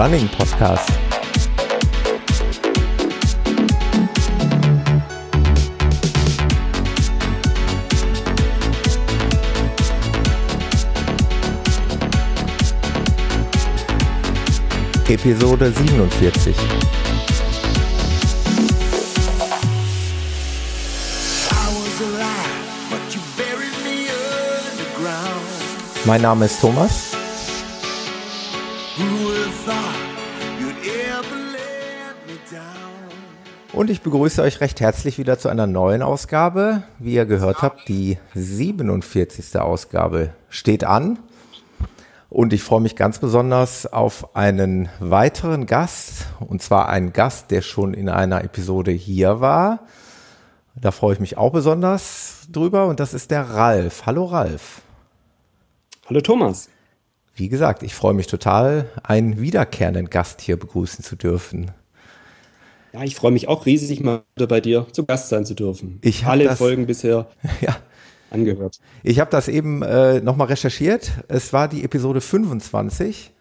Running Podcast. Episode 47. Mein Name ist Thomas. Und ich begrüße euch recht herzlich wieder zu einer neuen Ausgabe. Wie ihr gehört habt, die 47. Ausgabe steht an. Und ich freue mich ganz besonders auf einen weiteren Gast. Und zwar einen Gast, der schon in einer Episode hier war. Da freue ich mich auch besonders drüber. Und das ist der Ralf. Hallo Ralf. Hallo Thomas. Wie gesagt, ich freue mich total, einen wiederkehrenden Gast hier begrüßen zu dürfen. Ja, ich freue mich auch riesig, mal bei dir zu Gast sein zu dürfen. Ich Alle das, Folgen bisher ja. angehört. Ich habe das eben äh, nochmal recherchiert. Es war die Episode 25.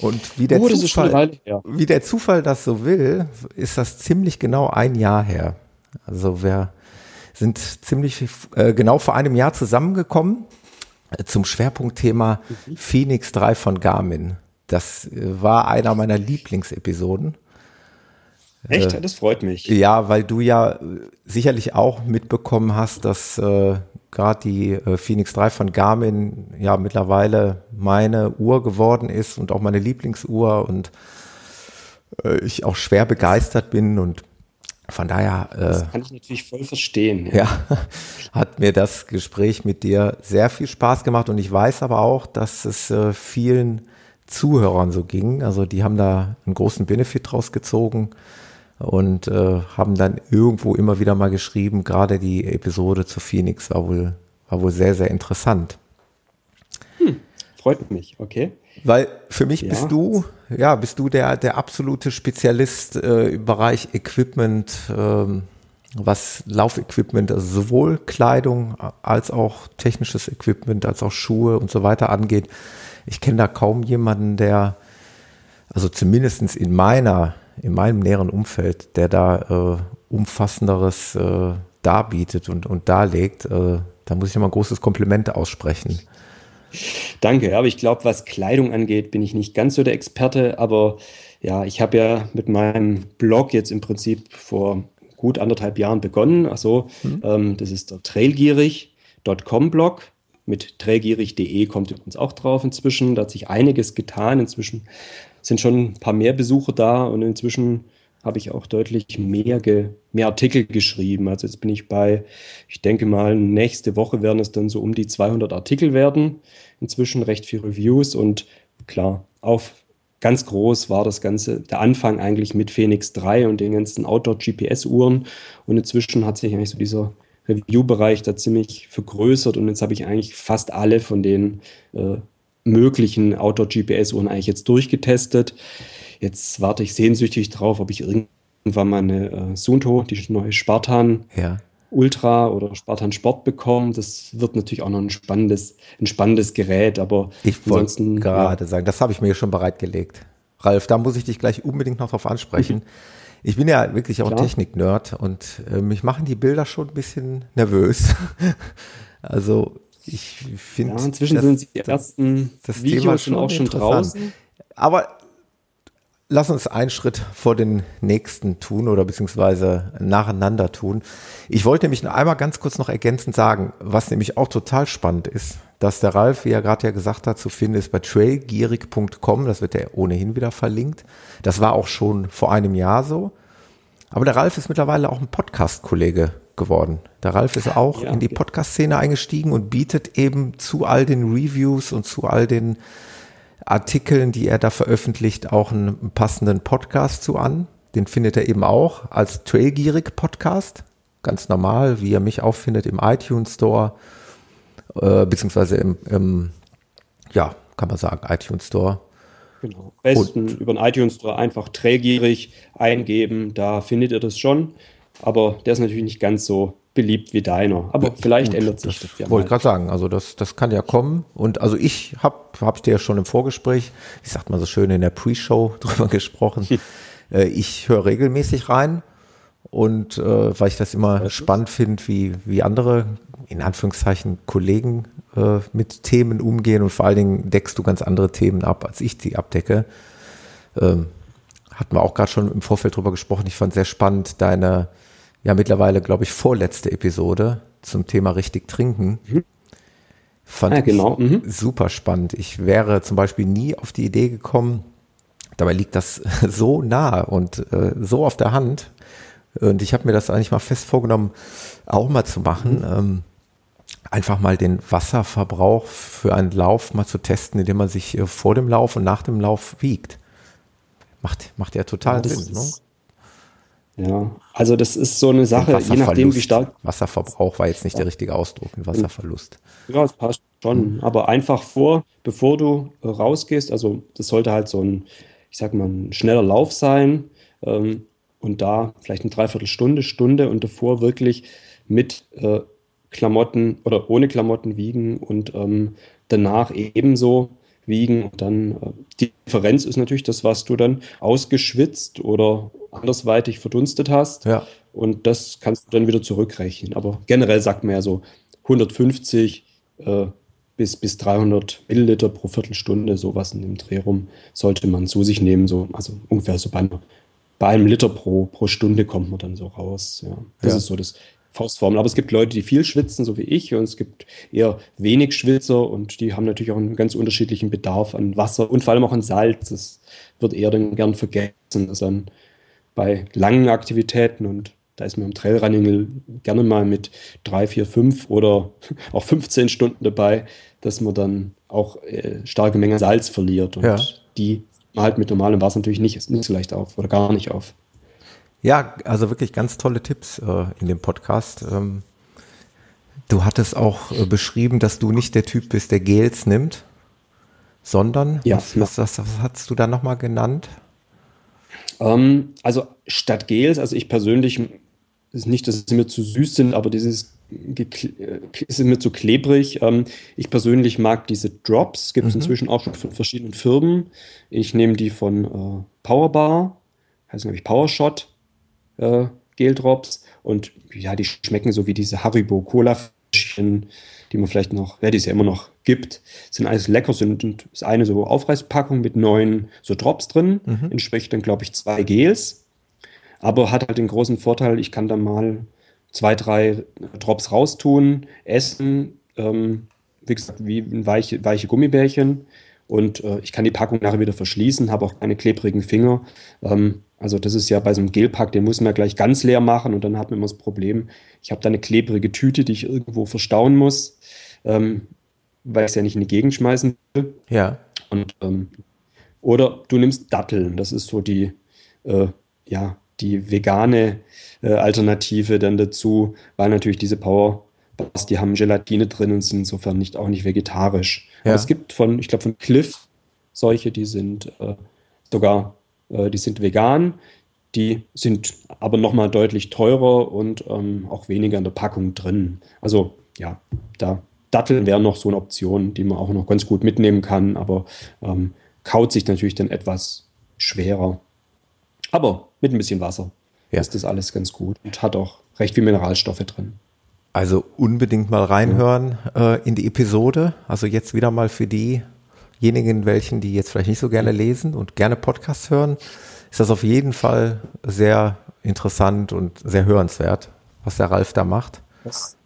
Und wie der, oh, Zufall, wie der Zufall das so will, ist das ziemlich genau ein Jahr her. Also wir sind ziemlich äh, genau vor einem Jahr zusammengekommen zum Schwerpunktthema mhm. Phoenix 3 von Garmin. Das äh, war einer meiner Lieblingsepisoden. Echt? Äh, das freut mich. Ja, weil du ja äh, sicherlich auch mitbekommen hast, dass äh, gerade die äh, Phoenix 3 von Garmin ja mittlerweile meine Uhr geworden ist und auch meine Lieblingsuhr und äh, ich auch schwer begeistert bin und von daher. Äh, das kann ich natürlich voll verstehen. Ja. ja, hat mir das Gespräch mit dir sehr viel Spaß gemacht und ich weiß aber auch, dass es äh, vielen Zuhörern so ging. Also die haben da einen großen Benefit draus gezogen und äh, haben dann irgendwo immer wieder mal geschrieben, gerade die Episode zu Phoenix war wohl, war wohl sehr, sehr interessant. Hm, freut mich, okay. Weil für mich ja. bist du, ja, bist du der, der absolute Spezialist äh, im Bereich Equipment, ähm, was Laufequipment, also sowohl Kleidung als auch technisches Equipment, als auch Schuhe und so weiter angeht. Ich kenne da kaum jemanden, der, also zumindestens in meiner, in meinem näheren Umfeld, der da äh, umfassenderes äh, darbietet und, und darlegt. Äh, da muss ich immer ein großes Kompliment aussprechen. Danke, aber ich glaube, was Kleidung angeht, bin ich nicht ganz so der Experte, aber ja, ich habe ja mit meinem Blog jetzt im Prinzip vor gut anderthalb Jahren begonnen. Also mhm. ähm, das ist der trailgierig.com Blog. Mit trailgierig.de kommt übrigens auch drauf inzwischen. Da hat sich einiges getan. Inzwischen sind schon ein paar mehr Besucher da und inzwischen habe ich auch deutlich mehr, ge, mehr Artikel geschrieben. Also jetzt bin ich bei, ich denke mal, nächste Woche werden es dann so um die 200 Artikel werden. Inzwischen recht viel Reviews und klar, auf ganz groß war das Ganze, der Anfang eigentlich mit Phoenix 3 und den ganzen Outdoor-GPS-Uhren. Und inzwischen hat sich eigentlich so dieser Review-Bereich da ziemlich vergrößert und jetzt habe ich eigentlich fast alle von den äh, möglichen Outdoor-GPS-Uhren eigentlich jetzt durchgetestet. Jetzt warte ich sehnsüchtig drauf, ob ich irgendwann mal eine äh, Sunto, die neue Spartan ja. Ultra oder Spartan Sport bekomme. Das wird natürlich auch noch ein spannendes, ein spannendes Gerät, aber ich wollte gerade ja. sagen, das habe ich mir schon bereitgelegt. Ralf, da muss ich dich gleich unbedingt noch drauf ansprechen. Mhm. Ich bin ja wirklich auch Technik-Nerd und äh, mich machen die Bilder schon ein bisschen nervös. also ich finde. Ja, inzwischen das, sind die ersten das, das Videos Thema auch schon draußen. Aber lass uns einen Schritt vor den nächsten tun oder beziehungsweise nacheinander tun. Ich wollte nämlich noch einmal ganz kurz noch ergänzend sagen, was nämlich auch total spannend ist, dass der Ralf, wie er gerade ja gesagt hat, zu finden ist bei trailgierig.com, das wird ja ohnehin wieder verlinkt. Das war auch schon vor einem Jahr so. Aber der Ralf ist mittlerweile auch ein Podcast-Kollege geworden. Der Ralf ist auch ja, in die Podcast-Szene eingestiegen und bietet eben zu all den Reviews und zu all den Artikeln, die er da veröffentlicht, auch einen passenden Podcast zu an. Den findet er eben auch als Trailgierig Podcast. Ganz normal, wie er mich auch findet im iTunes Store, äh, beziehungsweise im, im, ja, kann man sagen, iTunes Store. Genau. Besten Und, über den iTunes Store einfach Trailgierig eingeben, da findet ihr das schon. Aber der ist natürlich nicht ganz so beliebt wie deiner. Aber ja, vielleicht gut, ändert sich das, das ja Wollte gerade sagen, also das, das kann ja kommen. Und also ich habe hab dir ja schon im Vorgespräch, ich sag mal so schön in der Pre-Show drüber gesprochen. Äh, ich höre regelmäßig rein und äh, weil ich das immer das spannend finde, wie, wie andere, in Anführungszeichen, Kollegen äh, mit Themen umgehen und vor allen Dingen deckst du ganz andere Themen ab, als ich sie abdecke. Ähm, hatten wir auch gerade schon im Vorfeld drüber gesprochen. Ich fand sehr spannend deine, ja mittlerweile, glaube ich, vorletzte Episode zum Thema richtig trinken. Mhm. Fand ja, genau. ich mhm. super spannend. Ich wäre zum Beispiel nie auf die Idee gekommen, dabei liegt das so nah und äh, so auf der Hand. Und ich habe mir das eigentlich mal fest vorgenommen, auch mal zu machen. Mhm. Ähm, einfach mal den Wasserverbrauch für einen Lauf mal zu testen, indem man sich äh, vor dem Lauf und nach dem Lauf wiegt. Macht, macht ja total ja, Sinn. Ist, ne? Ja, also das ist so eine Sache, je nachdem, wie stark. Wasserverbrauch war jetzt nicht der richtige Ausdruck, ein Wasserverlust. Ja, es passt schon. Mhm. Aber einfach vor, bevor du äh, rausgehst, also das sollte halt so ein, ich sag mal, ein schneller Lauf sein. Ähm, und da vielleicht eine Dreiviertelstunde, Stunde und davor wirklich mit äh, Klamotten oder ohne Klamotten wiegen und ähm, danach ebenso wiegen. Und dann äh, die Differenz ist natürlich das, was du dann ausgeschwitzt oder andersweitig verdunstet hast. Ja. Und das kannst du dann wieder zurückrechnen. Aber generell sagt man ja so 150 äh, bis, bis 300 Milliliter pro Viertelstunde, sowas in dem Dreh rum, sollte man zu sich nehmen. So, also ungefähr so bei, einer, bei einem Liter pro, pro Stunde kommt man dann so raus. Ja. Das ja. ist so das Faustformel. Aber es gibt Leute, die viel schwitzen, so wie ich, und es gibt eher wenig Schwitzer und die haben natürlich auch einen ganz unterschiedlichen Bedarf an Wasser und vor allem auch an Salz. Das wird eher dann gern vergessen, dass dann bei langen Aktivitäten und da ist man im Trailrunning gerne mal mit drei, vier, fünf oder auch 15 Stunden dabei, dass man dann auch äh, starke Mengen Salz verliert und ja. die halt mit normalem Wasser natürlich nicht, nicht so leicht auf oder gar nicht auf. Ja, also wirklich ganz tolle Tipps äh, in dem Podcast. Ähm, du hattest auch äh, beschrieben, dass du nicht der Typ bist, der Gels nimmt, sondern ja, was, was, was, was hast du da nochmal genannt? Ähm, also statt Gels, also ich persönlich ist nicht, dass sie mir zu süß sind, aber dieses äh, ist mir zu klebrig. Ähm, ich persönlich mag diese Drops, gibt es mhm. inzwischen auch schon von verschiedenen Firmen. Ich nehme die von äh, Powerbar, heißt glaube ich Powershot äh, Geldrops. Und ja, die schmecken so wie diese Haribo Cola-Fläschchen, die man vielleicht noch, ja, die es ja immer noch gibt. Sind alles lecker, sind ist eine so Aufreißpackung mit neun so Drops drin, mhm. entspricht dann, glaube ich, zwei Gels. Aber hat halt den großen Vorteil, ich kann da mal zwei, drei Drops raustun, essen, ähm, wie gesagt, wie weiche, weiche Gummibärchen. Und äh, ich kann die Packung nachher wieder verschließen, habe auch keine klebrigen Finger. Ähm, also das ist ja bei so einem Gelpack, den muss man ja gleich ganz leer machen und dann hat man immer das Problem, ich habe da eine klebrige Tüte, die ich irgendwo verstauen muss, ähm, weil ich es ja nicht in die Gegend schmeißen will. Ja. Und, ähm, oder du nimmst Datteln, das ist so die, äh, ja, die vegane äh, Alternative dann dazu, weil natürlich diese Power die haben Gelatine drin und sind insofern nicht auch nicht vegetarisch. Ja. Aber es gibt von, ich glaube, von Cliff solche, die sind äh, sogar, die sind vegan, die sind aber nochmal deutlich teurer und ähm, auch weniger in der Packung drin. Also ja, da Datteln wären noch so eine Option, die man auch noch ganz gut mitnehmen kann, aber ähm, kaut sich natürlich dann etwas schwerer. Aber mit ein bisschen Wasser ja. ist das alles ganz gut und hat auch recht viel Mineralstoffe drin. Also unbedingt mal reinhören äh, in die Episode. Also jetzt wieder mal für diejenigen, welchen, die jetzt vielleicht nicht so gerne lesen und gerne Podcasts hören, ist das auf jeden Fall sehr interessant und sehr hörenswert, was der Ralf da macht. Das,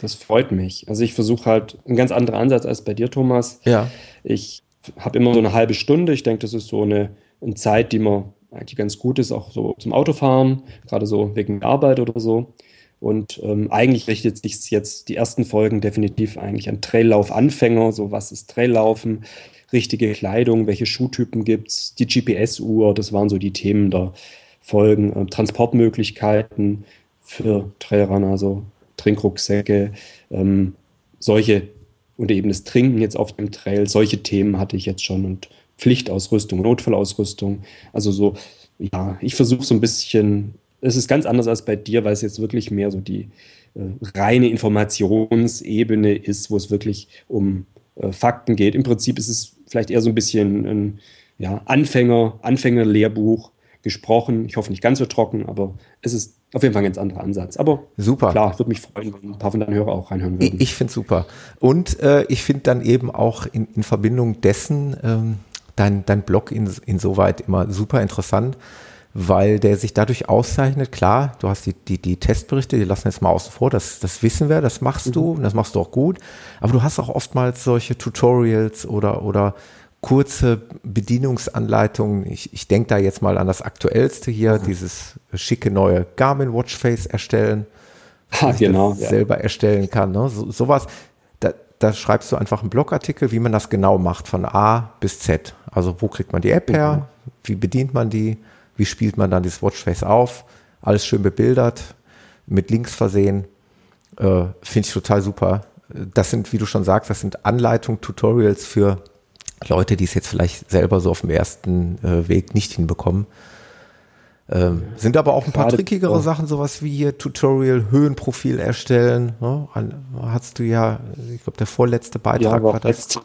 das freut mich. Also ich versuche halt einen ganz anderen Ansatz als bei dir, Thomas. Ja. Ich habe immer so eine halbe Stunde. Ich denke, das ist so eine, eine Zeit, die man eigentlich ganz gut ist, auch so zum Autofahren, gerade so wegen Arbeit oder so. Und ähm, eigentlich richtet sich jetzt die ersten Folgen definitiv eigentlich an Traillauf-Anfänger. So, was ist Traillaufen? Richtige Kleidung, welche Schuhtypen gibt es? Die GPS-Uhr, das waren so die Themen der Folgen. Äh, Transportmöglichkeiten für Trailrunner, also Trinkrucksäcke, ähm, solche und eben das Trinken jetzt auf dem Trail, solche Themen hatte ich jetzt schon und Pflichtausrüstung, Notfallausrüstung. Also so, ja, ich versuche so ein bisschen es ist ganz anders als bei dir, weil es jetzt wirklich mehr so die äh, reine Informationsebene ist, wo es wirklich um äh, Fakten geht. Im Prinzip ist es vielleicht eher so ein bisschen ein ja, Anfänger, Anfängerlehrbuch gesprochen. Ich hoffe nicht ganz so trocken, aber es ist auf jeden Fall ein ganz anderer Ansatz. Aber super. Klar, würde mich freuen, wenn ein paar von deinen Hörer auch reinhören würden. Ich, ich finde super. Und äh, ich finde dann eben auch in, in Verbindung dessen ähm, dein, dein Blog in, insoweit immer super interessant, weil der sich dadurch auszeichnet. Klar, du hast die, die, die Testberichte, die lassen jetzt mal außen vor, das, das wissen wir, das machst mhm. du und das machst du auch gut. Aber du hast auch oftmals solche Tutorials oder, oder kurze Bedienungsanleitungen. Ich, ich denke da jetzt mal an das aktuellste hier, mhm. dieses schicke neue Garmin Watchface erstellen. Ah, genau. Ja. Selber erstellen kann. Ne? So, sowas. Da, da schreibst du einfach einen Blogartikel, wie man das genau macht, von A bis Z. Also wo kriegt man die App her? Mhm. Wie bedient man die? Wie spielt man dann dieses Watchface auf? Alles schön bebildert, mit Links versehen. Äh, Finde ich total super. Das sind, wie du schon sagst, das sind Anleitungen, Tutorials für Leute, die es jetzt vielleicht selber so auf dem ersten äh, Weg nicht hinbekommen. Ähm, sind aber auch ein paar trickigere Sachen, sowas wie hier Tutorial, Höhenprofil erstellen. Ne? Hast du ja, ich glaube, der vorletzte Beitrag ja, war das.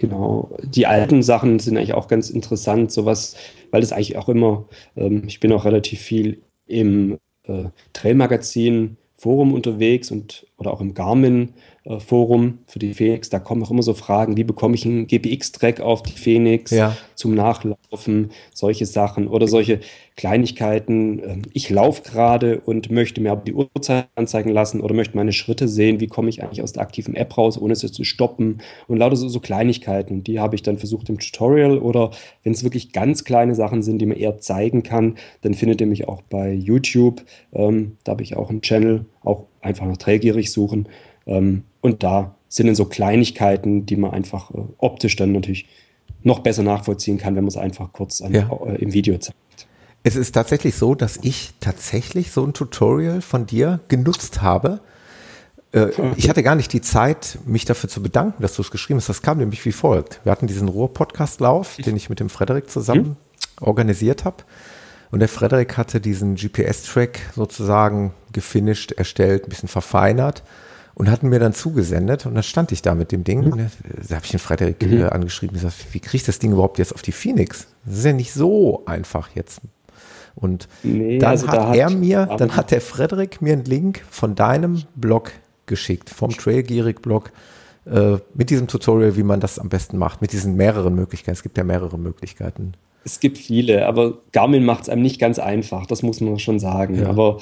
Genau. Die alten Sachen sind eigentlich auch ganz interessant, sowas, weil es eigentlich auch immer, ähm, ich bin auch relativ viel im äh, Trailmagazin Forum unterwegs und oder auch im Garmin Forum für die Phoenix, da kommen auch immer so Fragen, wie bekomme ich einen GPX-Track auf die Phoenix ja. zum Nachlaufen, solche Sachen oder solche Kleinigkeiten. Ähm, ich laufe gerade und möchte mir aber die Uhrzeit anzeigen lassen oder möchte meine Schritte sehen, wie komme ich eigentlich aus der aktiven App raus, ohne es zu stoppen und lauter so, so Kleinigkeiten. Die habe ich dann versucht im Tutorial oder wenn es wirklich ganz kleine Sachen sind, die man eher zeigen kann, dann findet ihr mich auch bei YouTube. Ähm, da habe ich auch einen Channel, auch einfach nach Trailgierig suchen. Ähm, und da sind dann so Kleinigkeiten, die man einfach äh, optisch dann natürlich noch besser nachvollziehen kann, wenn man es einfach kurz an, ja. äh, im Video zeigt. Es ist tatsächlich so, dass ich tatsächlich so ein Tutorial von dir genutzt habe. Äh, ich hatte gar nicht die Zeit, mich dafür zu bedanken, dass du es geschrieben hast. Das kam nämlich wie folgt. Wir hatten diesen Ruhr-Podcast-Lauf, den ich mit dem Frederik zusammen hm? organisiert habe. Und der Frederik hatte diesen GPS-Track sozusagen gefinisht, erstellt, ein bisschen verfeinert und hatten mir dann zugesendet und dann stand ich da mit dem Ding. Mhm. Da habe ich den Frederik mhm. Äh, angeschrieben und gesagt, wie kriege ich das Ding überhaupt jetzt auf die Phoenix? Das ist ja nicht so einfach jetzt. Und nee, dann also hat da er mir, dann hat der Frederik mir einen Link von deinem Blog geschickt, vom Trailgierig-Blog, äh, mit diesem Tutorial, wie man das am besten macht, mit diesen mehreren Möglichkeiten. Es gibt ja mehrere Möglichkeiten. Es gibt viele, aber Garmin macht es einem nicht ganz einfach, das muss man schon sagen. Ja. Aber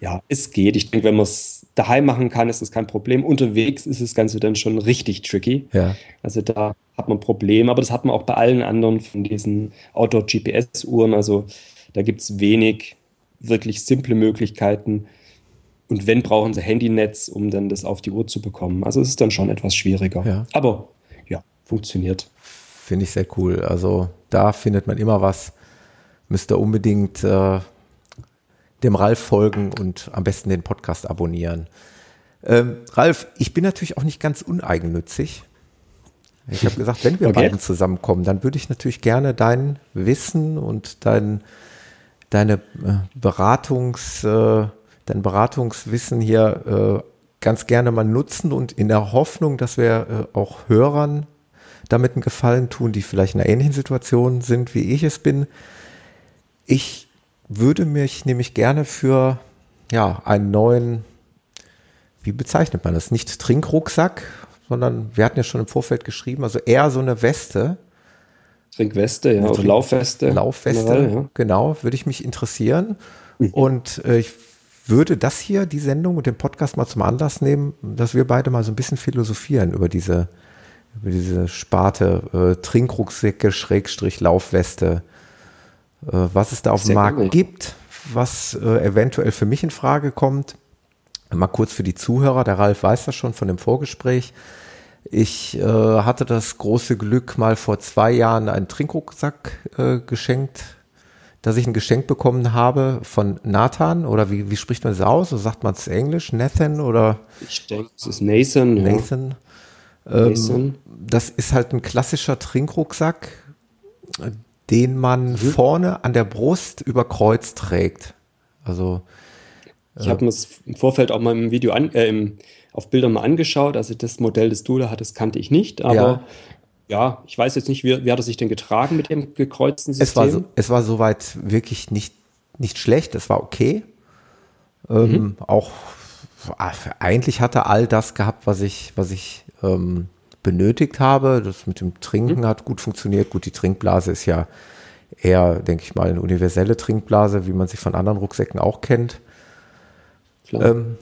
ja, es geht. Ich denke, wenn man es daheim machen kann, ist das kein Problem. Unterwegs ist das Ganze dann schon richtig tricky. Ja. Also da hat man ein Problem, aber das hat man auch bei allen anderen von diesen Outdoor-GPS-Uhren. Also da gibt es wenig wirklich simple Möglichkeiten. Und wenn, brauchen sie Handynetz, um dann das auf die Uhr zu bekommen. Also es ist dann schon etwas schwieriger. Ja. Aber ja, funktioniert. Finde ich sehr cool. Also da findet man immer was. Müsste unbedingt äh, dem Ralf folgen und am besten den Podcast abonnieren. Ähm, Ralf, ich bin natürlich auch nicht ganz uneigennützig. Ich habe gesagt, wenn wir okay. beiden zusammenkommen, dann würde ich natürlich gerne dein Wissen und dein, deine äh, Beratungs, äh, dein Beratungswissen hier äh, ganz gerne mal nutzen und in der Hoffnung, dass wir auch Hörern damit einen Gefallen tun, die vielleicht in einer ähnlichen Situation sind, wie ich es bin. Ich würde mich nämlich gerne für ja, einen neuen, wie bezeichnet man das? Nicht Trinkrucksack, sondern wir hatten ja schon im Vorfeld geschrieben, also eher so eine Weste. Trinkweste, ja, also Laufweste. Laufweste, generell, ja. genau, würde ich mich interessieren. Mhm. Und äh, ich würde das hier, die Sendung und den Podcast mal zum Anlass nehmen, dass wir beide mal so ein bisschen philosophieren über diese, über diese Sparte äh, Trinkrucksäcke, Schrägstrich, Laufweste. Äh, was es da auf dem Markt gut. gibt, was äh, eventuell für mich in Frage kommt. Mal kurz für die Zuhörer, der Ralf weiß das schon von dem Vorgespräch. Ich äh, hatte das große Glück, mal vor zwei Jahren einen Trinkrucksack äh, geschenkt, dass ich ein Geschenk bekommen habe von Nathan oder wie, wie spricht man es aus? So sagt man es Englisch? Nathan oder? Ich denke, es ist Nathan. Nathan. Ja. Ähm, Nathan. Das ist halt ein klassischer Trinkrucksack, den man mhm. vorne an der Brust über Kreuz trägt. Also Ich habe mir das im Vorfeld auch mal im Video an, äh, im, auf Bildern mal angeschaut. Also das Modell, das du da hattest, kannte ich nicht. Aber ja, ja ich weiß jetzt nicht, wie, wie hat er sich denn getragen mit dem gekreuzten System? Es war, so, es war soweit wirklich nicht, nicht schlecht. Es war okay. Ähm, mhm. Auch eigentlich hatte all das gehabt, was ich, was ich ähm, benötigt habe. Das mit dem Trinken mhm. hat gut funktioniert. Gut, die Trinkblase ist ja eher, denke ich mal, eine universelle Trinkblase, wie man sie von anderen Rucksäcken auch kennt. Ähm,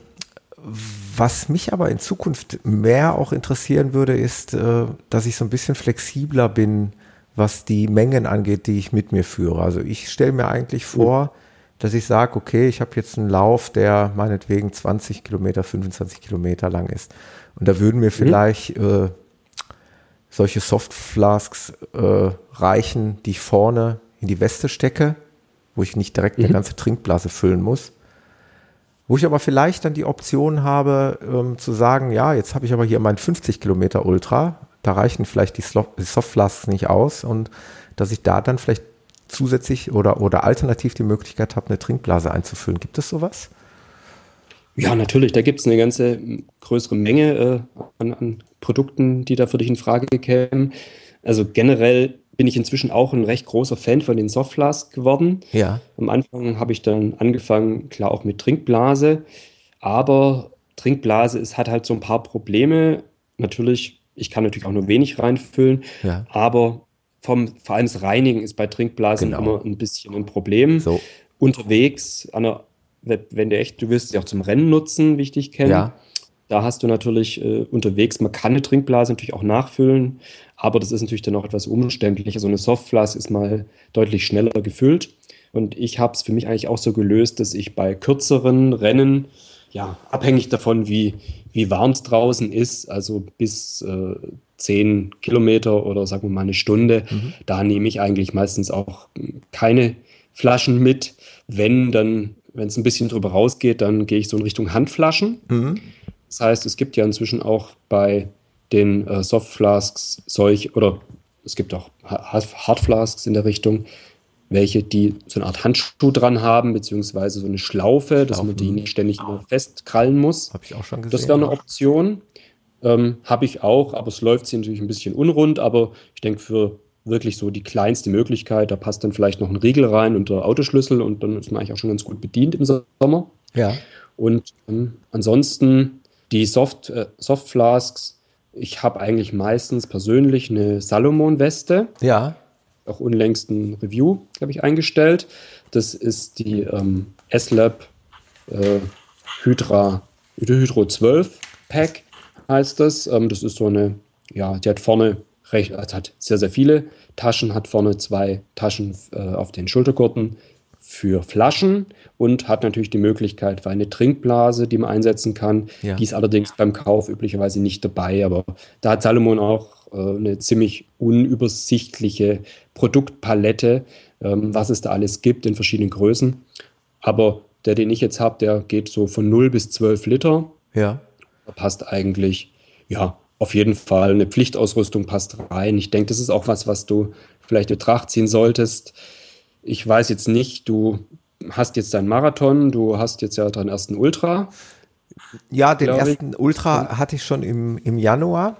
was mich aber in Zukunft mehr auch interessieren würde, ist, äh, dass ich so ein bisschen flexibler bin, was die Mengen angeht, die ich mit mir führe. Also ich stelle mir eigentlich vor, mhm. dass ich sage, okay, ich habe jetzt einen Lauf, der meinetwegen 20 Kilometer, 25 Kilometer lang ist. Und da würden mir mhm. vielleicht äh, solche Softflasks äh, reichen, die ich vorne in die Weste stecke, wo ich nicht direkt mhm. eine ganze Trinkblase füllen muss. Wo ich aber vielleicht dann die Option habe, ähm, zu sagen, ja, jetzt habe ich aber hier mein 50 Kilometer Ultra, da reichen vielleicht die, die Softflasks nicht aus und dass ich da dann vielleicht zusätzlich oder, oder alternativ die Möglichkeit habe, eine Trinkblase einzufüllen. Gibt es sowas? Ja, natürlich. Da gibt es eine ganze größere Menge äh, an, an, Produkten, die da für dich in Frage kämen. Also generell bin ich inzwischen auch ein recht großer Fan von den Softflask geworden. Ja. Am Anfang habe ich dann angefangen, klar auch mit Trinkblase, aber Trinkblase es hat halt so ein paar Probleme. Natürlich, ich kann natürlich auch nur wenig reinfüllen, ja. aber vom, vor allem das Reinigen ist bei Trinkblasen genau. immer ein bisschen ein Problem. So. Unterwegs, an der, wenn du echt, du willst sie auch zum Rennen nutzen, wie ich dich kenne. Ja. Da hast du natürlich äh, unterwegs, man kann eine Trinkblase natürlich auch nachfüllen, aber das ist natürlich dann auch etwas umständlicher. So eine Softflask ist mal deutlich schneller gefüllt. Und ich habe es für mich eigentlich auch so gelöst, dass ich bei kürzeren Rennen, ja, abhängig davon, wie, wie warm es draußen ist, also bis äh, 10 Kilometer oder sagen wir mal eine Stunde, mhm. da nehme ich eigentlich meistens auch keine Flaschen mit. Wenn dann, wenn es ein bisschen drüber rausgeht, dann gehe ich so in Richtung Handflaschen. Mhm. Das heißt, es gibt ja inzwischen auch bei den äh, Softflasks solch, oder es gibt auch Hardflasks in der Richtung, welche die so eine Art Handschuh dran haben, beziehungsweise so eine Schlaufe, dass man die nicht ständig immer festkrallen muss. Habe ich auch schon gesehen. Das wäre eine Option. Ähm, Habe ich auch, aber es läuft sie natürlich ein bisschen unrund, aber ich denke für wirklich so die kleinste Möglichkeit, da passt dann vielleicht noch ein Riegel rein und der Autoschlüssel und dann ist man eigentlich auch schon ganz gut bedient im Sommer. Ja. Und ähm, ansonsten die Soft, äh, Soft Flasks, ich habe eigentlich meistens persönlich eine Salomon-Weste. Ja. Auch unlängst ein Review, habe ich eingestellt. Das ist die ähm, S-Lab äh, Hydra, Hydro 12 Pack heißt das. Ähm, das ist so eine, ja, die hat vorne recht, also hat sehr, sehr viele Taschen, hat vorne zwei Taschen äh, auf den Schultergurten für Flaschen und hat natürlich die Möglichkeit für eine Trinkblase, die man einsetzen kann. Ja. Die ist allerdings beim Kauf üblicherweise nicht dabei, aber da hat Salomon auch äh, eine ziemlich unübersichtliche Produktpalette, ähm, was es da alles gibt in verschiedenen Größen. Aber der, den ich jetzt habe, der geht so von 0 bis 12 Liter. Ja. Da passt eigentlich, ja, auf jeden Fall eine Pflichtausrüstung passt rein. Ich denke, das ist auch was, was du vielleicht in Betracht ziehen solltest. Ich weiß jetzt nicht, du hast jetzt deinen Marathon, du hast jetzt ja deinen ersten Ultra. Ja, den ersten ich. Ultra hatte ich schon im, im Januar.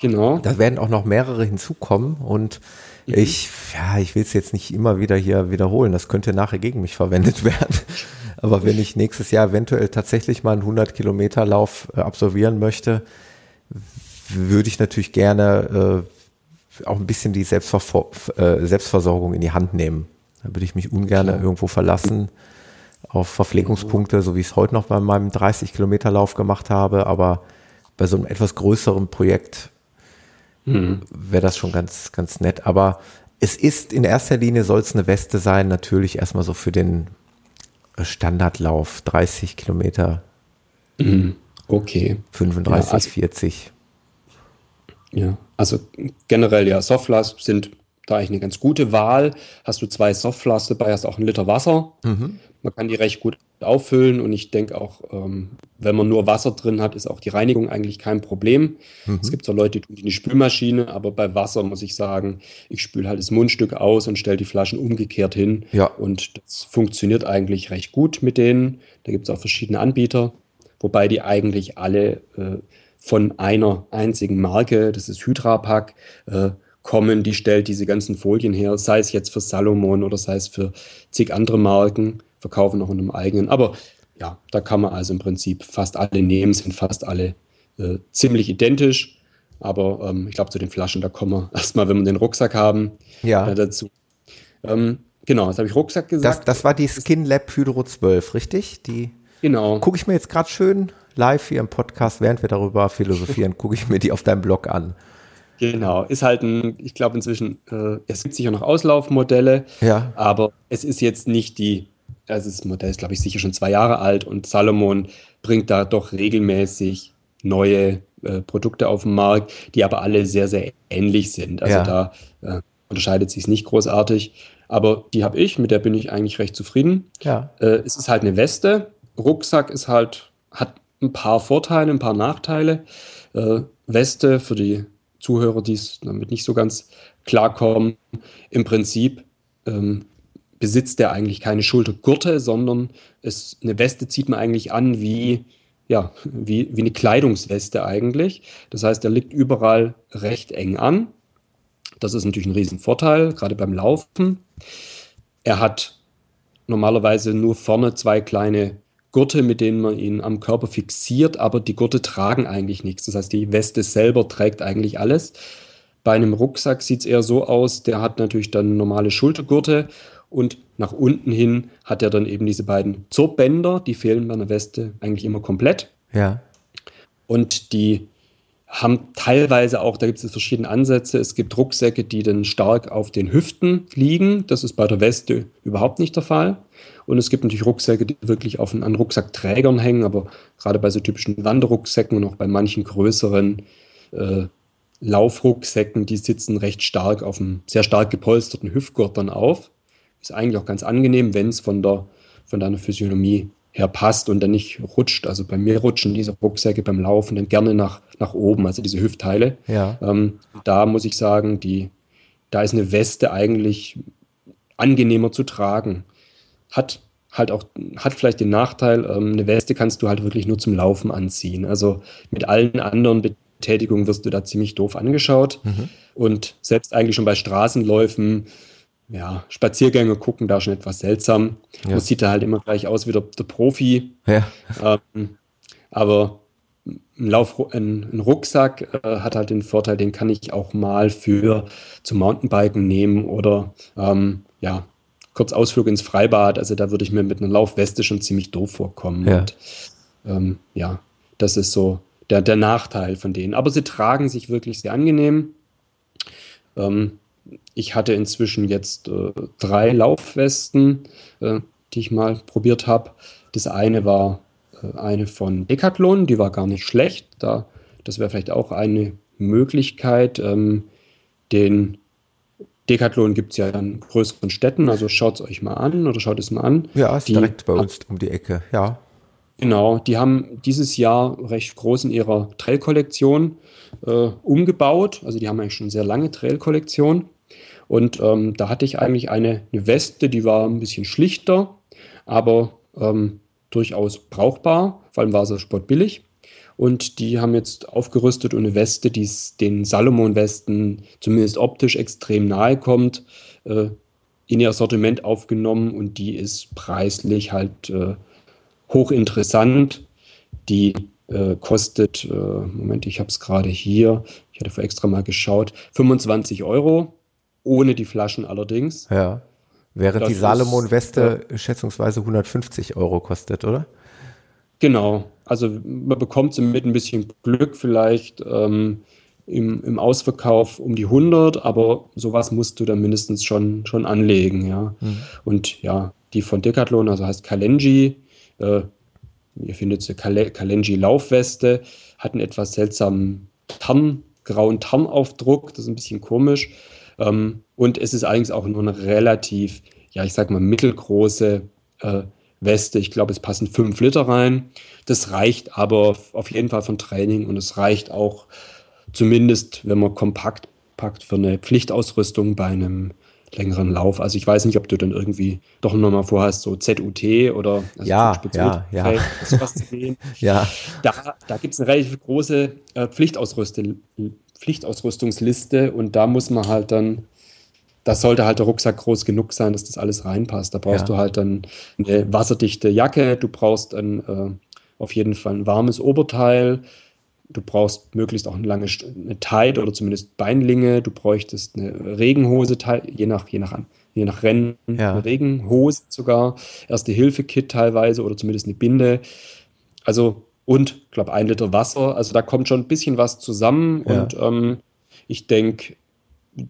Genau. Da werden auch noch mehrere hinzukommen und mhm. ich, ja, ich will es jetzt nicht immer wieder hier wiederholen. Das könnte nachher gegen mich verwendet werden. Aber wenn ich nächstes Jahr eventuell tatsächlich mal einen 100 Kilometer Lauf äh, absolvieren möchte, würde ich natürlich gerne äh, auch ein bisschen die Selbstver äh, Selbstversorgung in die Hand nehmen. Da würde ich mich ungern irgendwo verlassen auf Verpflegungspunkte, so wie ich es heute noch bei meinem 30 Kilometer Lauf gemacht habe. Aber bei so einem etwas größeren Projekt mhm. wäre das schon ganz, ganz nett. Aber es ist in erster Linie soll es eine Weste sein, natürlich erstmal so für den Standardlauf, 30 Kilometer. Mhm. Okay. 35, ja, also, 40. Ja, also generell ja, Softflasks sind da eigentlich eine ganz gute Wahl. Hast du zwei Softflasks dabei, hast auch einen Liter Wasser. Mhm. Man kann die recht gut auffüllen und ich denke auch, ähm, wenn man nur Wasser drin hat, ist auch die Reinigung eigentlich kein Problem. Mhm. Es gibt so Leute, die tun die in die Spülmaschine, aber bei Wasser muss ich sagen, ich spüle halt das Mundstück aus und stelle die Flaschen umgekehrt hin. Ja. Und das funktioniert eigentlich recht gut mit denen. Da gibt es auch verschiedene Anbieter, wobei die eigentlich alle äh, von einer einzigen Marke, das ist Hydrapack, äh, kommen, die stellt diese ganzen Folien her, sei es jetzt für Salomon oder sei es für zig andere Marken, verkaufen auch in einem eigenen. Aber ja, da kann man also im Prinzip fast alle nehmen, sind fast alle äh, ziemlich identisch. Aber ähm, ich glaube, zu den Flaschen, da kommen wir erstmal, wenn wir den Rucksack haben, ja. äh, dazu. Ähm, genau, das habe ich Rucksack gesagt. Das, das war die Skin Lab Hydro 12, richtig? Die genau. gucke ich mir jetzt gerade schön live hier im Podcast, während wir darüber philosophieren, gucke ich mir die auf deinem Blog an. Genau, ist halt ein, ich glaube inzwischen, äh, es gibt sicher noch Auslaufmodelle, ja. aber es ist jetzt nicht die, also das Modell ist, glaube ich, sicher schon zwei Jahre alt und Salomon bringt da doch regelmäßig neue äh, Produkte auf den Markt, die aber alle sehr, sehr ähnlich sind. Also Ja. da äh, unterscheidet sich nicht großartig. Aber die habe ich, mit der bin ich eigentlich recht zufrieden. Ja. Äh, es ist halt eine Weste. Rucksack ist halt, hat ein paar Vorteile, ein paar Nachteile. Äh, Weste für die Zuhörer, die es damit nicht so ganz klarkommen, im Prinzip ähm, besitzt der eigentlich keine Schultergurte, sondern es, eine Weste zieht man eigentlich an wie, ja, wie, wie eine Kleidungsweste eigentlich. Das heißt, er liegt überall recht eng an. Das ist natürlich ein Riesenvorteil, gerade beim Laufen. Er hat normalerweise nur vorne zwei kleine Gurte, mit denen man ihn am Körper fixiert, aber die Gurte tragen eigentlich nichts. Das heißt, die Weste selber trägt eigentlich alles. Bei einem Rucksack sieht es eher so aus, der hat natürlich dann normale Schultergurte und nach unten hin hat er dann eben diese beiden Zurbänder, die fehlen bei einer Weste eigentlich immer komplett. Ja. Und die haben teilweise auch, da gibt es verschiedene Ansätze. Es gibt Rucksäcke, die dann stark auf den Hüften liegen. Das ist bei der Weste überhaupt nicht der Fall. Und es gibt natürlich Rucksäcke, die wirklich auf, an Rucksackträgern hängen, aber gerade bei so typischen Wanderrucksäcken und auch bei manchen größeren äh, Laufrucksäcken, die sitzen recht stark auf einem sehr stark gepolsterten Hüftgurt dann auf. Ist eigentlich auch ganz angenehm, wenn es von, der, von deiner Physiognomie her passt und dann nicht rutscht. Also bei mir rutschen diese Rucksäcke beim Laufen dann gerne nach, nach oben, also diese Hüftteile. Ja. Ähm, da muss ich sagen, die, da ist eine Weste eigentlich angenehmer zu tragen. Hat halt auch, hat vielleicht den Nachteil, ähm, eine Weste kannst du halt wirklich nur zum Laufen anziehen. Also mit allen anderen Betätigungen wirst du da ziemlich doof angeschaut. Mhm. Und selbst eigentlich schon bei Straßenläufen, ja, Spaziergänge gucken da schon etwas seltsam. Ja. Man sieht da halt immer gleich aus wie der, der Profi. Ja. Ähm, aber ein, Lauf, ein, ein Rucksack äh, hat halt den Vorteil, den kann ich auch mal für zum Mountainbiken nehmen oder ähm, ja, kurz Ausflug ins Freibad. Also da würde ich mir mit einer Laufweste schon ziemlich doof vorkommen. Ja. Und, ähm, ja, das ist so der, der Nachteil von denen. Aber sie tragen sich wirklich sehr angenehm. Ähm, ich hatte inzwischen jetzt äh, drei Laufwesten, äh, die ich mal probiert habe. Das eine war äh, eine von Decathlon, die war gar nicht schlecht. Da, das wäre vielleicht auch eine Möglichkeit. Ähm, den Decathlon gibt es ja in größeren Städten, also schaut es euch mal an oder schaut es mal an. Ja, ist Die direkt bei uns um die Ecke. Ja. Genau, die haben dieses Jahr recht groß in ihrer Trail-Kollektion äh, umgebaut. Also die haben eigentlich schon eine sehr lange Trail-Kollektion. Und ähm, da hatte ich eigentlich eine, eine Weste, die war ein bisschen schlichter, aber ähm, durchaus brauchbar. Vor allem war sie sportbillig. Und die haben jetzt aufgerüstet und eine Weste, die es den Salomon-Westen zumindest optisch extrem nahe kommt, äh, in ihr Sortiment aufgenommen. Und die ist preislich halt äh, hochinteressant. Die äh, kostet, äh, Moment, ich habe es gerade hier, ich hatte vor extra mal geschaut, 25 Euro, ohne die Flaschen allerdings. Ja. Während Das die Salomon-Weste schätzungsweise 150 Euro kostet, oder? Genau, also man bekommt sie mit ein bisschen Glück vielleicht ähm, im, im Ausverkauf um die 100, aber sowas musst du dann mindestens schon, schon anlegen, ja. Und ja, die von Decathlon, also heißt Kalenji, äh, ihr findet sie Kale Kalenji Laufweste, hat einen etwas seltsamen Tarn, grauen Tarnaufdruck, das ist ein bisschen komisch. Ähm, und es ist allerdings auch nur eine relativ, ja, ich sag mal, mittelgroße äh, Weste. Ich glaube, es passen fünf Liter rein. Das reicht aber auf jeden Fall von Training und es reicht auch zumindest, wenn man kompakt packt, für eine Pflichtausrüstung bei einem längeren Lauf. Also ich weiß nicht, ob du dann irgendwie doch nochmal vorhast, so ZUT oder also ja, ja, ja. sowas zu gehen. ja. Da, da gibt es eine relativ große äh, Pflichtausrüstungsliste und da muss man halt dann das sollte halt der Rucksack groß genug sein, dass das alles reinpasst. Da brauchst ja. du halt dann eine wasserdichte Jacke, du brauchst ein, äh, auf jeden Fall ein warmes Oberteil, du brauchst möglichst auch eine lange eine Tide oder zumindest Beinlinge, du bräuchtest eine Regenhose, je nach, je nach, je nach Rennen, ja. eine Regenhose sogar, Erste-Hilfe-Kit teilweise oder zumindest eine Binde. Also und, ich glaube, ein Liter Wasser. Also da kommt schon ein bisschen was zusammen ja. und ähm, ich denke,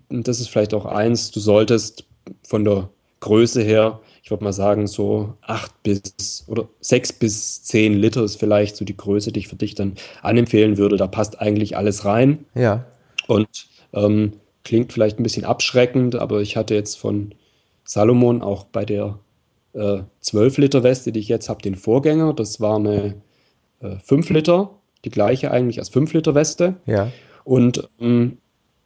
und das ist vielleicht auch eins, du solltest von der Größe her, ich würde mal sagen, so acht bis oder sechs bis zehn Liter ist vielleicht so die Größe, die ich für dich dann anempfehlen würde. Da passt eigentlich alles rein. Ja. Und ähm, klingt vielleicht ein bisschen abschreckend, aber ich hatte jetzt von Salomon auch bei der äh, 12 Liter Weste, die ich jetzt habe, den Vorgänger. Das war eine äh, 5 Liter, die gleiche eigentlich als 5 Liter Weste. Ja. Und ähm,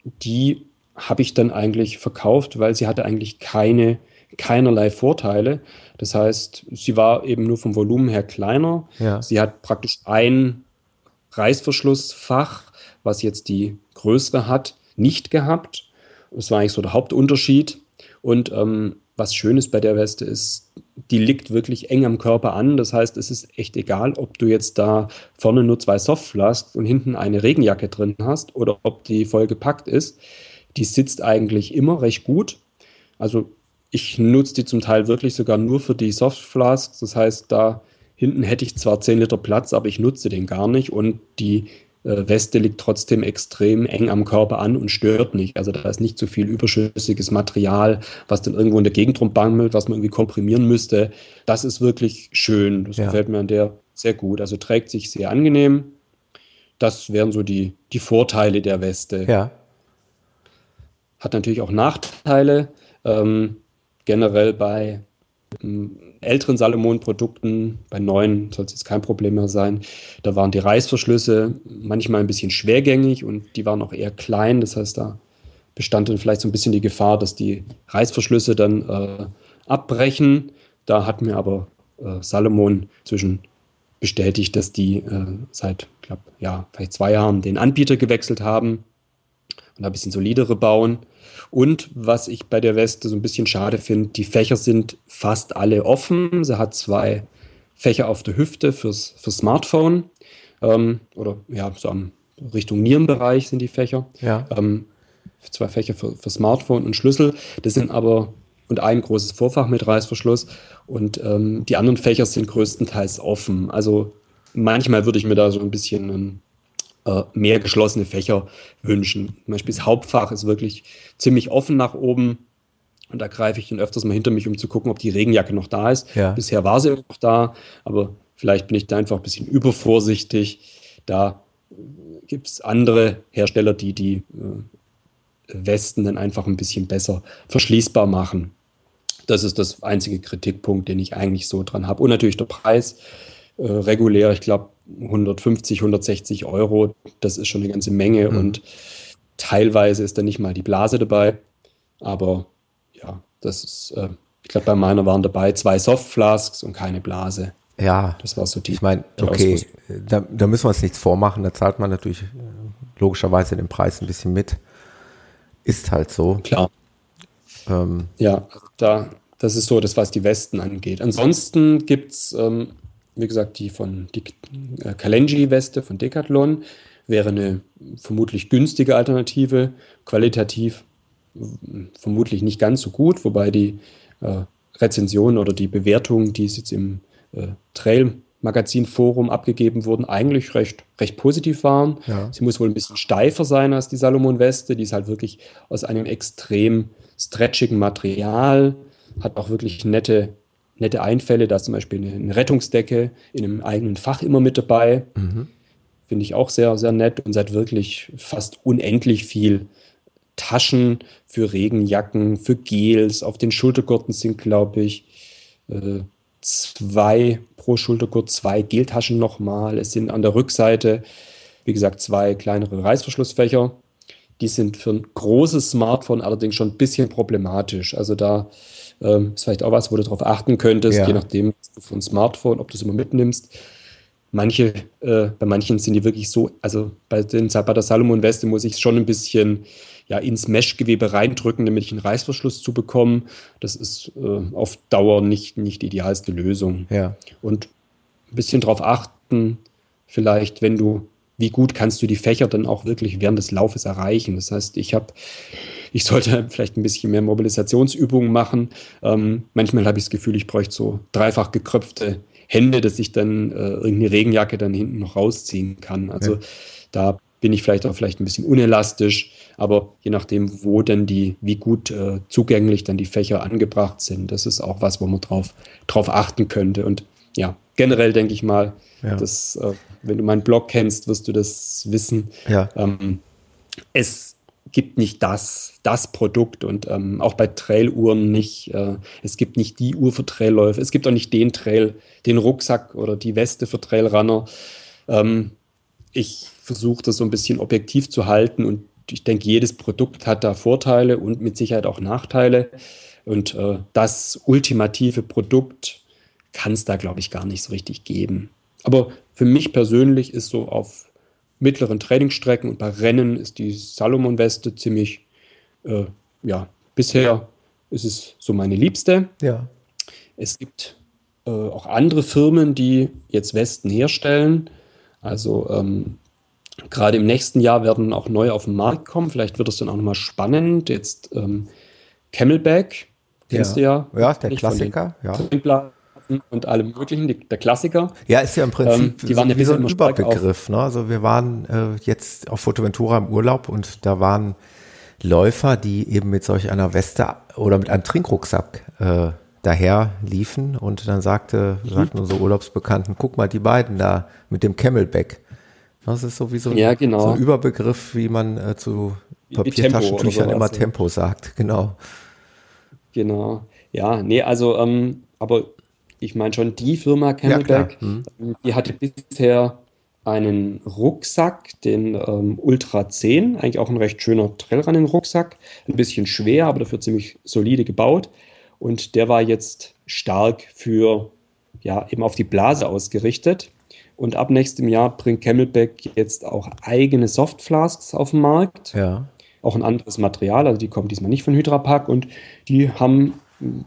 die habe ich dann eigentlich verkauft, weil sie hatte eigentlich keine, keinerlei Vorteile. Das heißt, sie war eben nur vom Volumen her kleiner. Ja. Sie hat praktisch ein Reißverschlussfach, was jetzt die größere hat, nicht gehabt. Das war eigentlich so der Hauptunterschied. Und ähm, was schön ist bei der Weste ist, die liegt wirklich eng am Körper an. Das heißt, es ist echt egal, ob du jetzt da vorne nur zwei Softflasks und hinten eine Regenjacke drin hast oder ob die voll gepackt ist die sitzt eigentlich immer recht gut. Also ich nutze die zum Teil wirklich sogar nur für die Softflasks. Das heißt, da hinten hätte ich zwar 10 Liter Platz, aber ich nutze den gar nicht und die äh, Weste liegt trotzdem extrem eng am Körper an und stört nicht. Also da ist nicht so viel überschüssiges Material, was dann irgendwo in der Gegend rumbammelt, was man irgendwie komprimieren müsste. Das ist wirklich schön. Das ja. gefällt mir an der sehr gut. Also trägt sich sehr angenehm. Das wären so die, die Vorteile der Weste. Ja. Hat natürlich auch Nachteile. Ähm, generell bei ähm, älteren Salomon-Produkten, bei neuen soll es jetzt kein Problem mehr sein. Da waren die Reißverschlüsse manchmal ein bisschen schwergängig und die waren auch eher klein. Das heißt, da bestand dann vielleicht so ein bisschen die Gefahr, dass die Reißverschlüsse dann äh, abbrechen. Da hat mir aber äh, Salomon zwischen bestätigt, dass die äh, seit, glaube ja, vielleicht zwei Jahren den Anbieter gewechselt haben und ein bisschen solidere bauen. Und was ich bei der Weste so ein bisschen schade finde, die Fächer sind fast alle offen. Sie hat zwei Fächer auf der Hüfte fürs, fürs Smartphone. Ähm, oder ja, so am Richtung Nierenbereich sind die Fächer. Ja. Ähm, zwei Fächer für, für Smartphone und Schlüssel. Das sind aber und ein großes Vorfach mit Reißverschluss. Und ähm, die anderen Fächer sind größtenteils offen. Also manchmal würde ich mir da so ein bisschen ein äh, mehr geschlossene Fächer wünschen. Zum Beispiel das Hauptfach ist wirklich ziemlich offen nach oben. Und da greife ich dann öfters mal hinter mich, um zu gucken, ob die Regenjacke noch da ist. Ja. Bisher war sie noch da, aber vielleicht bin ich da einfach ein bisschen übervorsichtig. Da gibt es andere Hersteller, die die äh, Westen dann einfach ein bisschen besser verschließbar machen. Das ist das einzige Kritikpunkt, den ich eigentlich so dran habe. Und natürlich der Preis. Äh, regulär, ich glaube, 150, 160 Euro, das ist schon eine ganze Menge mhm. und teilweise ist da nicht mal die Blase dabei. Aber ja, das ist, äh, ich glaube, bei meiner waren dabei zwei Softflasks und keine Blase. Ja, das war so die. Ich meine, okay, da, da, müssen wir uns nichts vormachen. Da zahlt man natürlich äh, logischerweise den Preis ein bisschen mit. Ist halt so. Klar. Ähm, ja, da, das ist so das, was die Westen angeht. Ansonsten gibt es ähm, wie gesagt, die von die äh, Kalenji-Weste von Decathlon wäre eine vermutlich günstige Alternative, qualitativ vermutlich nicht ganz so gut, wobei die äh, Rezensionen oder die Bewertungen, die jetzt im äh, Trail Magazin Forum abgegeben wurden, eigentlich recht, recht positiv waren. Ja. Sie muss wohl ein bisschen steifer sein als die Salomon Weste. Die ist halt wirklich aus einem extrem stretchigen Material, hat auch wirklich nette nette Einfälle. Da ist zum Beispiel eine, Rettungsdecke in einem eigenen Fach immer mit dabei. Mhm. Finde ich auch sehr, sehr nett und seit wirklich fast unendlich viel Taschen für Regenjacken, für Gels. Auf den Schultergurten sind, glaube ich, äh, zwei pro Schultergurt, zwei Geltaschen nochmal. Es sind an der Rückseite, wie gesagt, zwei kleinere Reißverschlussfächer. Die sind für ein großes Smartphone allerdings schon ein bisschen problematisch. Also da ähm, ist vielleicht auch was, wo du darauf achten könntest, ja. je nachdem von Smartphone, ob du es immer mitnimmst. Manche, äh, bei manchen sind die wirklich so, also bei, den, der Salomon Weste muss ich schon ein bisschen ja, ins Meshgewebe reindrücken, damit ich einen Reißverschluss zu bekommen. Das ist äh, auf Dauer nicht, nicht die idealste Lösung. Ja. Und ein bisschen darauf achten, vielleicht, wenn du, wie gut kannst du die Fächer dann auch wirklich während des Laufes erreichen. Das heißt, ich habe, ich sollte vielleicht ein bisschen mehr Mobilisationsübungen machen. Ähm, manchmal habe ich das Gefühl, ich bräuchte so dreifach gekröpfte Hände, dass ich dann äh, irgendeine Regenjacke dann hinten noch rausziehen kann. Also ja. da bin ich vielleicht auch vielleicht ein bisschen unelastisch, aber je nachdem, wo denn die, wie gut äh, zugänglich dann die Fächer angebracht sind, das ist auch was, wo man drauf, drauf achten könnte. Und ja, generell denke ich mal, ja. dass, äh, wenn du meinen Blog kennst, wirst du das wissen. Ja. Ähm, es gibt nicht das, das Produkt und ähm, auch bei Trailuhren nicht. Äh, es gibt nicht die Uhr für Trailläufe. Es gibt auch nicht den Trail, den Rucksack oder die Weste für Trailrunner. Ähm, ich versuche das so ein bisschen objektiv zu halten und ich denke, jedes Produkt hat da Vorteile und mit Sicherheit auch Nachteile. Und äh, das ultimative Produkt kann es da, glaube ich, gar nicht so richtig geben. Aber für mich persönlich ist so auf mittleren Trainingsstrecken und bei Rennen ist die Salomon-Weste ziemlich, äh, ja, bisher ist es so meine liebste. Ja. Es gibt äh, auch andere Firmen, die jetzt Westen herstellen. Also ähm, gerade im nächsten Jahr werden auch neue auf den Markt kommen. Vielleicht wird es dann auch nochmal spannend. Jetzt ähm, Camelback, kennst ja. du ja. Ja, der Klassiker. Ja. Und allem möglichen, die, der Klassiker. Ja, ist ja im Prinzip ähm, die waren ja wie so ein Überbegriff. Ne? Also wir waren äh, jetzt auf Fotoventura im Urlaub und da waren Läufer, die eben mit solch einer Weste oder mit einem Trinkrucksack äh, daher liefen und dann sagte, mhm. sagten unsere Urlaubsbekannten, guck mal, die beiden da mit dem Camelback. Das ist sowieso ja, genau. so ein Überbegriff, wie man äh, zu Papiertaschentüchern immer Tempo sagt, genau. Genau. Ja, nee, also, ähm, aber ich meine schon, die Firma Camelback, ja, hm. die hatte bisher einen Rucksack, den ähm, Ultra 10, eigentlich auch ein recht schöner Trailrunning-Rucksack, ein bisschen schwer, aber dafür ziemlich solide gebaut. Und der war jetzt stark für, ja, eben auf die Blase ausgerichtet. Und ab nächstem Jahr bringt Camelback jetzt auch eigene Softflasks auf den Markt. Ja. Auch ein anderes Material, also die kommen diesmal nicht von Hydra Pack und die haben,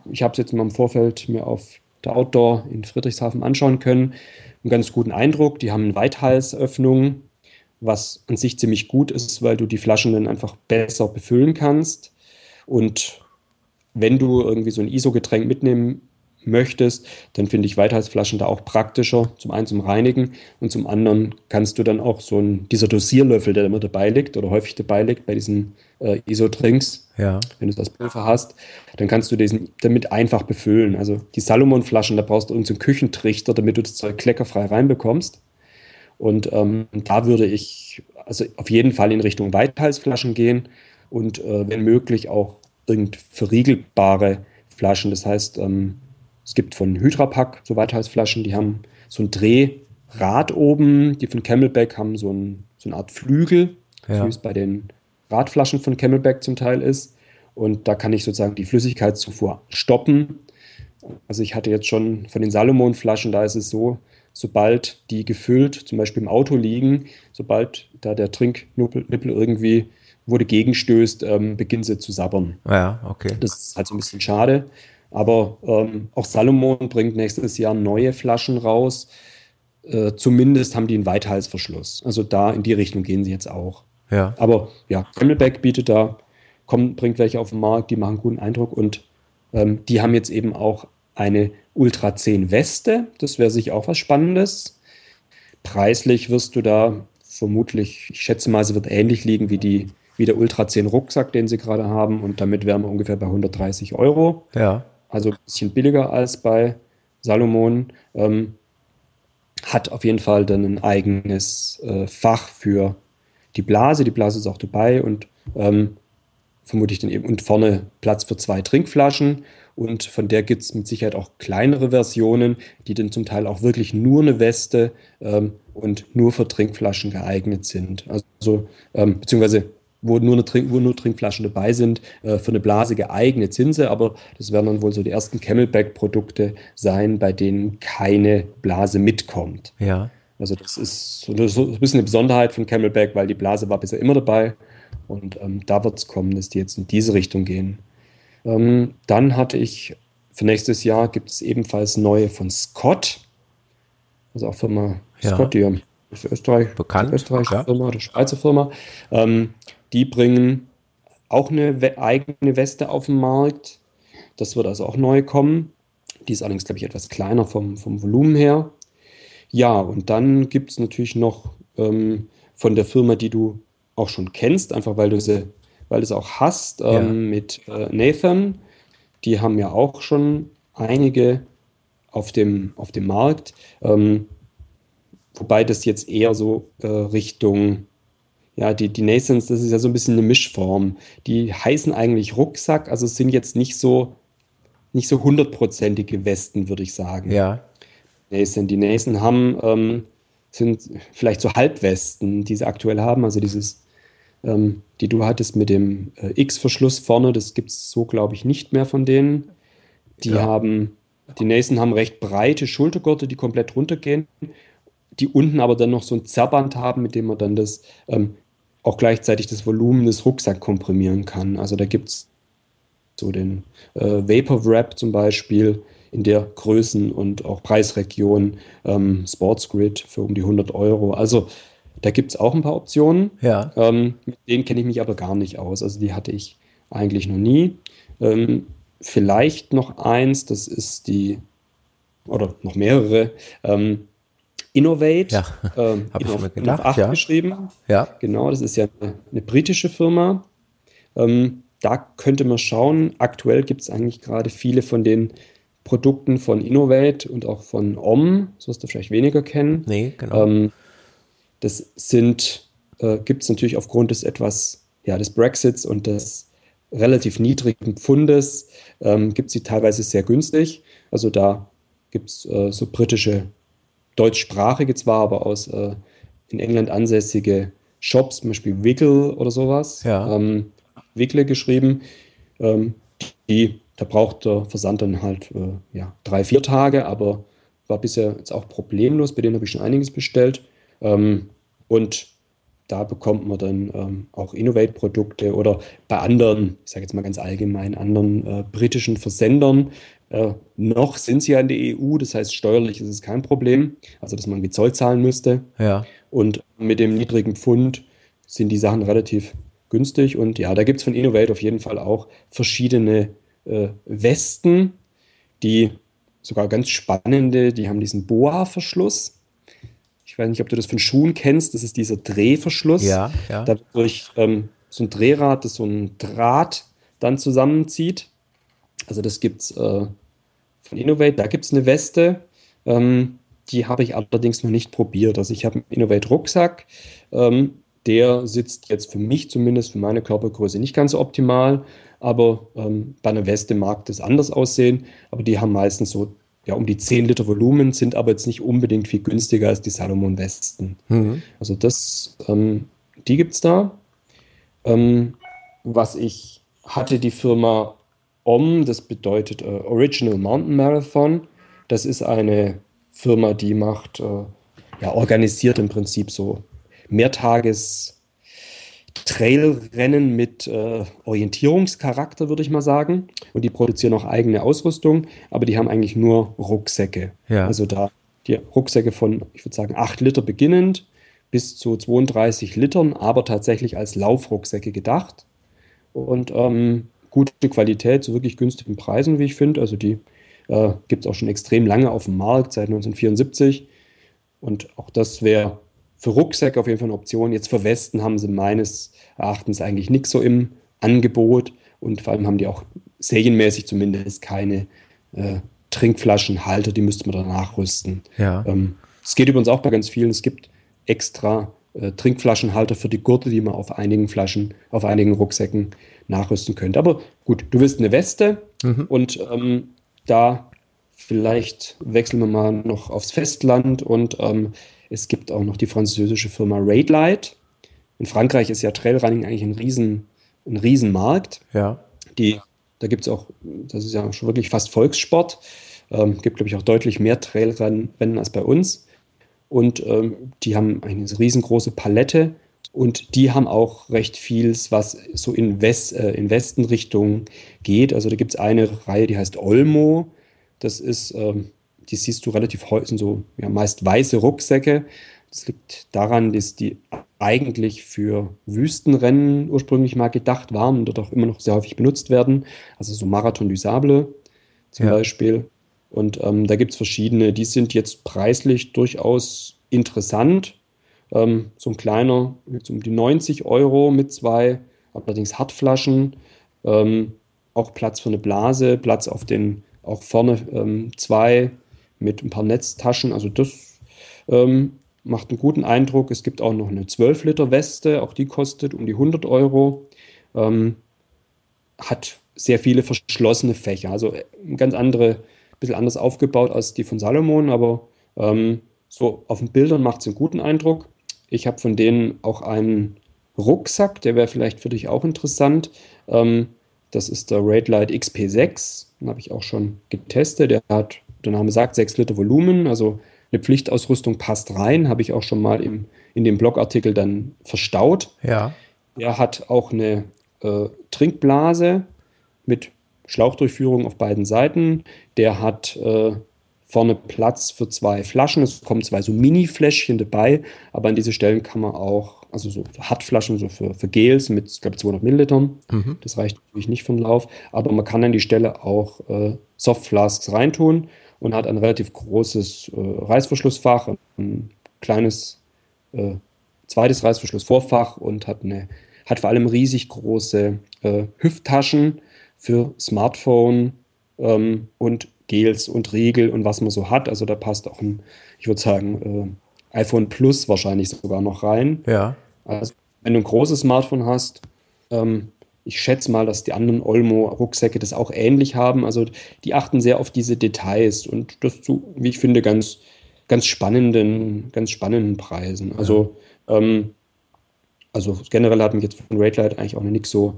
ich habe es jetzt mal im Vorfeld mir auf der Outdoor in Friedrichshafen anschauen können, einen ganz guten Eindruck. Die haben eine Weithalsöffnung, was an sich ziemlich gut ist, weil du die Flaschen dann einfach besser befüllen kannst. Und wenn du irgendwie so ein ISO-Getränk mitnehmen möchtest, dann finde ich Weithalsflaschen da auch praktischer. Zum einen zum Reinigen und zum anderen kannst du dann auch so ein, dieser Dosierlöffel, der immer dabei liegt oder häufig dabei liegt bei diesen äh, ISO-Drinks, ja. wenn du das Pulver hast, dann kannst du diesen damit einfach befüllen. Also die Salomon-Flaschen, da brauchst du irgendeinen Küchentrichter, damit du das Zeug kleckerfrei reinbekommst. Und ähm, da würde ich also auf jeden Fall in Richtung Weithalsflaschen gehen und äh, wenn möglich auch irgend verriegelbare Flaschen. Das heißt, ähm, es gibt von Hydrapack so Weithalsflaschen, die haben so ein Drehrad oben. Die von Camelback haben so, ein, so eine Art Flügel, ja. wie es bei den Radflaschen von Camelback zum Teil ist. Und da kann ich sozusagen die Flüssigkeitszufuhr stoppen. Also ich hatte jetzt schon von den Salomon-Flaschen, da ist es so, sobald die gefüllt, zum Beispiel im Auto liegen, sobald da der Trinknippel irgendwie wurde gegenstößt, ähm, beginnt sie zu sabbern. Ja, okay. Das ist halt so ein bisschen schade. Aber ähm, auch Salomon bringt nächstes Jahr neue Flaschen raus. Äh, zumindest haben die einen Weithalsverschluss. Also da in die Richtung gehen sie jetzt auch. Ja. Aber ja, Camelback bietet da, kommt, bringt welche auf den Markt, die machen einen guten Eindruck und ähm, die haben jetzt eben auch eine Ultra 10 Weste. Das wäre sicher auch was Spannendes. Preislich wirst du da vermutlich, ich schätze mal, sie wird ähnlich liegen wie die wie der Ultra 10 Rucksack, den sie gerade haben. Und damit wären wir ungefähr bei 130 Euro. Ja. Also ein bisschen billiger als bei Salomon. Ähm, hat auf jeden Fall dann ein eigenes äh, Fach für die Blase. Die Blase ist auch dabei und ähm, vermutlich dann eben und vorne Platz für zwei Trinkflaschen. Und von der gibt es mit Sicherheit auch kleinere Versionen, die dann zum Teil auch wirklich nur eine Weste ähm, und nur für Trinkflaschen geeignet sind. Also ähm, beziehungsweise wo nur, eine wo nur Trinkflaschen dabei sind, äh, für eine Blase geeignet sind sie, aber das werden dann wohl so die ersten Camelback-Produkte sein, bei denen keine Blase mitkommt. Ja. Also das ist so, das ist ein bisschen eine Besonderheit von Camelback, weil die Blase war bisher immer dabei und ähm, da wird es kommen, dass die jetzt in diese Richtung gehen. Ähm, dann hatte ich für nächstes Jahr gibt es ebenfalls neue von Scott, also auch Firma ja. Scott, die für Österreich, bekannt, österreichische ja. Firma oder Schweizer Firma. Ähm, die bringen auch eine eigene Weste auf den Markt. Das wird also auch neu kommen. Die ist allerdings, glaube ich, etwas kleiner vom, vom Volumen her. Ja, und dann gibt es natürlich noch ähm, von der Firma, die du auch schon kennst, einfach weil du sie, weil du sie auch hast, ähm, ja. mit äh, Nathan. Die haben ja auch schon einige auf dem, auf dem Markt. Ähm, wobei das jetzt eher so äh, Richtung ja, die, die Nasons, das ist ja so ein bisschen eine Mischform. Die heißen eigentlich Rucksack, also sind jetzt nicht so, nicht so hundertprozentige Westen, würde ich sagen. Ja. Nason. Die Nason haben, ähm, sind vielleicht so Halbwesten, die sie aktuell haben, also dieses, ähm, die du hattest mit dem äh, X-Verschluss vorne, das gibt es so, glaube ich, nicht mehr von denen. Die ja. haben, die Nason haben recht breite Schultergurte, die komplett runtergehen die unten aber dann noch so ein Zerrband haben, mit dem man dann das ähm, auch gleichzeitig das Volumen des Rucksacks komprimieren kann. Also da gibt es so den äh, Vapor Wrap zum Beispiel in der Größen- und auch Preisregion ähm, Sports Grid für um die 100 Euro. Also da gibt es auch ein paar Optionen. Ja. Ähm, mit denen kenne ich mich aber gar nicht aus. Also die hatte ich eigentlich noch nie. Ähm, vielleicht noch eins, das ist die, oder noch mehrere, ähm, Innovate. Ja, ähm, habe ich auf, mir gedacht. Auf 8 ja. geschrieben. Ja. Genau, das ist ja eine, eine britische Firma. Ähm, da könnte man schauen. Aktuell gibt es eigentlich gerade viele von den Produkten von Innovate und auch von OM, so wirst du vielleicht weniger kennen. Nee, genau. Ähm, das sind, äh, gibt es natürlich aufgrund des etwas, ja, des Brexits und des relativ niedrigen Pfundes, ähm, gibt es sie teilweise sehr günstig. Also da gibt es äh, so britische deutschsprachige zwar, aber aus äh, in England ansässige Shops, zum Beispiel Wiggle oder sowas. Ja. Ähm, Wiggle geschrieben. Ähm, die, da braucht der Versand dann halt äh, ja, drei, vier Tage, aber war bisher jetzt auch problemlos. Bei denen habe ich schon einiges bestellt. Ähm, und da bekommt man dann ähm, auch Innovate-Produkte oder bei anderen, ich sage jetzt mal ganz allgemein, anderen äh, britischen Versendern äh, noch sind sie ja in der EU, das heißt, steuerlich ist es kein Problem, also dass man wie Zoll zahlen müsste. Ja. Und mit dem niedrigen Pfund sind die Sachen relativ günstig. Und ja, da gibt es von Innovate auf jeden Fall auch verschiedene äh, Westen, die sogar ganz spannende, die haben diesen Boa-Verschluss. Ich weiß nicht, ob du das von Schuhen kennst, das ist dieser Drehverschluss. Ja, ja. Da durch ähm, so ein Drehrad, das so ein Draht dann zusammenzieht. Also das gibt es äh, von Innovate, da gibt es eine Weste. Ähm, die habe ich allerdings noch nicht probiert. Also ich habe einen Innovate Rucksack. Ähm, der sitzt jetzt für mich zumindest, für meine Körpergröße nicht ganz so optimal. Aber ähm, bei einer Weste mag das anders aussehen. Aber die haben meistens so ja, um die 10 Liter Volumen, sind aber jetzt nicht unbedingt viel günstiger als die Salomon-Westen. Mhm. Also das, ähm, die gibt es da. Ähm, was ich hatte, die Firma OM, das bedeutet äh, Original Mountain Marathon. Das ist eine Firma, die macht, äh, ja, organisiert im Prinzip so Mehrtages Trailrennen mit äh, Orientierungscharakter, würde ich mal sagen. Und die produzieren auch eigene Ausrüstung, aber die haben eigentlich nur Rucksäcke. Ja. Also da die Rucksäcke von, ich würde sagen, 8 Liter beginnend bis zu 32 Litern, aber tatsächlich als Laufrucksäcke gedacht. Und ähm, gute Qualität zu wirklich günstigen Preisen, wie ich finde. Also die äh, gibt es auch schon extrem lange auf dem Markt, seit 1974. Und auch das wäre für Rucksäcke auf jeden Fall eine Option. Jetzt für Westen haben sie meines Erachtens eigentlich nichts so im Angebot. Und vor allem haben die auch serienmäßig zumindest keine äh, Trinkflaschenhalter, die müsste man dann nachrüsten. Ja. Ähm, es geht übrigens auch bei ganz vielen. Es gibt extra äh, Trinkflaschenhalter für die Gurte, die man auf einigen Flaschen, auf einigen Rucksäcken nachrüsten könnte. Aber gut, du willst eine Weste mhm. und ähm, da vielleicht wechseln wir mal noch aufs Festland und ähm, es gibt auch noch die französische Firma Raidlight. In Frankreich ist ja Trailrunning eigentlich ein riesen, ein Riesenmarkt. Ja. Die, da gibt es auch, das ist ja schon wirklich fast Volkssport. Ähm, gibt, glaube ich, auch deutlich mehr Trailrennen als bei uns. Und ähm, die haben eine riesengroße Palette und die haben auch recht vieles, was so in, West, äh, in Westenrichtung geht. Also da gibt es eine Reihe, die heißt Olmo. Das ist, ähm, die siehst du relativ häufig, so ja, meist weiße Rucksäcke. Das liegt daran, dass die eigentlich für Wüstenrennen ursprünglich mal gedacht waren und dort auch immer noch sehr häufig benutzt werden. Also so Marathon du Sable zum ja. Beispiel. Und ähm, da gibt es verschiedene, die sind jetzt preislich durchaus interessant. Ähm, so ein kleiner, jetzt um die 90 Euro mit zwei, allerdings Hartflaschen. Ähm, auch Platz für eine Blase, Platz auf den, auch vorne ähm, zwei mit ein paar Netztaschen. Also das ähm, macht einen guten Eindruck. Es gibt auch noch eine 12 Liter Weste, auch die kostet um die 100 Euro. Ähm, hat sehr viele verschlossene Fächer, also äh, ganz andere bisschen anders aufgebaut als die von Salomon, aber ähm, so auf den Bildern macht es einen guten Eindruck. Ich habe von denen auch einen Rucksack, der wäre vielleicht für dich auch interessant. Ähm, das ist der Raidlight XP6, den habe ich auch schon getestet. Der hat, der Name sagt, 6 Liter Volumen, also eine Pflichtausrüstung passt rein, habe ich auch schon mal im, in dem Blogartikel dann verstaut. Ja. Er hat auch eine äh, Trinkblase mit Schlauchdurchführung auf beiden Seiten. Der hat äh, vorne Platz für zwei Flaschen. Es kommen zwei so Mini-Fläschchen dabei, aber an diese Stellen kann man auch, also so Hartflaschen so für, für Gels mit, ich glaube, 200 Millilitern. Mhm. Das reicht natürlich nicht für den Lauf, aber man kann an die Stelle auch äh, Softflasks reintun und hat ein relativ großes äh, Reißverschlussfach, ein kleines äh, zweites Reißverschlussvorfach und hat eine hat vor allem riesig große äh, Hüfttaschen, für Smartphone ähm, und Gels und Riegel und was man so hat. Also da passt auch ein, ich würde sagen, äh, iPhone Plus wahrscheinlich sogar noch rein. Ja. Also wenn du ein großes Smartphone hast, ähm, ich schätze mal, dass die anderen Olmo-Rucksäcke das auch ähnlich haben. Also die achten sehr auf diese Details und das zu, wie ich finde, ganz, ganz spannenden, ganz spannenden Preisen. Also, ähm, also generell hat mich jetzt von Raidlight eigentlich auch noch nichts so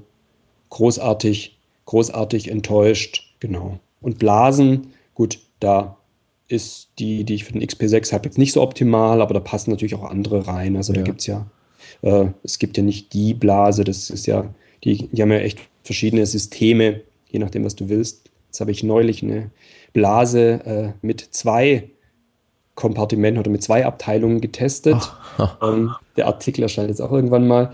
großartig großartig enttäuscht. Genau. Und Blasen, gut, da ist die, die ich für den XP6 habe, jetzt nicht so optimal, aber da passen natürlich auch andere rein. Also da gibt es ja, äh, es gibt ja nicht die Blase, das ist ja, die, die haben ja echt verschiedene Systeme, je nachdem, was du willst. Jetzt habe ich neulich eine Blase äh, mit zwei Kompartimenten oder mit zwei Abteilungen getestet. Ähm, der Artikel erscheint jetzt auch irgendwann mal.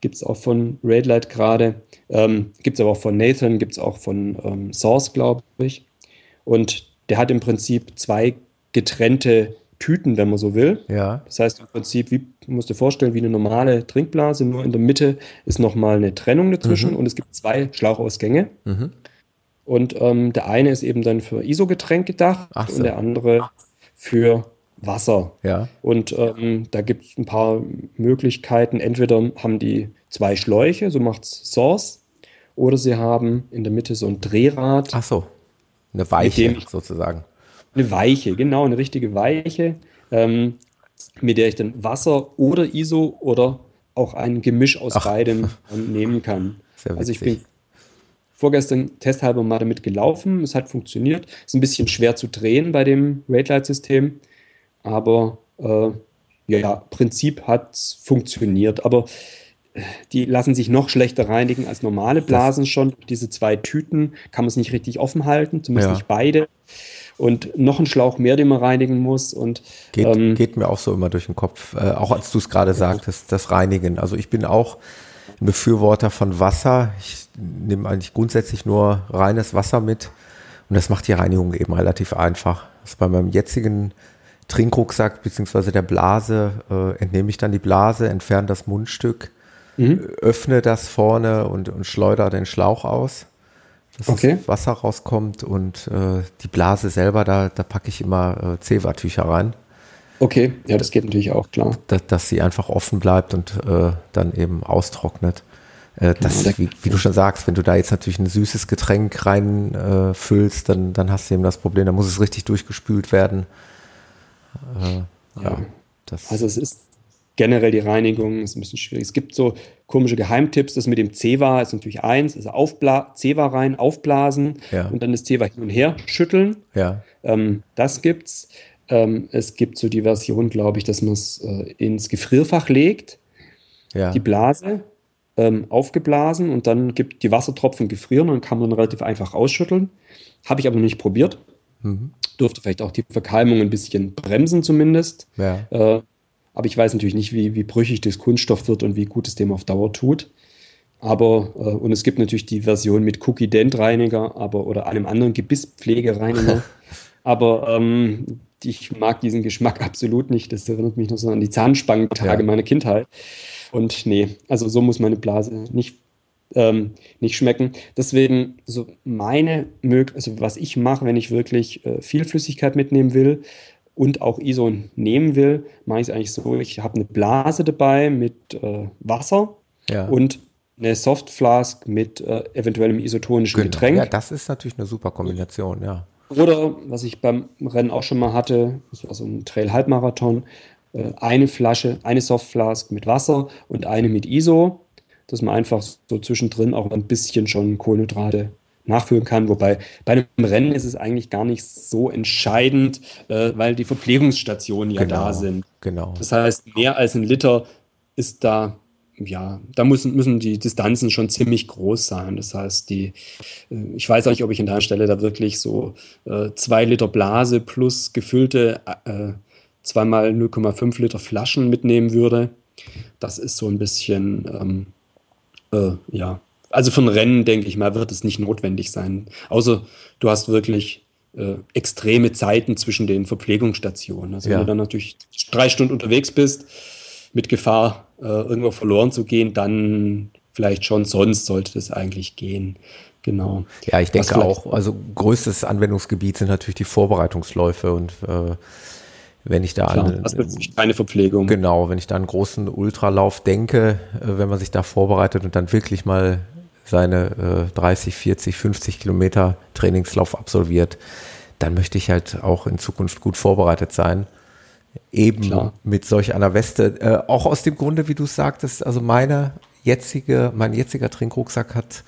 Gibt es auch von Redlight gerade. Ähm, gibt es aber auch von Nathan, gibt es auch von ähm, Source, glaube ich. Und der hat im Prinzip zwei getrennte Tüten, wenn man so will. Ja. Das heißt im Prinzip, wie musst du dir vorstellen, wie eine normale Trinkblase, nur in der Mitte ist nochmal eine Trennung dazwischen mhm. und es gibt zwei Schlauchausgänge. Mhm. Und ähm, der eine ist eben dann für ISO-Getränk gedacht so. und der andere für Wasser. Ja. Und ähm, da gibt es ein paar Möglichkeiten. Entweder haben die zwei Schläuche, so macht es Source, oder sie haben in der Mitte so ein Drehrad. Ach so, eine Weiche ich, sozusagen. Eine Weiche, genau, eine richtige Weiche, ähm, mit der ich dann Wasser oder ISO oder auch ein Gemisch aus Ach. beidem nehmen kann. also ich bin vorgestern testhalber mal damit gelaufen. Es hat funktioniert. Ist ein bisschen schwer zu drehen bei dem Raidlight-System aber äh, ja, Prinzip hat funktioniert. Aber äh, die lassen sich noch schlechter reinigen als normale Blasen das schon. Diese zwei Tüten kann man es nicht richtig offen halten, zumindest ja. nicht beide. Und noch ein Schlauch mehr, den man reinigen muss. Und, geht, ähm, geht mir auch so immer durch den Kopf, äh, auch als du es gerade sagtest, das Reinigen. Also ich bin auch ein Befürworter von Wasser. Ich nehme eigentlich grundsätzlich nur reines Wasser mit. Und das macht die Reinigung eben relativ einfach. Das ist bei meinem jetzigen Trinkrucksack beziehungsweise der Blase äh, entnehme ich dann die Blase, entferne das Mundstück, mhm. öffne das vorne und, und schleudere den Schlauch aus, dass okay. das Wasser rauskommt und äh, die Blase selber, da, da packe ich immer äh, Zewa-Tücher rein. Okay, ja, das geht natürlich auch, klar. Dass, dass sie einfach offen bleibt und äh, dann eben austrocknet. Äh, das, genau, wie, wie, du schon sagst, wenn du da jetzt natürlich ein süßes Getränk reinfüllst, äh, dann, dann hast du eben das Problem, da muss es richtig durchgespült werden. Äh, ja, also es ist generell die Reinigung ist ein bisschen schwierig. Es gibt so komische Geheimtipps. Das mit dem Zewa ist natürlich eins. Also Aufbla Zewa rein, aufblasen ja. und dann das Zewa hin und her schütteln. Ja. Ähm, das gibt's. Ähm, es gibt so die Version, glaube ich, dass man es äh, ins Gefrierfach legt, ja. die Blase ähm, aufgeblasen und dann gibt die Wassertropfen gefrieren und kann man relativ einfach ausschütteln. Habe ich aber noch nicht probiert. Mhm. Dürfte vielleicht auch die Verkalmung ein bisschen bremsen zumindest. Ja. Äh, aber ich weiß natürlich nicht, wie, wie brüchig das Kunststoff wird und wie gut es dem auf Dauer tut. Aber, äh, und es gibt natürlich die Version mit Cookie Dent Reiniger, aber oder einem anderen Gebisspflegereiniger. aber ähm, ich mag diesen Geschmack absolut nicht. Das erinnert mich noch so an die Zahnspangentage ja. meiner Kindheit. Und nee, also so muss meine Blase nicht, ähm, nicht schmecken. Deswegen, so meine also was ich mache, wenn ich wirklich äh, viel Flüssigkeit mitnehmen will, und auch ISO nehmen will, mache ich es eigentlich so, ich habe eine Blase dabei mit äh, Wasser ja. und eine Softflask mit äh, eventuellem isotonischen genau. Getränk. Ja, das ist natürlich eine super Kombination, ja. Oder, was ich beim Rennen auch schon mal hatte, das war so ein Trail-Halbmarathon, äh, eine Flasche, eine Softflask mit Wasser und eine mit ISO, dass man einfach so zwischendrin auch ein bisschen schon Kohlenhydrate nachführen kann. Wobei bei einem Rennen ist es eigentlich gar nicht so entscheidend, äh, weil die Verpflegungsstationen ja genau, da sind. Genau. Das heißt, mehr als ein Liter ist da, ja, da müssen, müssen die Distanzen schon ziemlich groß sein. Das heißt, die, äh, ich weiß auch nicht, ob ich an der Stelle da wirklich so äh, zwei Liter Blase plus gefüllte äh, zweimal 0,5 Liter Flaschen mitnehmen würde. Das ist so ein bisschen, ähm, äh, ja, also für ein Rennen, denke ich mal, wird es nicht notwendig sein. Außer du hast wirklich äh, extreme Zeiten zwischen den Verpflegungsstationen. Also ja. wenn du dann natürlich drei Stunden unterwegs bist, mit Gefahr, äh, irgendwo verloren zu gehen, dann vielleicht schon, sonst sollte das eigentlich gehen. Genau. Ja, ich denke auch, also größtes Anwendungsgebiet sind natürlich die Vorbereitungsläufe und äh, wenn ich da Klar, an das wird keine Verpflegung. Genau, wenn ich da einen großen Ultralauf denke, äh, wenn man sich da vorbereitet und dann wirklich mal seine äh, 30, 40, 50 Kilometer Trainingslauf absolviert, dann möchte ich halt auch in Zukunft gut vorbereitet sein. Eben Klar. mit solch einer Weste. Äh, auch aus dem Grunde, wie du sagtest, also meine jetzige, mein jetziger Trinkrucksack hat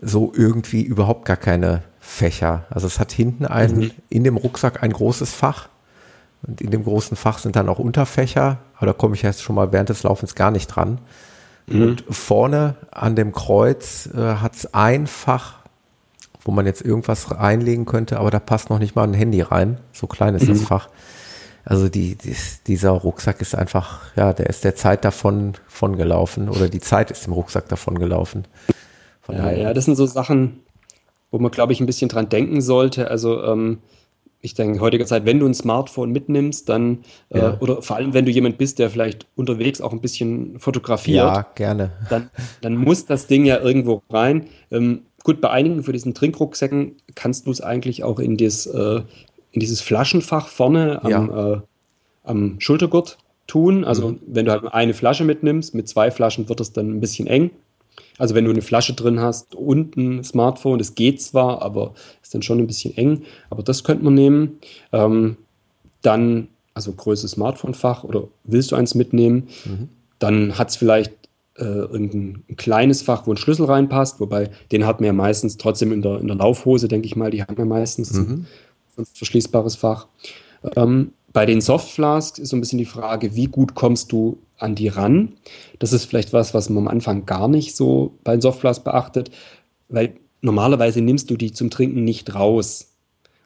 so irgendwie überhaupt gar keine Fächer. Also es hat hinten ein, mhm. in dem Rucksack ein großes Fach. Und in dem großen Fach sind dann auch Unterfächer, aber da komme ich jetzt schon mal während des Laufens gar nicht dran. Mhm. Und vorne an dem Kreuz äh, hat es ein Fach, wo man jetzt irgendwas reinlegen könnte, aber da passt noch nicht mal ein Handy rein. So klein ist mhm. das Fach. Also die, die, dieser Rucksack ist einfach, ja, der ist der Zeit davon von gelaufen oder die Zeit ist dem Rucksack davon gelaufen. Von ja, ja, das sind so Sachen, wo man, glaube ich, ein bisschen dran denken sollte. Also ähm, ich denke, heutiger Zeit, wenn du ein Smartphone mitnimmst, dann, äh, ja. äh, oder vor allem, wenn du jemand bist, der vielleicht unterwegs auch ein bisschen fotografiert. Ja, gerne. Dann, dann muss das Ding ja irgendwo rein. Ähm, gut, bei einigen für diesen Trinkrucksäcken kannst du es eigentlich auch in, dies, äh, in dieses Flaschenfach vorne am, ja. äh, am Schultergurt tun. Also, mhm. wenn du halt eine Flasche mitnimmst, mit zwei Flaschen wird es dann ein bisschen eng. Also wenn du eine Flasche drin hast und ein Smartphone, das geht zwar, aber ist dann schon ein bisschen eng. Aber das könnte man nehmen. Ähm, dann, also Größe Smartphone-Fach oder willst du eins mitnehmen? Mhm. Dann hat es vielleicht äh, ein, ein, kleines Fach, wo ein Schlüssel reinpasst, wobei den hat man ja meistens trotzdem in der, in der Laufhose, denke ich mal, die haben wir meistens mhm. ein verschließbares Fach. Ähm, bei den Softflasks ist so ein bisschen die Frage, wie gut kommst du an die ran? Das ist vielleicht was, was man am Anfang gar nicht so bei den Softflasks beachtet, weil normalerweise nimmst du die zum Trinken nicht raus.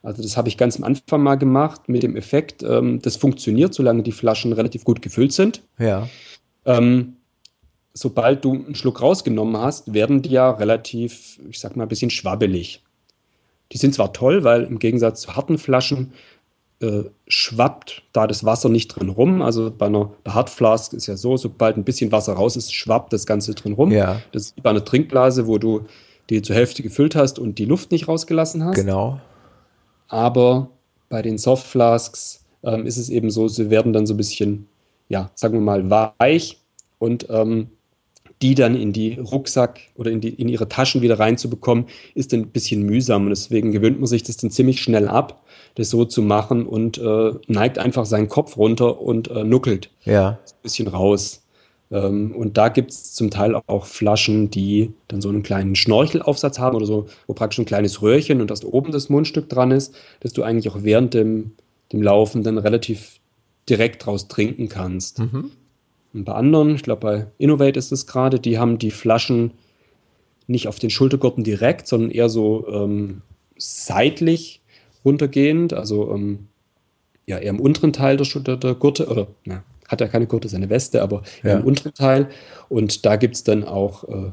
Also das habe ich ganz am Anfang mal gemacht mit dem Effekt, ähm, das funktioniert, solange die Flaschen relativ gut gefüllt sind. Ja. Ähm, sobald du einen Schluck rausgenommen hast, werden die ja relativ, ich sag mal, ein bisschen schwabbelig. Die sind zwar toll, weil im Gegensatz zu harten Flaschen äh, schwappt da das Wasser nicht drin rum. Also bei einer bei Hardflask ist ja so, sobald ein bisschen Wasser raus ist, schwappt das Ganze drin rum. Ja. Das ist wie bei einer Trinkblase, wo du die zur Hälfte gefüllt hast und die Luft nicht rausgelassen hast. Genau. Aber bei den Softflasks ähm, ist es eben so, sie werden dann so ein bisschen, ja, sagen wir mal, weich und ähm, die dann in die Rucksack oder in, die, in ihre Taschen wieder reinzubekommen, ist ein bisschen mühsam. Und deswegen gewöhnt man sich das dann ziemlich schnell ab, das so zu machen und äh, neigt einfach seinen Kopf runter und äh, nuckelt ja. ein bisschen raus. Ähm, und da gibt es zum Teil auch Flaschen, die dann so einen kleinen Schnorchelaufsatz haben oder so, wo praktisch ein kleines Röhrchen und das oben das Mundstück dran ist, dass du eigentlich auch während dem, dem Laufen dann relativ direkt draus trinken kannst. Mhm. Und bei anderen, ich glaube bei Innovate ist es gerade, die haben die Flaschen nicht auf den Schultergurten direkt, sondern eher so ähm, seitlich runtergehend, also ähm, ja eher im unteren Teil der, der, Gurte, oder na, hat er keine Gurte, seine Weste, aber ja. im unteren Teil. Und da gibt es dann auch äh,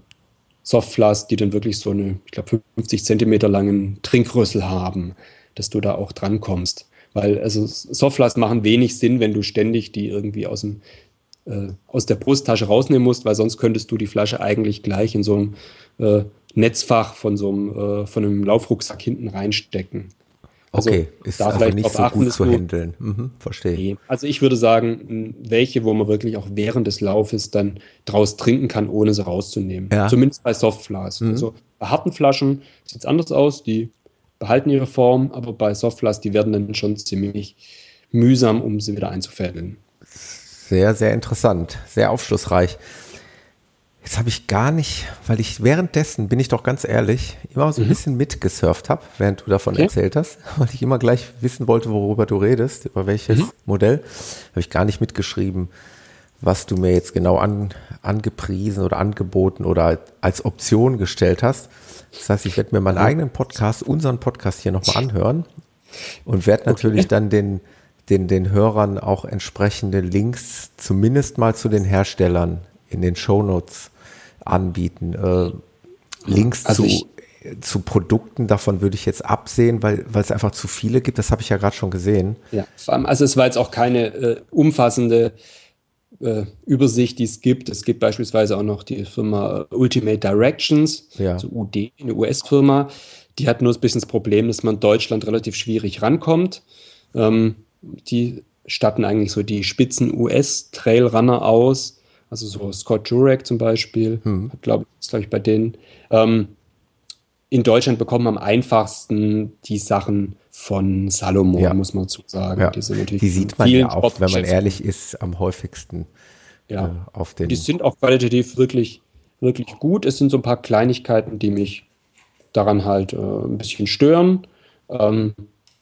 Softflasks, die dann wirklich so eine, ich glaube, 50 Zentimeter langen Trinkrüssel haben, dass du da auch drankommst. Weil also Softflasks machen wenig Sinn, wenn du ständig die irgendwie aus dem äh, aus der Brusttasche rausnehmen musst, weil sonst könntest du die Flasche eigentlich gleich in so einem äh, Netzfach von so einem, äh, von einem Laufrucksack hinten reinstecken. Also okay, ist da also nicht so gut zu handeln. Mhm, verstehe. Nee. Also ich würde sagen, welche, wo man wirklich auch während des Laufes dann draus trinken kann, ohne sie rauszunehmen. Ja. Zumindest bei Softflasks. Mhm. Also bei harten Flaschen sieht es anders aus, die behalten ihre Form, aber bei Softflasks, die werden dann schon ziemlich mühsam, um sie wieder einzufädeln. Sehr, sehr interessant, sehr aufschlussreich. Jetzt habe ich gar nicht, weil ich währenddessen, bin ich doch ganz ehrlich, immer so ein mhm. bisschen mitgesurft habe, während du davon okay. erzählt hast, weil ich immer gleich wissen wollte, worüber du redest, über welches mhm. Modell. Habe ich gar nicht mitgeschrieben, was du mir jetzt genau an, angepriesen oder angeboten oder als Option gestellt hast. Das heißt, ich werde mir meinen eigenen Podcast, unseren Podcast hier nochmal anhören und werde natürlich okay. dann den den, den Hörern auch entsprechende Links zumindest mal zu den Herstellern in den Shownotes anbieten. Äh, Links also zu, zu Produkten, davon würde ich jetzt absehen, weil, weil es einfach zu viele gibt. Das habe ich ja gerade schon gesehen. Ja, also es war jetzt auch keine äh, umfassende äh, Übersicht, die es gibt. Es gibt beispielsweise auch noch die Firma Ultimate Directions, ja. also UD, eine US-Firma. Die hat nur ein bisschen das Problem, dass man in Deutschland relativ schwierig rankommt. Ähm, die statten eigentlich so die spitzen US-Trailrunner aus. Also so Scott Jurek zum Beispiel, hm. glaube ich, glaube ich bei denen. Ähm, in Deutschland bekommen am einfachsten die Sachen von Salomon, ja. muss man zu sagen. Ja. Die, die, sieht man ja auch, wenn man ehrlich ist, am häufigsten ja. Äh, auf den. Die sind auch qualitativ wirklich, wirklich gut. Es sind so ein paar Kleinigkeiten, die mich daran halt äh, ein bisschen stören. Ähm,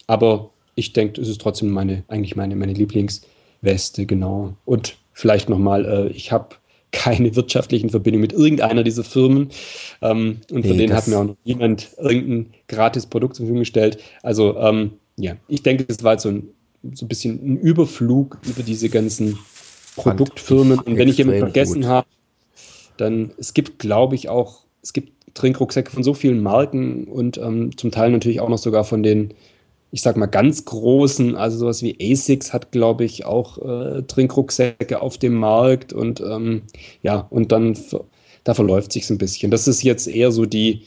aber ich denke, es ist trotzdem meine, eigentlich meine, meine Lieblingsweste, genau. Und vielleicht nochmal, äh, ich habe keine wirtschaftlichen Verbindungen mit irgendeiner dieser Firmen. Ähm, und von nee, denen hat mir auch noch niemand irgendein gratis Produkt zur Verfügung gestellt. Also, ähm, ja, ich denke, es war jetzt so ein, so ein bisschen ein Überflug über diese ganzen Produktfirmen. Und wenn ich jemanden vergessen habe, dann es gibt, glaube ich, auch, es gibt Trinkrucksäcke von so vielen Marken und ähm, zum Teil natürlich auch noch sogar von den ich sag mal, ganz großen, also sowas wie ASICS hat, glaube ich, auch äh, Trinkrucksäcke auf dem Markt und ähm, ja, und dann da verläuft sich ein bisschen. Das ist jetzt eher so die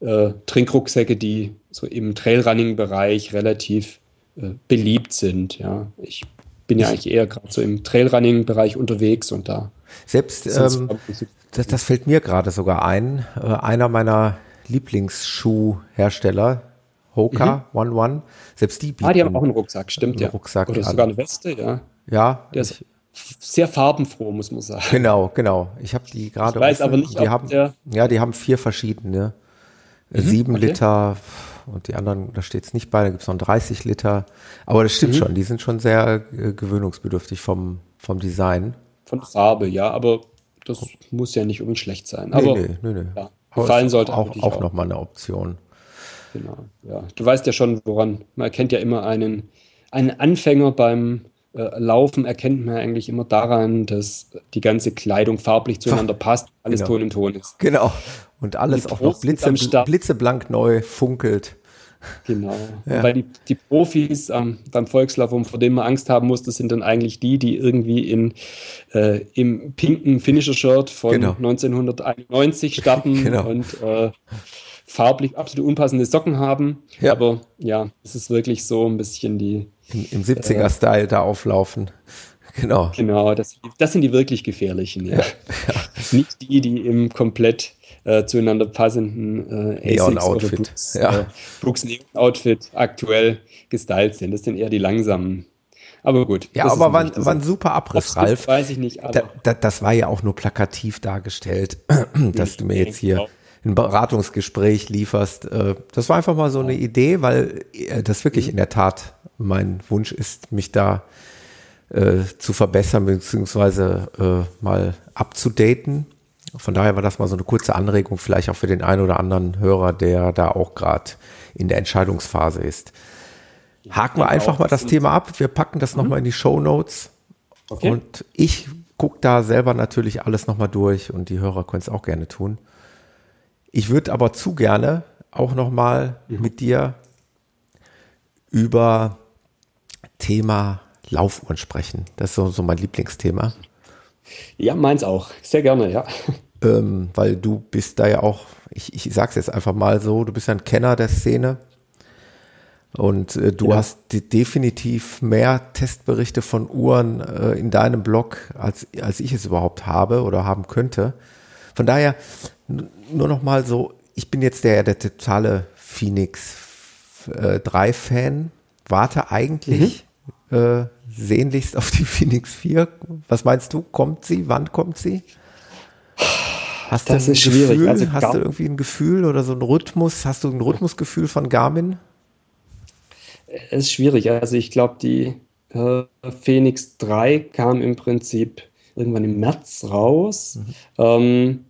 äh, Trinkrucksäcke, die so im Trailrunning-Bereich relativ äh, beliebt sind. Ja, ich bin ja eigentlich eher gerade so im Trailrunning-Bereich unterwegs und da. Selbst, ähm, das, das fällt mir gerade sogar ein. Äh, einer meiner Lieblingsschuhhersteller, Hoka mhm. One One. Selbst die bieten. Ah, die haben auch einen Rucksack, stimmt einen ja. Rucksack Oder sogar eine Weste, ja. Ja. Der ist sehr farbenfroh, muss man sagen. Genau, genau. Ich habe die gerade. Ich weiß offen. aber nicht, die haben, Ja, die haben vier verschiedene. Mhm, Sieben okay. Liter und die anderen, da steht es nicht bei, da gibt es noch 30 Liter. Aber das stimmt mhm. schon, die sind schon sehr äh, gewöhnungsbedürftig vom, vom Design. Von Farbe, ja, aber das muss ja nicht unbedingt schlecht sein. Aber nee, nee, nee, nee. Ja, gefallen sollte auch, auch, auch nochmal eine Option. Genau, ja. Du weißt ja schon, woran. Man erkennt ja immer einen, einen Anfänger beim äh, Laufen, erkennt man eigentlich immer daran, dass die ganze Kleidung farblich zueinander passt, alles genau. Ton im Ton ist. Genau. Und alles auch noch blitze, blitzeblank neu funkelt. Genau. Ja. Weil die, die Profis ähm, beim Volkslauf, vor denen man Angst haben musste, sind dann eigentlich die, die irgendwie in, äh, im pinken Finisher-Shirt von genau. 1991 starten genau. und äh, farblich absolut unpassende Socken haben. Ja. Aber ja, es ist wirklich so ein bisschen die. Im, im 70er-Style äh, da auflaufen. Genau. Genau, das, das sind die wirklich gefährlichen. Ja. ja. Nicht die, die im komplett äh, zueinander passenden äh, Neon-Outfit Brooks, ja. äh, Brooks Neon-Outfit aktuell gestylt sind. Das sind eher die langsamen aber gut. Ja, aber war, war ein super Abriss, Ralf. Weiß ich nicht. Aber da, da, das war ja auch nur plakativ dargestellt, dass du mir jetzt hier ein Beratungsgespräch lieferst. Äh, das war einfach mal so eine Idee, weil äh, das wirklich in der Tat mein Wunsch ist, mich da äh, zu verbessern beziehungsweise äh, mal abzudaten. Von daher war das mal so eine kurze Anregung, vielleicht auch für den einen oder anderen Hörer, der da auch gerade in der Entscheidungsphase ist. Haken wir einfach mal das Thema ab. Wir packen das mhm. nochmal in die Show Notes. Okay. Und ich gucke da selber natürlich alles nochmal durch und die Hörer können es auch gerne tun. Ich würde aber zu gerne auch nochmal mhm. mit dir über Thema Laufuhren sprechen. Das ist so, so mein Lieblingsthema. Ja, meins auch. Sehr gerne, ja. Ähm, weil du bist da ja auch, ich, ich sag's jetzt einfach mal so, du bist ja ein Kenner der Szene. Und äh, du ja. hast definitiv mehr Testberichte von Uhren äh, in deinem Blog, als, als ich es überhaupt habe oder haben könnte. Von daher nur noch mal so, ich bin jetzt der, der totale Phoenix äh, 3 Fan, warte eigentlich mhm. äh, sehnlichst auf die Phoenix 4. Was meinst du? Kommt sie? Wann kommt sie? Hast das du ist Gefühl, schwierig. Also hast du irgendwie ein Gefühl oder so ein Rhythmus? Hast du ein Rhythmusgefühl von Garmin? Es ist schwierig. Also ich glaube, die äh, Phoenix 3 kam im Prinzip irgendwann im März raus. Mhm. Ähm,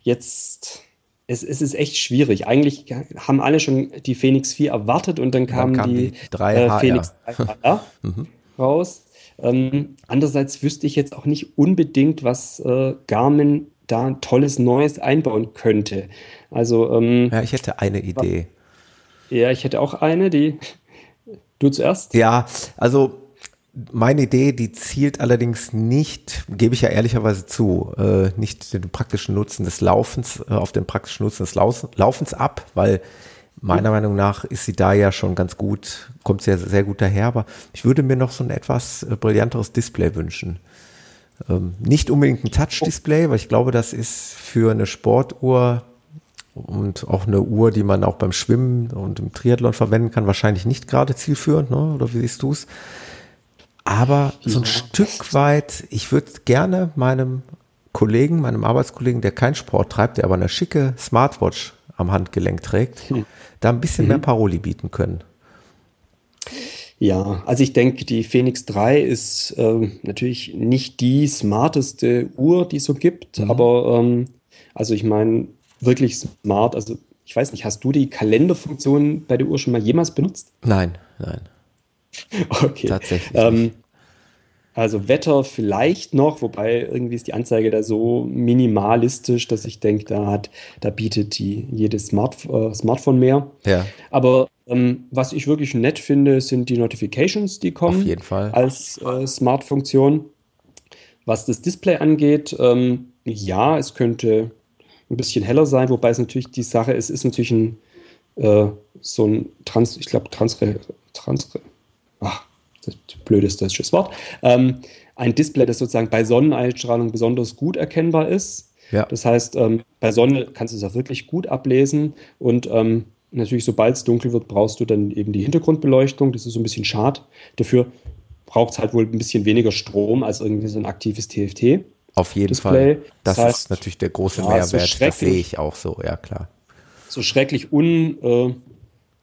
jetzt, es, es, ist echt schwierig. Eigentlich haben alle schon die Phoenix 4 erwartet und dann kam, dann kam die, die 3 äh, Phoenix 3 HR mhm. raus. Ähm, andererseits wüsste ich jetzt auch nicht unbedingt, was äh, Garmin da tolles Neues einbauen könnte. Also ähm, ja, ich hätte eine Idee. Ja, ich hätte auch eine, die Du zuerst? Ja, also meine Idee, die zielt allerdings nicht, gebe ich ja ehrlicherweise zu, äh, nicht den praktischen Nutzen des Laufens, äh, auf den praktischen Nutzen des Laufens ab, weil meiner mhm. Meinung nach ist sie da ja schon ganz gut, kommt sehr, sehr gut daher, aber ich würde mir noch so ein etwas äh, brillanteres Display wünschen. Ähm, nicht unbedingt ein Touch-Display, weil ich glaube, das ist für eine Sportuhr und auch eine Uhr, die man auch beim Schwimmen und im Triathlon verwenden kann, wahrscheinlich nicht gerade zielführend, ne? oder wie siehst du es? Aber so ein ja. Stück weit, ich würde gerne meinem Kollegen, meinem Arbeitskollegen, der keinen Sport treibt, der aber eine schicke Smartwatch am Handgelenk trägt, hm. da ein bisschen mhm. mehr Paroli bieten können. Ja, also ich denke, die Phoenix 3 ist äh, natürlich nicht die smarteste Uhr, die es so gibt, mhm. aber ähm, also ich meine, wirklich smart. Also ich weiß nicht, hast du die Kalenderfunktion bei der Uhr schon mal jemals benutzt? Nein, nein. Okay. Tatsächlich. Ähm, also Wetter vielleicht noch, wobei irgendwie ist die Anzeige da so minimalistisch, dass ich denke, da hat, da bietet die jedes Smart, äh, Smartphone mehr. Ja. Aber ähm, was ich wirklich nett finde, sind die Notifications, die kommen. Auf jeden Fall. Als äh, Smart-Funktion. Was das Display angeht, ähm, ja, es könnte ein bisschen heller sein, wobei es natürlich die Sache ist, ist natürlich ein äh, so ein Trans, ich glaube, Transre, Transre, ach, das blödes deutsches Wort, ähm, ein Display, das sozusagen bei Sonneneinstrahlung besonders gut erkennbar ist. Ja. Das heißt, ähm, bei Sonne kannst du es auch wirklich gut ablesen und ähm, natürlich, sobald es dunkel wird, brauchst du dann eben die Hintergrundbeleuchtung. Das ist so ein bisschen schade. Dafür braucht es halt wohl ein bisschen weniger Strom als irgendwie so ein aktives TFT. Auf jeden Display. Fall. Das, das heißt, ist natürlich der große ja, Mehrwert. So das sehe ich auch so, ja klar. So schrecklich un, äh,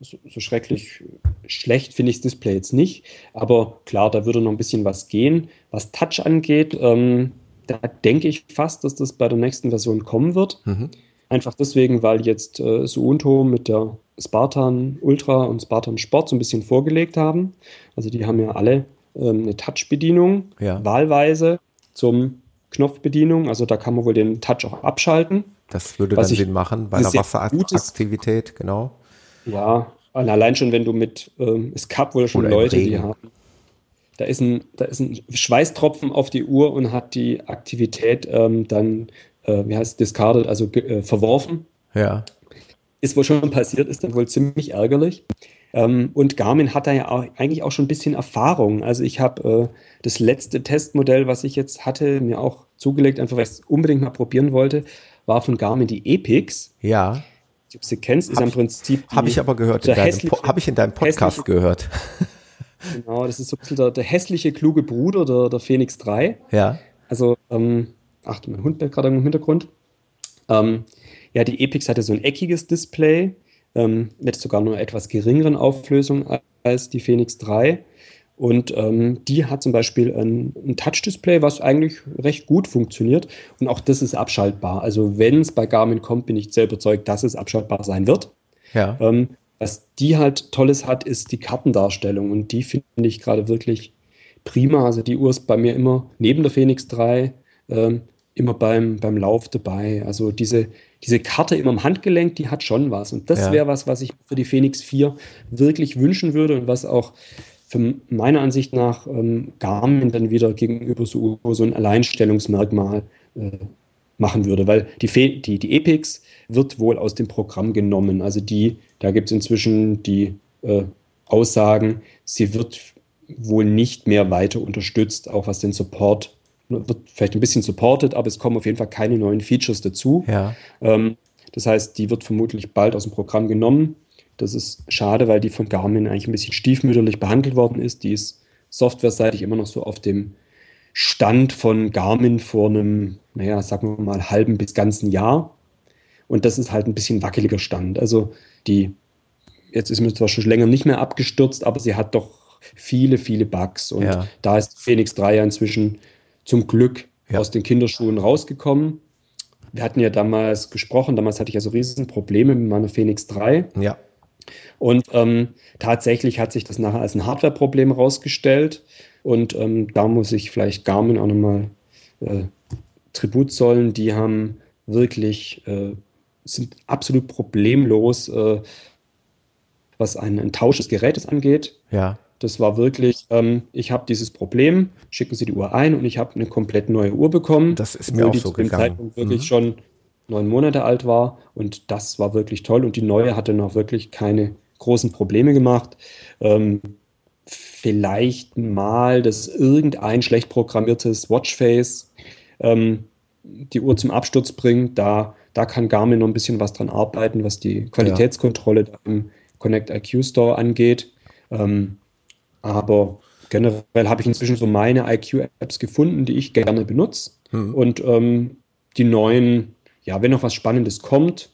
so, so, schrecklich schlecht finde ich das Display jetzt nicht. Aber klar, da würde noch ein bisschen was gehen. Was Touch angeht, ähm, da denke ich fast, dass das bei der nächsten Version kommen wird. Mhm. Einfach deswegen, weil jetzt äh, Suunto mit der Spartan Ultra und Spartan Sport so ein bisschen vorgelegt haben. Also die haben ja alle ähm, eine Touch-Bedienung, ja. wahlweise zum Knopfbedienung. Also da kann man wohl den Touch auch abschalten. Das würde dann Sinn machen bei einer Wasseraktivität, genau. Ja, allein schon, wenn du mit, ähm, es gab wohl schon Oder Leute, die haben, da ist, ein, da ist ein Schweißtropfen auf die Uhr und hat die Aktivität ähm, dann, äh, wie heißt es, discarded, also äh, verworfen. Ja. ist wohl schon passiert, ist dann wohl ziemlich ärgerlich. Ähm, und Garmin hat da ja auch, eigentlich auch schon ein bisschen Erfahrung. Also ich habe äh, das letzte Testmodell, was ich jetzt hatte, mir auch zugelegt, einfach weil ich es unbedingt mal probieren wollte, war von Garmin die Epix. Ja. Ich sie kennst, ist hab im Prinzip. Habe ich aber gehört, habe ich in deinem Podcast gehört. Genau, das ist so ein bisschen der, der hässliche, kluge Bruder der, der Phoenix 3. Ja. Also, ähm, ach, mein Hund bellt gerade im Hintergrund. Ähm, ja, die Epix hatte so ein eckiges Display ähm, mit sogar nur etwas geringeren Auflösung als die Phoenix 3. Und ähm, die hat zum Beispiel ein, ein Touch-Display, was eigentlich recht gut funktioniert. Und auch das ist abschaltbar. Also wenn es bei Garmin kommt, bin ich sehr überzeugt, dass es abschaltbar sein wird. Ja. Ähm, was die halt Tolles hat, ist die Kartendarstellung. Und die finde ich gerade wirklich prima. Also die Uhr ist bei mir immer neben der Phoenix 3 ähm, immer beim, beim Lauf dabei. Also diese, diese Karte immer im Handgelenk, die hat schon was. Und das ja. wäre was, was ich für die Phoenix 4 wirklich wünschen würde und was auch für meiner Ansicht nach ähm, Garmin dann wieder gegenüber so, so ein Alleinstellungsmerkmal äh, machen würde, weil die, die, die Epix wird wohl aus dem Programm genommen. Also die, da gibt es inzwischen die äh, Aussagen, sie wird wohl nicht mehr weiter unterstützt, auch was den Support wird vielleicht ein bisschen supported, aber es kommen auf jeden Fall keine neuen Features dazu. Ja. Ähm, das heißt, die wird vermutlich bald aus dem Programm genommen. Das ist schade, weil die von Garmin eigentlich ein bisschen stiefmütterlich behandelt worden ist. Die ist softwareseitig immer noch so auf dem Stand von Garmin vor einem, naja, sagen wir mal, halben bis ganzen Jahr. Und das ist halt ein bisschen wackeliger Stand. Also die, jetzt ist mir zwar schon länger nicht mehr abgestürzt, aber sie hat doch viele, viele Bugs. Und ja. da ist Phoenix 3 ja inzwischen zum Glück ja. aus den Kinderschuhen rausgekommen. Wir hatten ja damals gesprochen, damals hatte ich ja so riesen Probleme mit meiner Phoenix 3. Ja. Und ähm, tatsächlich hat sich das nachher als ein Hardware-Problem rausgestellt. Und ähm, da muss ich vielleicht Garmin auch nochmal äh, Tribut zollen. Die haben wirklich, äh, sind absolut problemlos, äh, was ein, ein Tausch des Gerätes angeht. Ja. Das war wirklich, ähm, ich habe dieses Problem, schicken Sie die Uhr ein und ich habe eine komplett neue Uhr bekommen. Das ist mir auch die so zu dem gegangen. Zeitpunkt wirklich mhm. schon neun Monate alt war und das war wirklich toll und die neue hatte noch wirklich keine großen Probleme gemacht. Ähm, vielleicht mal, dass irgendein schlecht programmiertes Watchface ähm, die Uhr zum Absturz bringt. Da, da kann Garmin noch ein bisschen was dran arbeiten, was die Qualitätskontrolle ja. im Connect IQ Store angeht. Ähm, aber generell habe ich inzwischen so meine IQ-Apps gefunden, die ich gerne benutze. Hm. Und ähm, die neuen, ja, wenn noch was Spannendes kommt,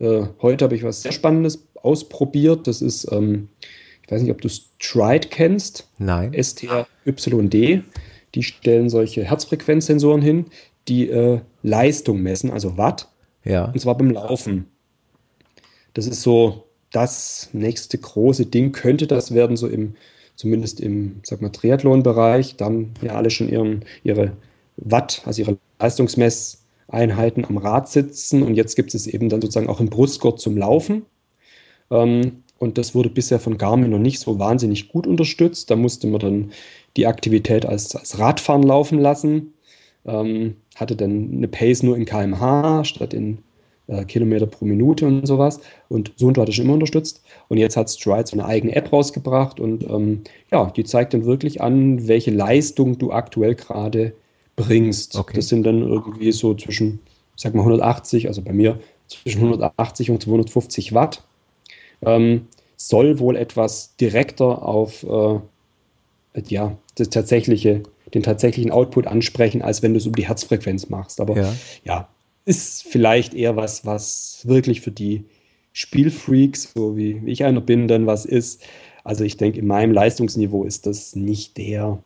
äh, heute habe ich was sehr Spannendes ausprobiert. Das ist, ähm, ich weiß nicht, ob du Stride kennst. Nein. STRYD. Die stellen solche Herzfrequenzsensoren hin, die äh, Leistung messen, also Watt. Ja. Und zwar beim Laufen. Das ist so das nächste große Ding, könnte das werden, so im zumindest im sag mal, Triathlon-Bereich, da haben ja alle schon ihren, ihre Watt, also ihre Leistungsmesseinheiten am Rad sitzen und jetzt gibt es eben dann sozusagen auch einen Brustgurt zum Laufen. Ähm, und das wurde bisher von Garmin noch nicht so wahnsinnig gut unterstützt. Da musste man dann die Aktivität als, als Radfahren laufen lassen. Ähm, hatte dann eine Pace nur in kmh statt in äh, Kilometer pro Minute und sowas. Und Suunto hat das schon immer unterstützt. Und jetzt hat Stride so eine eigene App rausgebracht und ähm, ja, die zeigt dann wirklich an, welche Leistung du aktuell gerade bringst. Okay. Das sind dann irgendwie so zwischen, sag mal 180, also bei mir zwischen 180 und 250 Watt. Ähm, soll wohl etwas direkter auf äh, ja, das tatsächliche, den tatsächlichen Output ansprechen, als wenn du es über die Herzfrequenz machst. Aber ja, ja ist vielleicht eher was, was wirklich für die Spielfreaks, so wie ich einer bin, dann was ist. Also ich denke, in meinem Leistungsniveau ist das nicht der,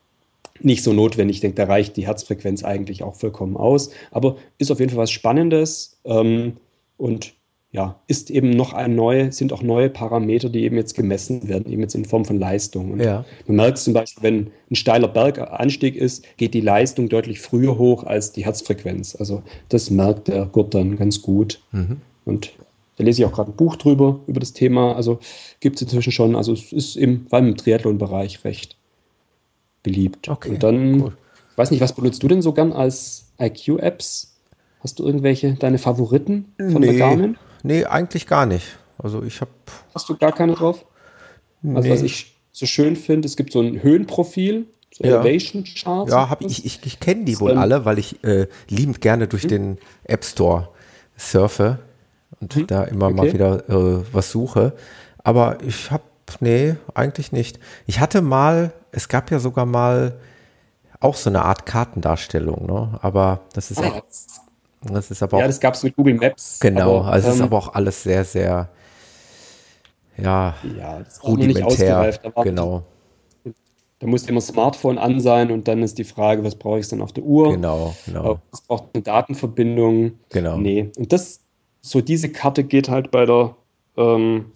nicht so notwendig. Ich denke, da reicht die Herzfrequenz eigentlich auch vollkommen aus. Aber ist auf jeden Fall was Spannendes. Ähm, und ja, ist eben noch ein neue, sind auch neue Parameter, die eben jetzt gemessen werden, eben jetzt in Form von Leistung. Und ja. Man merkt zum Beispiel, wenn ein steiler Berganstieg ist, geht die Leistung deutlich früher hoch als die Herzfrequenz. Also das merkt der Gurt dann ganz gut. Mhm. Und da lese ich auch gerade ein Buch drüber, über das Thema. Also gibt es inzwischen schon, also es ist im, vor allem im Triathlon-Bereich recht beliebt. Okay, Und dann, gut. ich weiß nicht, was benutzt du denn so gern als IQ-Apps? Hast du irgendwelche, deine Favoriten von nee. der Garmin? Nee, eigentlich gar nicht. Also ich habe. Hast du gar keine drauf? Nee. Also was ich so schön finde, es gibt so ein Höhenprofil, so ja. Elevation Charts. Ja, hab ich, ich, ich kenne die wohl alle, weil ich äh, liebend gerne durch mhm. den App Store surfe und mhm. da immer okay. mal wieder äh, was suche. Aber ich habe, nee, eigentlich nicht. Ich hatte mal, es gab ja sogar mal auch so eine Art Kartendarstellung, ne? Aber das ist, ah, auch, das ist aber auch. Ja, das gab es mit Google Maps. Genau, aber, also es ähm, ist aber auch alles sehr, sehr, ja, ja rudimentär. Genau. Da muss immer Smartphone an sein und dann ist die Frage, was brauche ich dann auf der Uhr? Genau, genau. Es braucht eine Datenverbindung. Genau. Nee. Und das, so diese Karte geht halt bei der, ähm,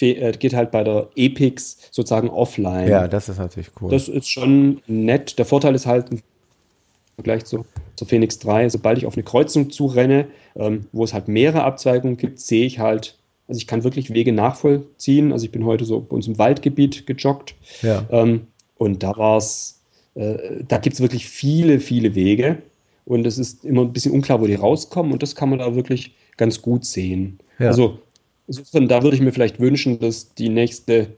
äh, geht halt bei der Epix sozusagen offline. Ja, das ist natürlich cool. Das ist schon nett. Der Vorteil ist halt im Vergleich zu, zur Phoenix 3, sobald ich auf eine Kreuzung zurenne, ähm, wo es halt mehrere Abzweigungen gibt, sehe ich halt, also ich kann wirklich Wege nachvollziehen. Also ich bin heute so bei uns im Waldgebiet gejoggt. Ja. Ähm, und da war es, äh, da gibt es wirklich viele, viele Wege. Und es ist immer ein bisschen unklar, wo die rauskommen. Und das kann man da wirklich ganz gut sehen. Ja. Also da würde ich mir vielleicht wünschen, dass die nächste,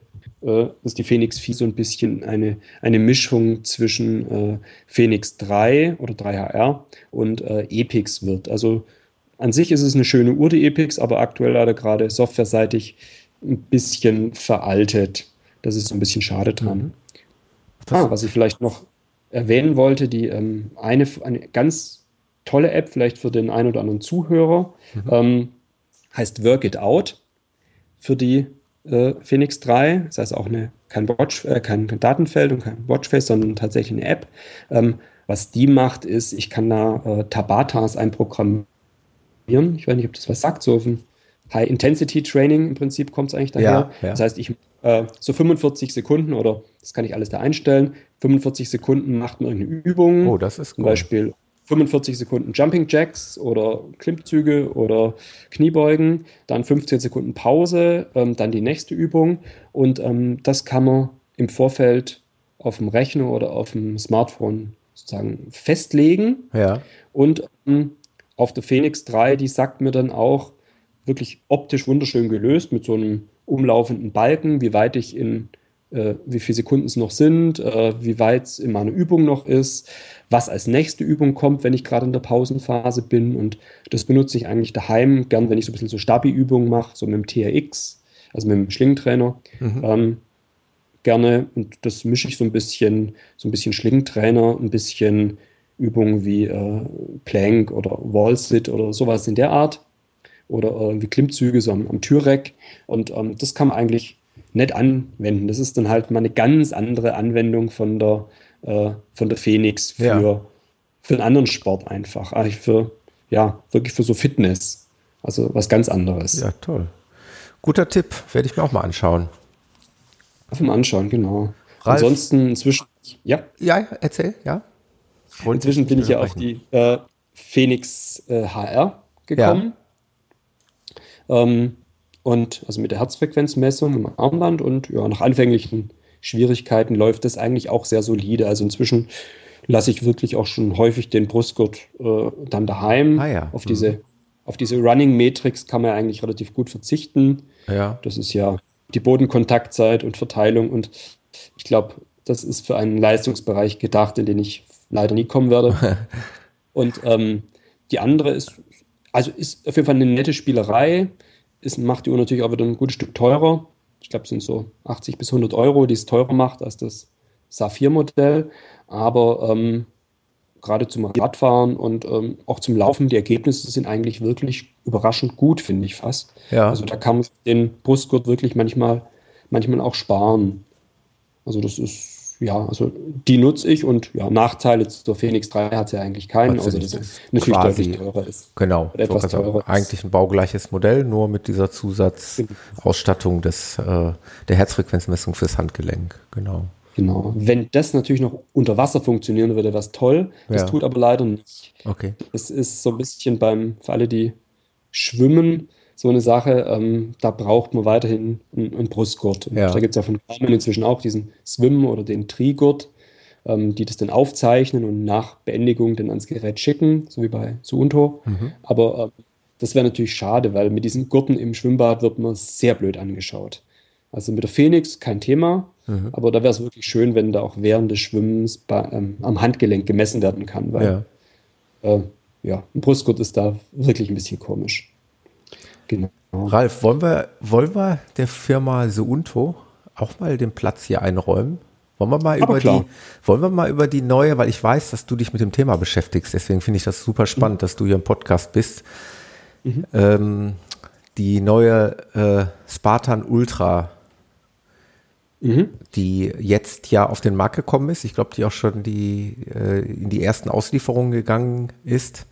äh, dass die Phoenix 4 so ein bisschen eine, eine Mischung zwischen äh, Phoenix 3 oder 3HR und äh, Epix wird. Also an sich ist es eine schöne Uhr, die Epix, aber aktuell leider gerade softwareseitig ein bisschen veraltet. Das ist so ein bisschen schade dran. Mhm. Ah, was ich vielleicht noch erwähnen wollte, die ähm, eine, eine ganz tolle App, vielleicht für den einen oder anderen Zuhörer, mhm. ähm, heißt Work It Out für die äh, Phoenix 3. Das heißt auch eine, kein, Watch, äh, kein, Datenfeld und kein Watchface, sondern tatsächlich eine App. Ähm, was die macht, ist, ich kann da äh, Tabatas einprogrammieren. Ich weiß nicht, ob das was sagt, so auf ein High-Intensity-Training im Prinzip kommt es eigentlich daher. Ja, ja. Das heißt, ich äh, so 45 Sekunden oder das kann ich alles da einstellen. 45 Sekunden macht man irgendeine Übung. Oh, das ist cool. Zum Beispiel 45 Sekunden Jumping Jacks oder Klimmzüge oder Kniebeugen, dann 15 Sekunden Pause, ähm, dann die nächste Übung und ähm, das kann man im Vorfeld auf dem Rechner oder auf dem Smartphone sozusagen festlegen. Ja. Und ähm, auf der Phoenix 3, die sagt mir dann auch wirklich optisch wunderschön gelöst mit so einem umlaufenden Balken, wie weit ich in, äh, wie viele Sekunden es noch sind, äh, wie weit es in meiner Übung noch ist, was als nächste Übung kommt, wenn ich gerade in der Pausenphase bin. Und das benutze ich eigentlich daheim, gern, wenn ich so ein bisschen so Stabi-Übungen mache, so mit dem TRX, also mit dem Schlingentrainer. Mhm. Ähm, gerne und das mische ich so ein bisschen, so ein bisschen Schlingentrainer, ein bisschen Übungen wie äh, Plank oder Wall-Sit oder sowas in der Art oder irgendwie Klimmzüge so am, am Türreck. Und ähm, das kann man eigentlich nett anwenden. Das ist dann halt mal eine ganz andere Anwendung von der, äh, von der Phoenix für, ja. für einen anderen Sport einfach. Eigentlich für, ja, wirklich für so Fitness. Also was ganz anderes. Ja, toll. Guter Tipp, werde ich mir auch mal anschauen. Einfach mal anschauen, genau. Ralf, Ansonsten inzwischen, ja. Ja, erzähl, ja. Wollte inzwischen bin ich ja auf die äh, Phoenix äh, HR gekommen. Ja. Ähm, und also mit der Herzfrequenzmessung im Armband und ja, nach anfänglichen Schwierigkeiten läuft das eigentlich auch sehr solide. Also inzwischen lasse ich wirklich auch schon häufig den Brustgurt äh, dann daheim. Ah, ja. Auf diese, mhm. auf diese Running-Matrix kann man eigentlich relativ gut verzichten. Ja. Das ist ja die Bodenkontaktzeit und Verteilung und ich glaube, das ist für einen Leistungsbereich gedacht, in den ich leider nie kommen werde. und ähm, die andere ist also ist auf jeden Fall eine nette Spielerei. Es macht die Uhr natürlich auch wieder ein gutes Stück teurer. Ich glaube, es sind so 80 bis 100 Euro, die es teurer macht als das Saphir-Modell. Aber ähm, gerade zum Radfahren und ähm, auch zum Laufen, die Ergebnisse sind eigentlich wirklich überraschend gut, finde ich fast. Ja. Also da kann man den Brustgurt wirklich manchmal, manchmal auch sparen. Also das ist ja, also die nutze ich und ja, Nachteile zur Phoenix 3 hat sie ja eigentlich keinen, außer dass es natürlich quasi, deutlich teurer ist. Genau, etwas so teurer eigentlich ein baugleiches Modell, nur mit dieser Zusatzausstattung des, äh, der Herzfrequenzmessung fürs Handgelenk. Genau. Genau. Wenn das natürlich noch unter Wasser funktionieren würde, wäre das toll. Das ja. tut aber leider nicht. Okay. Das ist so ein bisschen beim, für alle, die schwimmen, so eine Sache, ähm, da braucht man weiterhin einen, einen Brustgurt. Ja. Da gibt es ja von Garmin inzwischen auch diesen Swim oder den Trigurt, ähm, die das dann aufzeichnen und nach Beendigung dann ans Gerät schicken, so wie bei Suunto. Mhm. Aber ähm, das wäre natürlich schade, weil mit diesen Gurten im Schwimmbad wird man sehr blöd angeschaut. Also mit der Phoenix kein Thema, mhm. aber da wäre es wirklich schön, wenn da auch während des Schwimmens bei, ähm, am Handgelenk gemessen werden kann, weil ja. Äh, ja, ein Brustgurt ist da wirklich ein bisschen komisch. Genau. Ralf, wollen wir, wollen wir der Firma Suunto auch mal den Platz hier einräumen? Wollen wir mal über die, wollen wir mal über die neue, weil ich weiß, dass du dich mit dem Thema beschäftigst, deswegen finde ich das super spannend, mhm. dass du hier im Podcast bist. Mhm. Ähm, die neue äh, Spartan Ultra, mhm. die jetzt ja auf den Markt gekommen ist. Ich glaube, die auch schon die, äh, in die ersten Auslieferungen gegangen ist.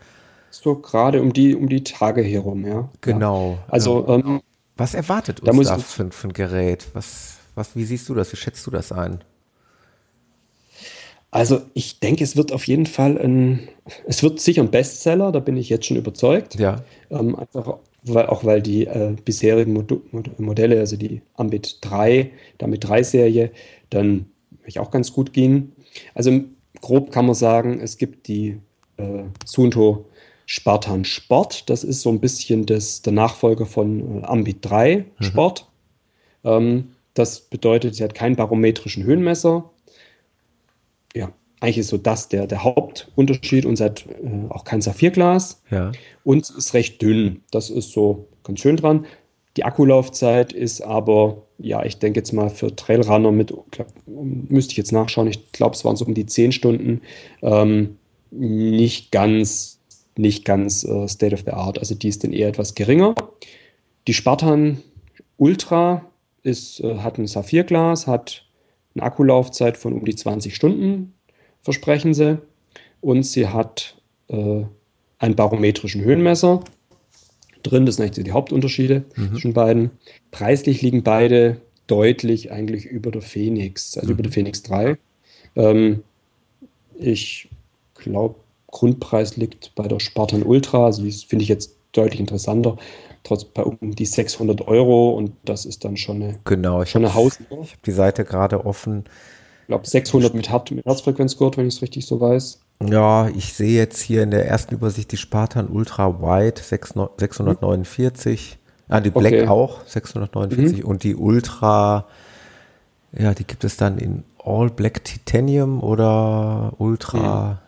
So gerade um die, um die Tage herum, ja. Genau. Ja. Also, ähm, was erwartet uns da, da für, für, ein Gerät? Was, was, wie siehst du das? Wie schätzt du das ein? Also ich denke, es wird auf jeden Fall ein, es wird sicher ein Bestseller, da bin ich jetzt schon überzeugt. Ja. Ähm, einfach weil, auch weil die äh, bisherigen Mod Modelle, also die Ambit 3, die Ambit 3 Serie, dann auch ganz gut ging. Also grob kann man sagen, es gibt die äh, Sunto Spartan Sport, das ist so ein bisschen das, der Nachfolger von äh, Ambit 3 mhm. Sport. Ähm, das bedeutet, sie hat keinen barometrischen Höhenmesser, ja, eigentlich ist so das der, der Hauptunterschied und es hat äh, auch kein Saphirglas ja. und ist recht dünn. Das ist so ganz schön dran. Die Akkulaufzeit ist aber, ja, ich denke jetzt mal für Trailrunner mit, glaub, müsste ich jetzt nachschauen, ich glaube, es waren so um die 10 Stunden, ähm, nicht ganz, nicht ganz äh, State of the Art. Also die ist dann eher etwas geringer. Die Spartan Ultra ist, äh, hat ein Saphirglas, hat eine Akkulaufzeit von um die 20 Stunden, versprechen sie. Und sie hat äh, einen barometrischen Höhenmesser drin. Das sind eigentlich die Hauptunterschiede mhm. zwischen beiden. Preislich liegen beide deutlich eigentlich über der Phoenix, also mhm. über der Phoenix 3. Ähm, ich glaube, Grundpreis liegt bei der Spartan Ultra, also die finde ich jetzt deutlich interessanter trotz bei um die 600 Euro und das ist dann schon eine, genau, ich schon eine Hausnummer. Ich habe die Seite gerade offen. Ich glaube 600 mit, Hart, mit Herzfrequenzgurt, wenn ich es richtig so weiß. Ja, ich sehe jetzt hier in der ersten Übersicht die Spartan Ultra White 649. Mhm. Ah, die Black okay. auch 649 mhm. und die Ultra, ja, die gibt es dann in All Black Titanium oder Ultra mhm.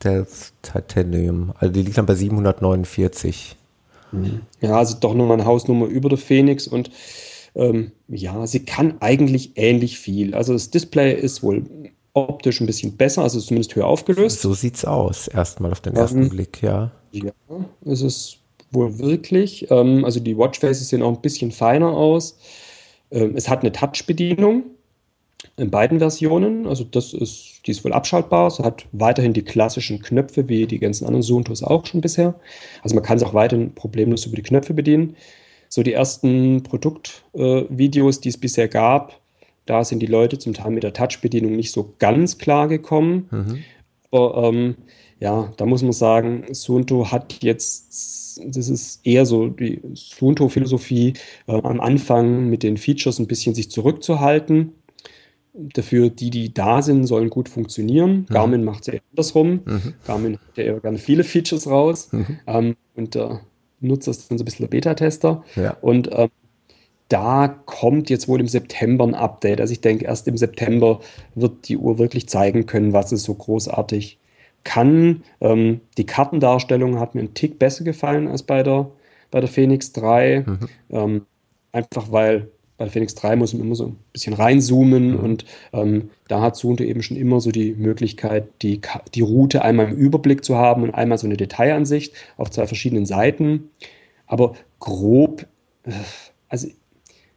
Stealth Titanium. Also die liegt dann bei 749. Ja, also doch nochmal eine Hausnummer über der Phoenix und ähm, ja, sie kann eigentlich ähnlich viel. Also das Display ist wohl optisch ein bisschen besser, also zumindest höher aufgelöst. So sieht's aus, erstmal auf den ersten ähm, Blick, ja. Ja, ist es wohl wirklich. Ähm, also die Watchfaces sehen auch ein bisschen feiner aus. Ähm, es hat eine Touch-Bedienung in beiden Versionen. Also das ist, die ist wohl abschaltbar. Es hat weiterhin die klassischen Knöpfe, wie die ganzen anderen Suuntos auch schon bisher. Also man kann es auch weiterhin problemlos über die Knöpfe bedienen. So die ersten Produktvideos, äh, die es bisher gab, da sind die Leute zum Teil mit der Touch-Bedienung nicht so ganz klar gekommen. Mhm. Aber ähm, ja, da muss man sagen, Suunto hat jetzt, das ist eher so die Suunto-Philosophie, äh, am Anfang mit den Features ein bisschen sich zurückzuhalten Dafür, die, die da sind, sollen gut funktionieren. Mhm. Garmin macht es ja andersrum. Mhm. Garmin hat ja gerne viele Features raus. Mhm. Ähm, und der Nutzer ist dann so ein bisschen der Beta-Tester. Ja. Und ähm, da kommt jetzt wohl im September ein Update. Also ich denke, erst im September wird die Uhr wirklich zeigen können, was es so großartig kann. Ähm, die Kartendarstellung hat mir einen Tick besser gefallen als bei der, bei der Phoenix 3. Mhm. Ähm, einfach weil bei Phoenix 3 muss man immer so ein bisschen reinzoomen mhm. und ähm, da hat Sunto eben schon immer so die Möglichkeit, die, die Route einmal im Überblick zu haben und einmal so eine Detailansicht auf zwei verschiedenen Seiten. Aber grob, äh, also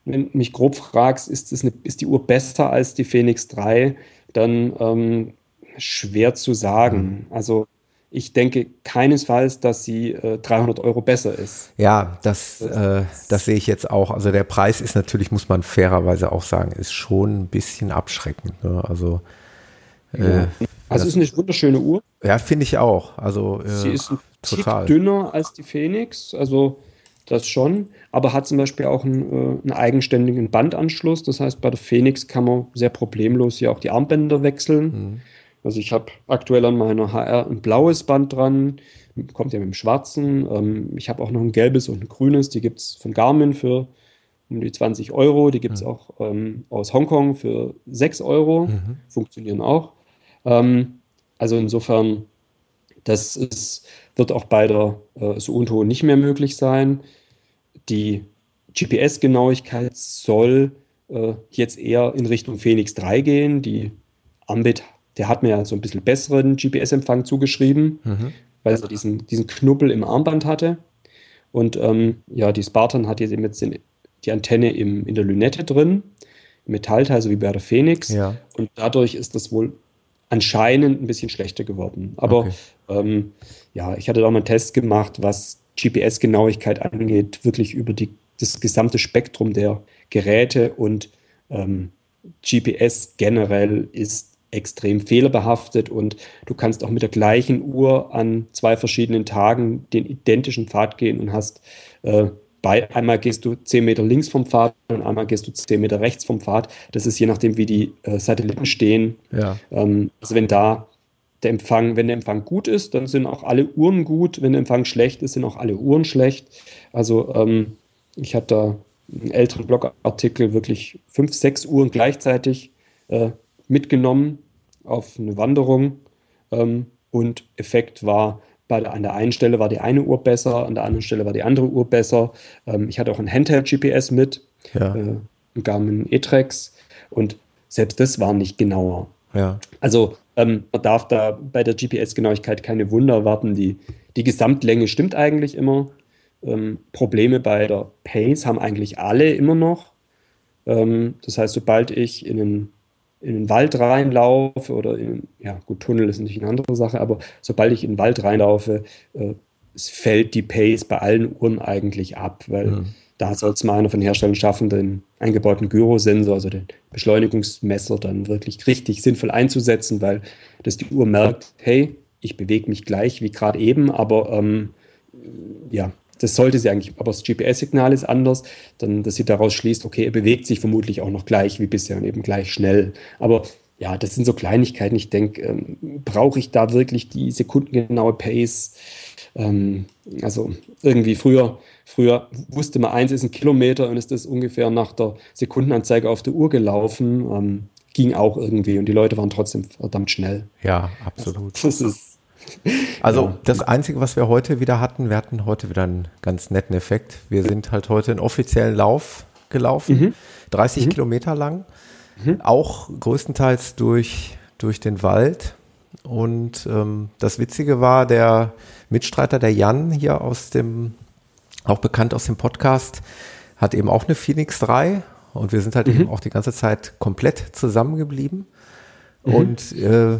wenn du mich grob fragst, ist, eine, ist die Uhr besser als die Phoenix 3, dann ähm, schwer zu sagen. Mhm. Also ich denke keinesfalls, dass sie äh, 300 Euro besser ist. Ja, das, äh, das sehe ich jetzt auch. Also der Preis ist natürlich, muss man fairerweise auch sagen, ist schon ein bisschen abschreckend. Ne? Also, äh, ja. also ist eine wunderschöne Uhr. Ja, finde ich auch. Also äh, sie ist ein total dünner als die Phoenix, also das schon, aber hat zum Beispiel auch einen, äh, einen eigenständigen Bandanschluss. Das heißt, bei der Phoenix kann man sehr problemlos hier auch die Armbänder wechseln. Mhm. Also ich habe aktuell an meiner HR ein blaues Band dran. kommt ja mit dem schwarzen. Ähm, ich habe auch noch ein gelbes und ein grünes, die gibt es von Garmin für um die 20 Euro. Die gibt es mhm. auch ähm, aus Hongkong für 6 Euro. Mhm. Funktionieren auch. Ähm, also insofern, das ist, wird auch bei der äh, Suunto nicht mehr möglich sein. Die GPS-Genauigkeit soll äh, jetzt eher in Richtung Phoenix 3 gehen. Die Ambit, der hat mir ja so ein bisschen besseren GPS-Empfang zugeschrieben, mhm. weil er diesen, diesen Knubbel im Armband hatte. Und ähm, ja, die Spartan hat jetzt eben jetzt den, die Antenne im, in der Lünette drin, Metallteil, so wie bei der Phoenix. Ja. Und dadurch ist das wohl anscheinend ein bisschen schlechter geworden. Aber okay. ähm, ja, ich hatte da mal einen Test gemacht, was GPS-Genauigkeit angeht, wirklich über die, das gesamte Spektrum der Geräte und ähm, GPS generell ist extrem fehlerbehaftet und du kannst auch mit der gleichen Uhr an zwei verschiedenen Tagen den identischen Pfad gehen und hast äh, bei, einmal gehst du 10 Meter links vom Pfad und einmal gehst du 10 Meter rechts vom Pfad. Das ist je nachdem, wie die äh, Satelliten stehen. Ja. Ähm, also wenn da der Empfang, wenn der Empfang gut ist, dann sind auch alle Uhren gut. Wenn der Empfang schlecht ist, sind auch alle Uhren schlecht. Also ähm, ich hatte da einen älteren Blogartikel wirklich fünf, sechs Uhren gleichzeitig äh, mitgenommen auf eine Wanderung ähm, und Effekt war, bei der, an der einen Stelle war die eine Uhr besser, an der anderen Stelle war die andere Uhr besser. Ähm, ich hatte auch ein Handheld-GPS mit, ja. äh, ein Garmin E-Trex und selbst das war nicht genauer. Ja. Also ähm, man darf da bei der GPS-Genauigkeit keine Wunder erwarten. Die, die Gesamtlänge stimmt eigentlich immer. Ähm, Probleme bei der Pace haben eigentlich alle immer noch. Ähm, das heißt, sobald ich in einen in den Wald reinlaufe oder in, ja gut, Tunnel ist natürlich eine andere Sache, aber sobald ich in den Wald reinlaufe, äh, es fällt die Pace bei allen Uhren eigentlich ab, weil mhm. da soll es mal einer von Herstellern schaffen, den eingebauten Gyrosensor, also den Beschleunigungsmesser, dann wirklich richtig sinnvoll einzusetzen, weil dass die Uhr merkt, hey, ich bewege mich gleich wie gerade eben, aber ähm, ja, das sollte sie eigentlich, aber das GPS-Signal ist anders, dann, dass sie daraus schließt, okay, er bewegt sich vermutlich auch noch gleich wie bisher und eben gleich schnell. Aber ja, das sind so Kleinigkeiten. Ich denke, ähm, brauche ich da wirklich die sekundengenaue Pace? Ähm, also irgendwie früher, früher wusste man, eins ist ein Kilometer und ist das ungefähr nach der Sekundenanzeige auf der Uhr gelaufen. Ähm, ging auch irgendwie und die Leute waren trotzdem verdammt schnell. Ja, absolut. Das ist also ja. das Einzige, was wir heute wieder hatten, wir hatten heute wieder einen ganz netten Effekt. Wir sind halt heute einen offiziellen Lauf gelaufen, mhm. 30 mhm. Kilometer lang, mhm. auch größtenteils durch, durch den Wald. Und ähm, das Witzige war, der Mitstreiter, der Jan hier aus dem, auch bekannt aus dem Podcast, hat eben auch eine Phoenix 3 und wir sind halt mhm. eben auch die ganze Zeit komplett zusammengeblieben. Mhm. Und äh,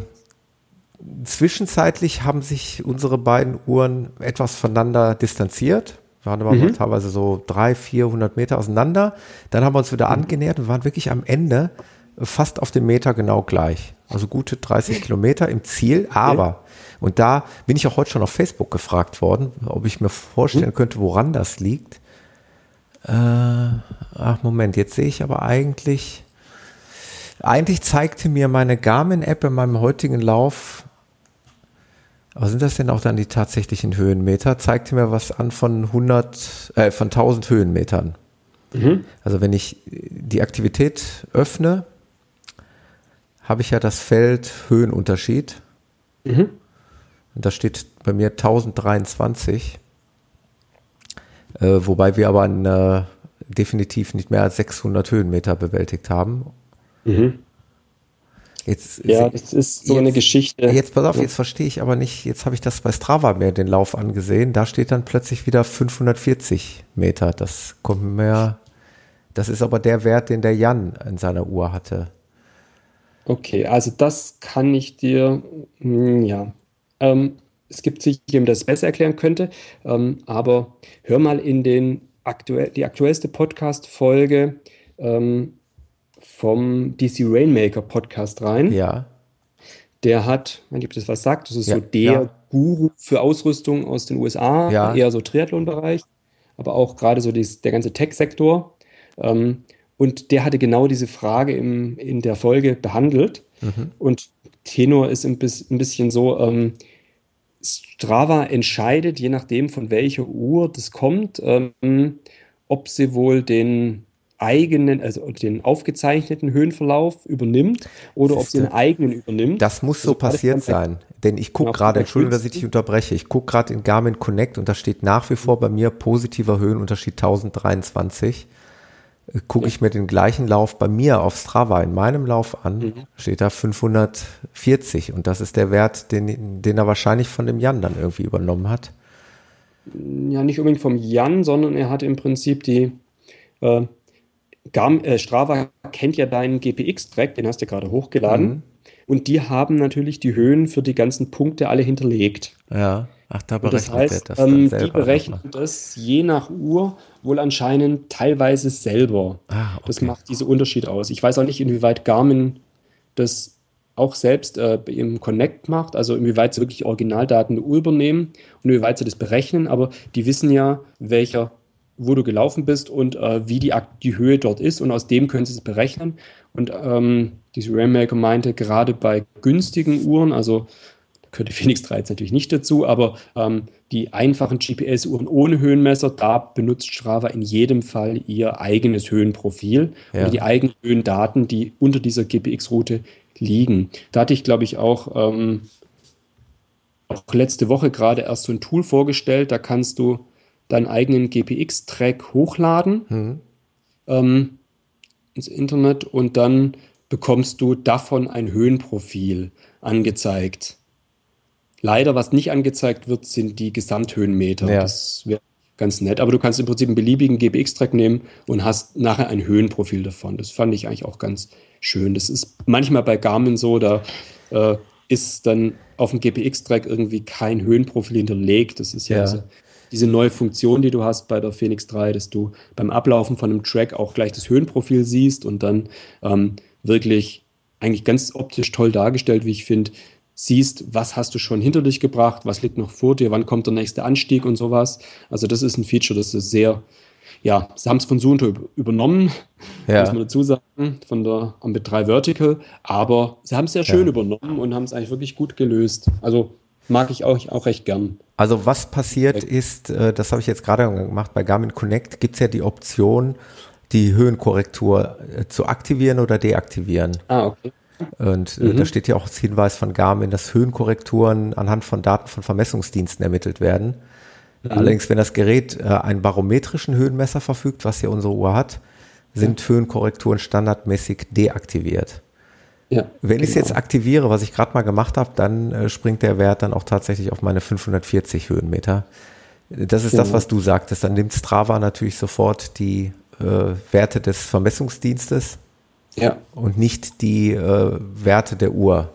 Zwischenzeitlich haben sich unsere beiden Uhren etwas voneinander distanziert. Wir waren aber mhm. teilweise so drei, 400 Meter auseinander. Dann haben wir uns wieder mhm. angenähert und waren wirklich am Ende fast auf dem Meter genau gleich. Also gute 30 Kilometer im Ziel, aber, und da bin ich auch heute schon auf Facebook gefragt worden, ob ich mir vorstellen mhm. könnte, woran das liegt. Äh, ach, Moment, jetzt sehe ich aber eigentlich, eigentlich zeigte mir meine Garmin-App in meinem heutigen Lauf aber sind das denn auch dann die tatsächlichen Höhenmeter? Zeigt mir was an von 100, äh, von 1000 Höhenmetern. Mhm. Also wenn ich die Aktivität öffne, habe ich ja das Feld Höhenunterschied. Mhm. Und da steht bei mir 1023. Äh, wobei wir aber an, äh, definitiv nicht mehr als 600 Höhenmeter bewältigt haben. Mhm. Jetzt, ja, das ist so jetzt, eine Geschichte. Jetzt pass auf, jetzt verstehe ich aber nicht, jetzt habe ich das bei Strava mehr den Lauf angesehen, da steht dann plötzlich wieder 540 Meter. Das kommt mir, das ist aber der Wert, den der Jan in seiner Uhr hatte. Okay, also das kann ich dir, hm, ja, ähm, es gibt sich jemand, das besser erklären könnte, ähm, aber hör mal in den aktuell, die aktuellste Podcast-Folge ähm, vom DC Rainmaker Podcast rein. Ja. Der hat, wenn ich das was sagt, das ist ja, so der ja. Guru für Ausrüstung aus den USA, ja. eher so Triathlon-Bereich, aber auch gerade so dies, der ganze Tech-Sektor. Ähm, und der hatte genau diese Frage im, in der Folge behandelt. Mhm. Und Tenor ist ein, ein bisschen so, ähm, Strava entscheidet, je nachdem von welcher Uhr das kommt, ähm, ob sie wohl den eigenen, also den aufgezeichneten Höhenverlauf übernimmt oder ob sie den eigenen übernimmt. Das muss so also passiert sein. Denn ich gucke gerade, Entschuldigung, dass ich dich unterbreche, ich gucke gerade in Garmin Connect und da steht nach wie vor bei mir positiver Höhenunterschied 1023. Äh, gucke ja. ich mir den gleichen Lauf bei mir auf Strava in meinem Lauf an, mhm. steht da 540 und das ist der Wert, den, den er wahrscheinlich von dem Jan dann irgendwie übernommen hat. Ja, nicht unbedingt vom Jan, sondern er hat im Prinzip die äh, Garm, äh, Strava kennt ja deinen GPX-Track, den hast du gerade hochgeladen. Mhm. Und die haben natürlich die Höhen für die ganzen Punkte alle hinterlegt. Ja, ach, da berechnet das heißt, das ähm, Die berechnen das je nach Uhr wohl anscheinend teilweise selber. Ah, okay. Das macht diese Unterschied aus. Ich weiß auch nicht, inwieweit Garmin das auch selbst äh, im Connect macht, also inwieweit sie wirklich Originaldaten übernehmen und inwieweit sie das berechnen, aber die wissen ja, welcher wo du gelaufen bist und äh, wie die, die Höhe dort ist. Und aus dem können sie es berechnen. Und ähm, diese Rainmaker meinte, gerade bei günstigen Uhren, also gehört die Phoenix 3 jetzt natürlich nicht dazu, aber ähm, die einfachen GPS-Uhren ohne Höhenmesser, da benutzt Strava in jedem Fall ihr eigenes Höhenprofil ja. und die eigenen Höhendaten, die unter dieser GPX-Route liegen. Da hatte ich, glaube ich, auch, ähm, auch letzte Woche gerade erst so ein Tool vorgestellt, da kannst du deinen eigenen GPX-Track hochladen mhm. ähm, ins Internet und dann bekommst du davon ein Höhenprofil angezeigt. Leider, was nicht angezeigt wird, sind die Gesamthöhenmeter. Ja. Das wäre ganz nett. Aber du kannst im Prinzip einen beliebigen GPX-Track nehmen und hast nachher ein Höhenprofil davon. Das fand ich eigentlich auch ganz schön. Das ist manchmal bei Garmin so, da äh, ist dann auf dem GPX-Track irgendwie kein Höhenprofil hinterlegt. Das ist ja, ja. diese diese neue Funktion, die du hast bei der Phoenix 3, dass du beim Ablaufen von einem Track auch gleich das Höhenprofil siehst und dann ähm, wirklich eigentlich ganz optisch toll dargestellt, wie ich finde, siehst, was hast du schon hinter dich gebracht, was liegt noch vor dir, wann kommt der nächste Anstieg und sowas. Also das ist ein Feature, das ist sehr, ja, sie haben es von Suunto übernommen, ja. muss man dazu sagen, von der Ambit 3 Vertical, aber sie haben es sehr schön ja. übernommen und haben es eigentlich wirklich gut gelöst. Also mag ich auch, auch recht gern. Also was passiert ist, äh, das habe ich jetzt gerade gemacht, bei Garmin Connect gibt es ja die Option, die Höhenkorrektur äh, zu aktivieren oder deaktivieren. Ah, okay. Und äh, mhm. da steht ja auch als Hinweis von Garmin, dass Höhenkorrekturen anhand von Daten von Vermessungsdiensten ermittelt werden. Mhm. Allerdings, wenn das Gerät einen barometrischen Höhenmesser verfügt, was ja unsere Uhr hat, sind ja. Höhenkorrekturen standardmäßig deaktiviert. Ja, Wenn ich es jetzt genau. aktiviere, was ich gerade mal gemacht habe, dann äh, springt der Wert dann auch tatsächlich auf meine 540 Höhenmeter. Das ist genau. das, was du sagtest. Dann nimmt Strava natürlich sofort die äh, Werte des Vermessungsdienstes ja. und nicht die äh, Werte der Uhr.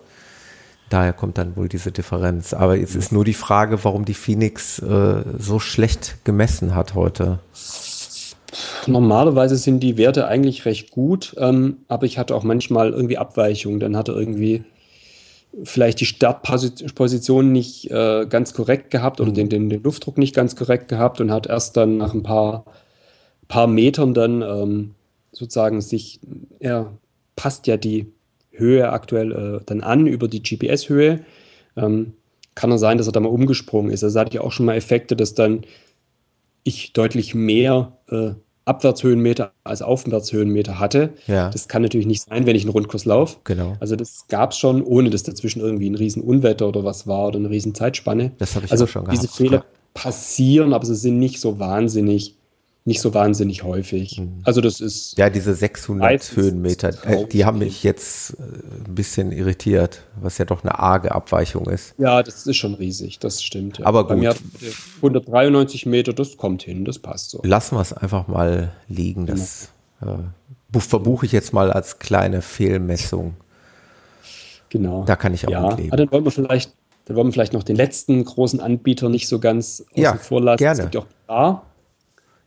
Daher kommt dann wohl diese Differenz. Aber jetzt ist nur die Frage, warum die Phoenix äh, so schlecht gemessen hat heute. Normalerweise sind die Werte eigentlich recht gut, ähm, aber ich hatte auch manchmal irgendwie Abweichungen. Dann hatte irgendwie vielleicht die Startposition nicht äh, ganz korrekt gehabt oder mhm. den, den, den, Luftdruck nicht ganz korrekt gehabt und hat erst dann nach ein paar, paar Metern dann ähm, sozusagen sich, er passt ja die Höhe aktuell äh, dann an über die GPS-Höhe. Ähm, kann er sein, dass er da mal umgesprungen ist. Also hatte ich auch schon mal Effekte, dass dann ich deutlich mehr äh, Abwärtshöhenmeter als Aufwärtshöhenmeter hatte. Ja. Das kann natürlich nicht sein, wenn ich einen Rundkurs laufe. Genau. Also das gab es schon, ohne dass dazwischen irgendwie ein Riesenunwetter oder was war oder eine Riesenzeitspanne. Das habe ich also auch schon gehabt. Diese Fehler passieren, aber sie sind nicht so wahnsinnig nicht so wahnsinnig häufig. Mhm. Also das ist. Ja, diese 600 Höhenmeter, äh, die haben mich jetzt äh, ein bisschen irritiert, was ja doch eine arge Abweichung ist. Ja, das ist schon riesig, das stimmt. Ja. Aber gut. Bei mir 193 Meter, das kommt hin, das passt so. Lassen wir es einfach mal liegen. Das genau. äh, verbuche ich jetzt mal als kleine Fehlmessung. Genau. Da kann ich auch ja. leben. Aber dann wollen wir vielleicht, dann wollen wir vielleicht noch den letzten großen Anbieter nicht so ganz außen ja, vor lassen. Gerne. Es gibt auch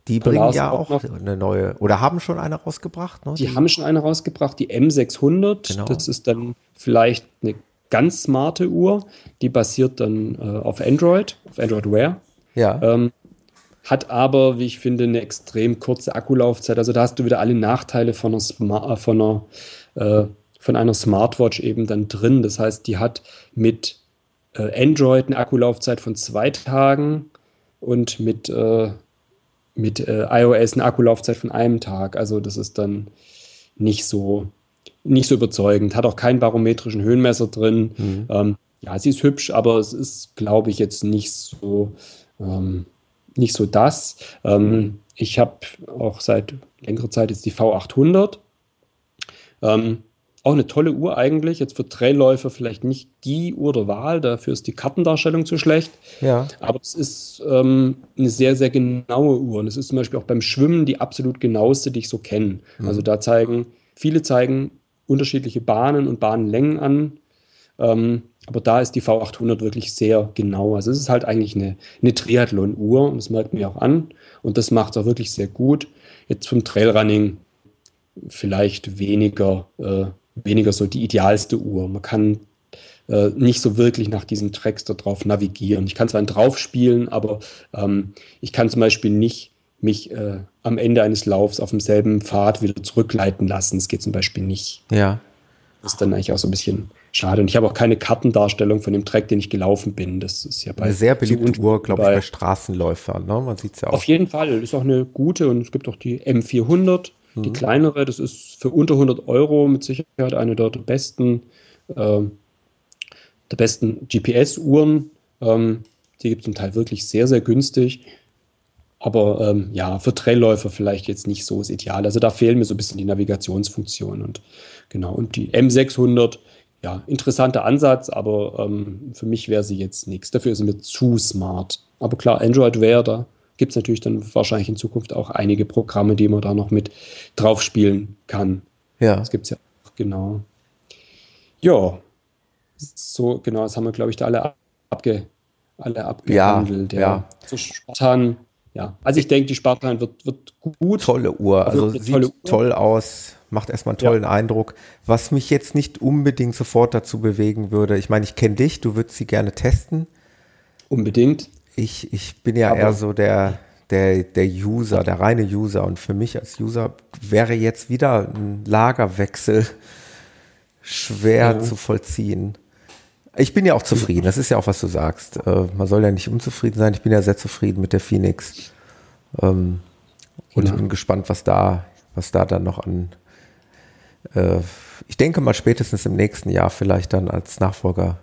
die bringen ja auch, auch eine neue, oder haben schon eine rausgebracht? Ne? Die, die, haben schon eine rausgebracht, die M600. Genau. Das ist dann vielleicht eine ganz smarte Uhr. Die basiert dann äh, auf Android, auf Android Wear. Ja. Ähm, hat aber, wie ich finde, eine extrem kurze Akkulaufzeit. Also da hast du wieder alle Nachteile von einer, Smart, äh, von einer, äh, von einer Smartwatch eben dann drin. Das heißt, die hat mit äh, Android eine Akkulaufzeit von zwei Tagen und mit, äh, mit äh, iOS eine Akkulaufzeit von einem Tag. Also das ist dann nicht so, nicht so überzeugend. Hat auch keinen barometrischen Höhenmesser drin. Mhm. Ähm, ja, sie ist hübsch, aber es ist, glaube ich, jetzt nicht so, ähm, nicht so das. Ähm, ich habe auch seit längerer Zeit jetzt die V800. Ähm, auch eine tolle Uhr eigentlich. Jetzt für Trailläufer vielleicht nicht die Uhr der Wahl, dafür ist die Kartendarstellung zu schlecht. Ja. Aber es ist ähm, eine sehr, sehr genaue Uhr. Und es ist zum Beispiel auch beim Schwimmen die absolut genaueste, die ich so kenne. Mhm. Also da zeigen, viele zeigen unterschiedliche Bahnen und Bahnlängen an. Ähm, aber da ist die V800 wirklich sehr genau. Also es ist halt eigentlich eine, eine Triathlon-Uhr und das merkt man ja auch an. Und das macht es auch wirklich sehr gut. Jetzt vom Trailrunning vielleicht weniger äh, weniger so die idealste Uhr. Man kann äh, nicht so wirklich nach diesen Tracks da drauf navigieren. Ich kann zwar drauf spielen, aber ähm, ich kann zum Beispiel nicht mich äh, am Ende eines Laufs auf demselben Pfad wieder zurückleiten lassen. Das geht zum Beispiel nicht. Ja. Das ist dann eigentlich auch so ein bisschen schade. Und ich habe auch keine Kartendarstellung von dem Track, den ich gelaufen bin. Das ist ja bei eine sehr beliebte Uhr, glaube ich, bei Straßenläufern. Ne? Man sieht es ja auch. Auf jeden Fall. Ist auch eine gute und es gibt auch die M400 die mhm. kleinere, das ist für unter 100 Euro mit Sicherheit eine der besten, äh, der besten GPS-Uhren. Ähm, die gibt es zum Teil wirklich sehr, sehr günstig. Aber ähm, ja, für Trailläufer vielleicht jetzt nicht so das Ideal. Also da fehlen mir so ein bisschen die Navigationsfunktionen. Und genau, und die M600, ja, interessanter Ansatz, aber ähm, für mich wäre sie jetzt nichts. Dafür ist sie mir zu smart. Aber klar, Android wäre da gibt es natürlich dann wahrscheinlich in Zukunft auch einige Programme, die man da noch mit drauf spielen kann. Ja. Das gibt es ja auch, genau. Ja, so, genau, das haben wir, glaube ich, da alle, abge, alle abgehandelt. Ja, ja. So Spartan, ja. Also ich denke, die Spartan wird, wird gut. Tolle Uhr, also sieht Uhr. toll aus, macht erstmal einen tollen ja. Eindruck. Was mich jetzt nicht unbedingt sofort dazu bewegen würde, ich meine, ich kenne dich, du würdest sie gerne testen. Unbedingt. Ich, ich bin ja Aber eher so der, der, der User, der reine User. Und für mich als User wäre jetzt wieder ein Lagerwechsel schwer ja. zu vollziehen. Ich bin ja auch zufrieden, das ist ja auch, was du sagst. Äh, man soll ja nicht unzufrieden sein. Ich bin ja sehr zufrieden mit der Phoenix. Ähm, und ja. ich bin gespannt, was da, was da dann noch an. Äh, ich denke mal spätestens im nächsten Jahr vielleicht dann als Nachfolger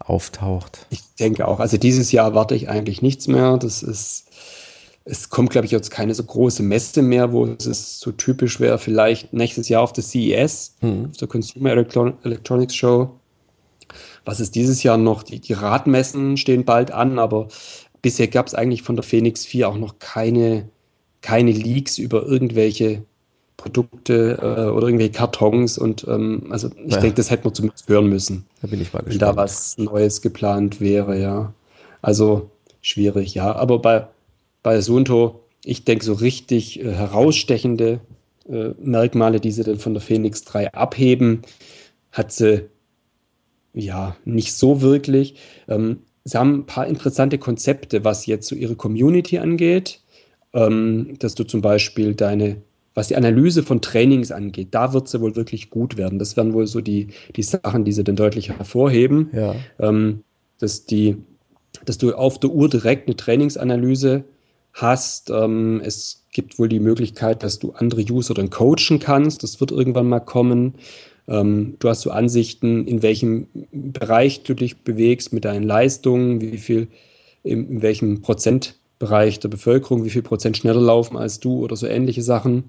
auftaucht. Ich denke auch. Also dieses Jahr warte ich eigentlich nichts mehr. Das ist, es kommt, glaube ich, jetzt keine so große Messe mehr, wo es so typisch wäre. Vielleicht nächstes Jahr auf der CES, hm. auf der Consumer Electron Electronics Show. Was ist dieses Jahr noch? Die, die Radmessen stehen bald an, aber bisher gab es eigentlich von der Phoenix 4 auch noch keine, keine Leaks über irgendwelche Produkte äh, oder irgendwelche Kartons und ähm, also ich ja. denke, das hätten wir zumindest hören müssen. Da bin ich mal gespannt. Wenn da was Neues geplant wäre, ja. Also schwierig, ja. Aber bei, bei Sunto, ich denke, so richtig äh, herausstechende äh, Merkmale, die sie dann von der Phoenix 3 abheben, hat sie ja nicht so wirklich. Ähm, sie haben ein paar interessante Konzepte, was jetzt so ihre Community angeht. Ähm, dass du zum Beispiel deine was die Analyse von Trainings angeht, da wird sie wohl wirklich gut werden. Das werden wohl so die, die Sachen, die sie dann deutlich hervorheben. Ja. Ähm, dass, die, dass du auf der Uhr direkt eine Trainingsanalyse hast. Ähm, es gibt wohl die Möglichkeit, dass du andere User dann coachen kannst. Das wird irgendwann mal kommen. Ähm, du hast so Ansichten, in welchem Bereich du dich bewegst mit deinen Leistungen, wie viel, in, in welchem Prozent Bereich der Bevölkerung, wie viel Prozent schneller laufen als du oder so ähnliche Sachen.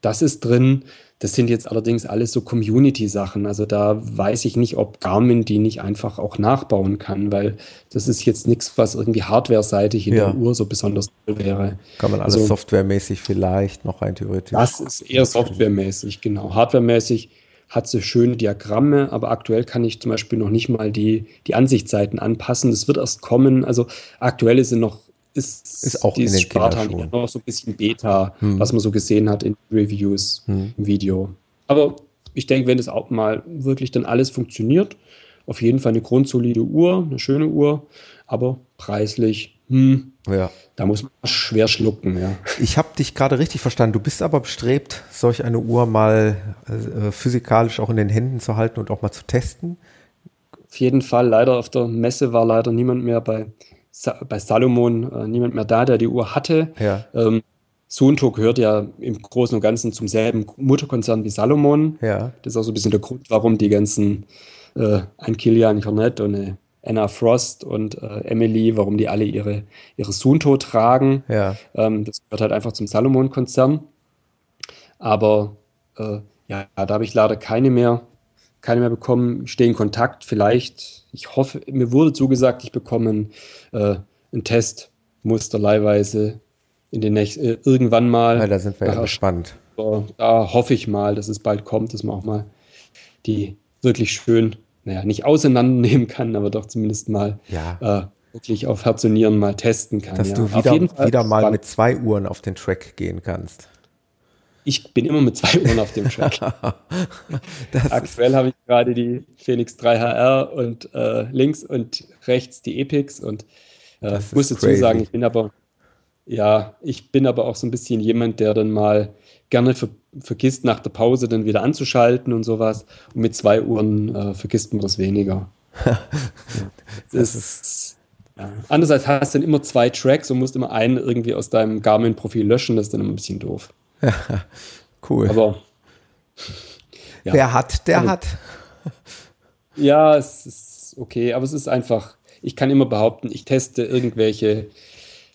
Das ist drin. Das sind jetzt allerdings alles so Community-Sachen. Also da weiß ich nicht, ob Garmin die nicht einfach auch nachbauen kann, weil das ist jetzt nichts, was irgendwie hardware-seitig in ja. der Uhr so besonders toll wäre. Kann man alles also, softwaremäßig vielleicht noch rein theoretisch. Das ist eher softwaremäßig, genau. Hardwaremäßig hat sie schöne Diagramme, aber aktuell kann ich zum Beispiel noch nicht mal die, die Ansichtsseiten anpassen. Das wird erst kommen. Also aktuell ist sie noch ist, ist auch dieses Spartan noch so ein bisschen Beta, hm. was man so gesehen hat in Reviews hm. im Video. Aber ich denke, wenn das auch mal wirklich dann alles funktioniert, auf jeden Fall eine grundsolide Uhr, eine schöne Uhr, aber preislich, hm, ja. da muss man schwer schlucken. Ja. Ich habe dich gerade richtig verstanden. Du bist aber bestrebt, solch eine Uhr mal äh, physikalisch auch in den Händen zu halten und auch mal zu testen. auf jeden Fall. Leider auf der Messe war leider niemand mehr bei, bei Salomon, äh, niemand mehr da, der die Uhr hatte. Ja. Ähm, Suunto gehört ja im Großen und Ganzen zum selben Mutterkonzern wie Salomon. Ja. Das ist auch so ein bisschen der Grund, warum die ganzen, äh, ein Kilian Jornet und eine Anna Frost und äh, Emily, warum die alle ihre, ihre Suunto tragen. Ja. Ähm, das gehört halt einfach zum Salomon-Konzern. Aber äh, ja, da habe ich leider keine mehr, keine mehr bekommen. Ich stehe in Kontakt, vielleicht. Ich hoffe, mir wurde zugesagt, ich bekomme einen, äh, einen Testmuster leihweise in den nächsten, äh, irgendwann mal. Ja, da sind wir ja gespannt. Da hoffe ich mal, dass es bald kommt, dass man auch mal die wirklich schön, naja, nicht auseinandernehmen kann, aber doch zumindest mal ja. äh, wirklich auf Herz und Nieren mal testen kann. Dass ja. du wieder, wieder mal mit zwei Uhren auf den Track gehen kannst. Ich bin immer mit zwei Uhren auf dem Track. Aktuell habe ich gerade die Phoenix 3 HR und äh, links und rechts die Epics und äh, muss dazu crazy. sagen, ich bin aber ja, ich bin aber auch so ein bisschen jemand, der dann mal gerne ver vergisst, nach der Pause dann wieder anzuschalten und sowas. Und mit zwei Uhren äh, vergisst man das weniger. ja, das ist, ja. Andererseits hast du dann immer zwei Tracks und musst immer einen irgendwie aus deinem Garmin-Profil löschen. Das ist dann immer ein bisschen doof. cool. Aber ja. wer hat, der also, hat. Ja, es ist okay, aber es ist einfach, ich kann immer behaupten, ich teste irgendwelche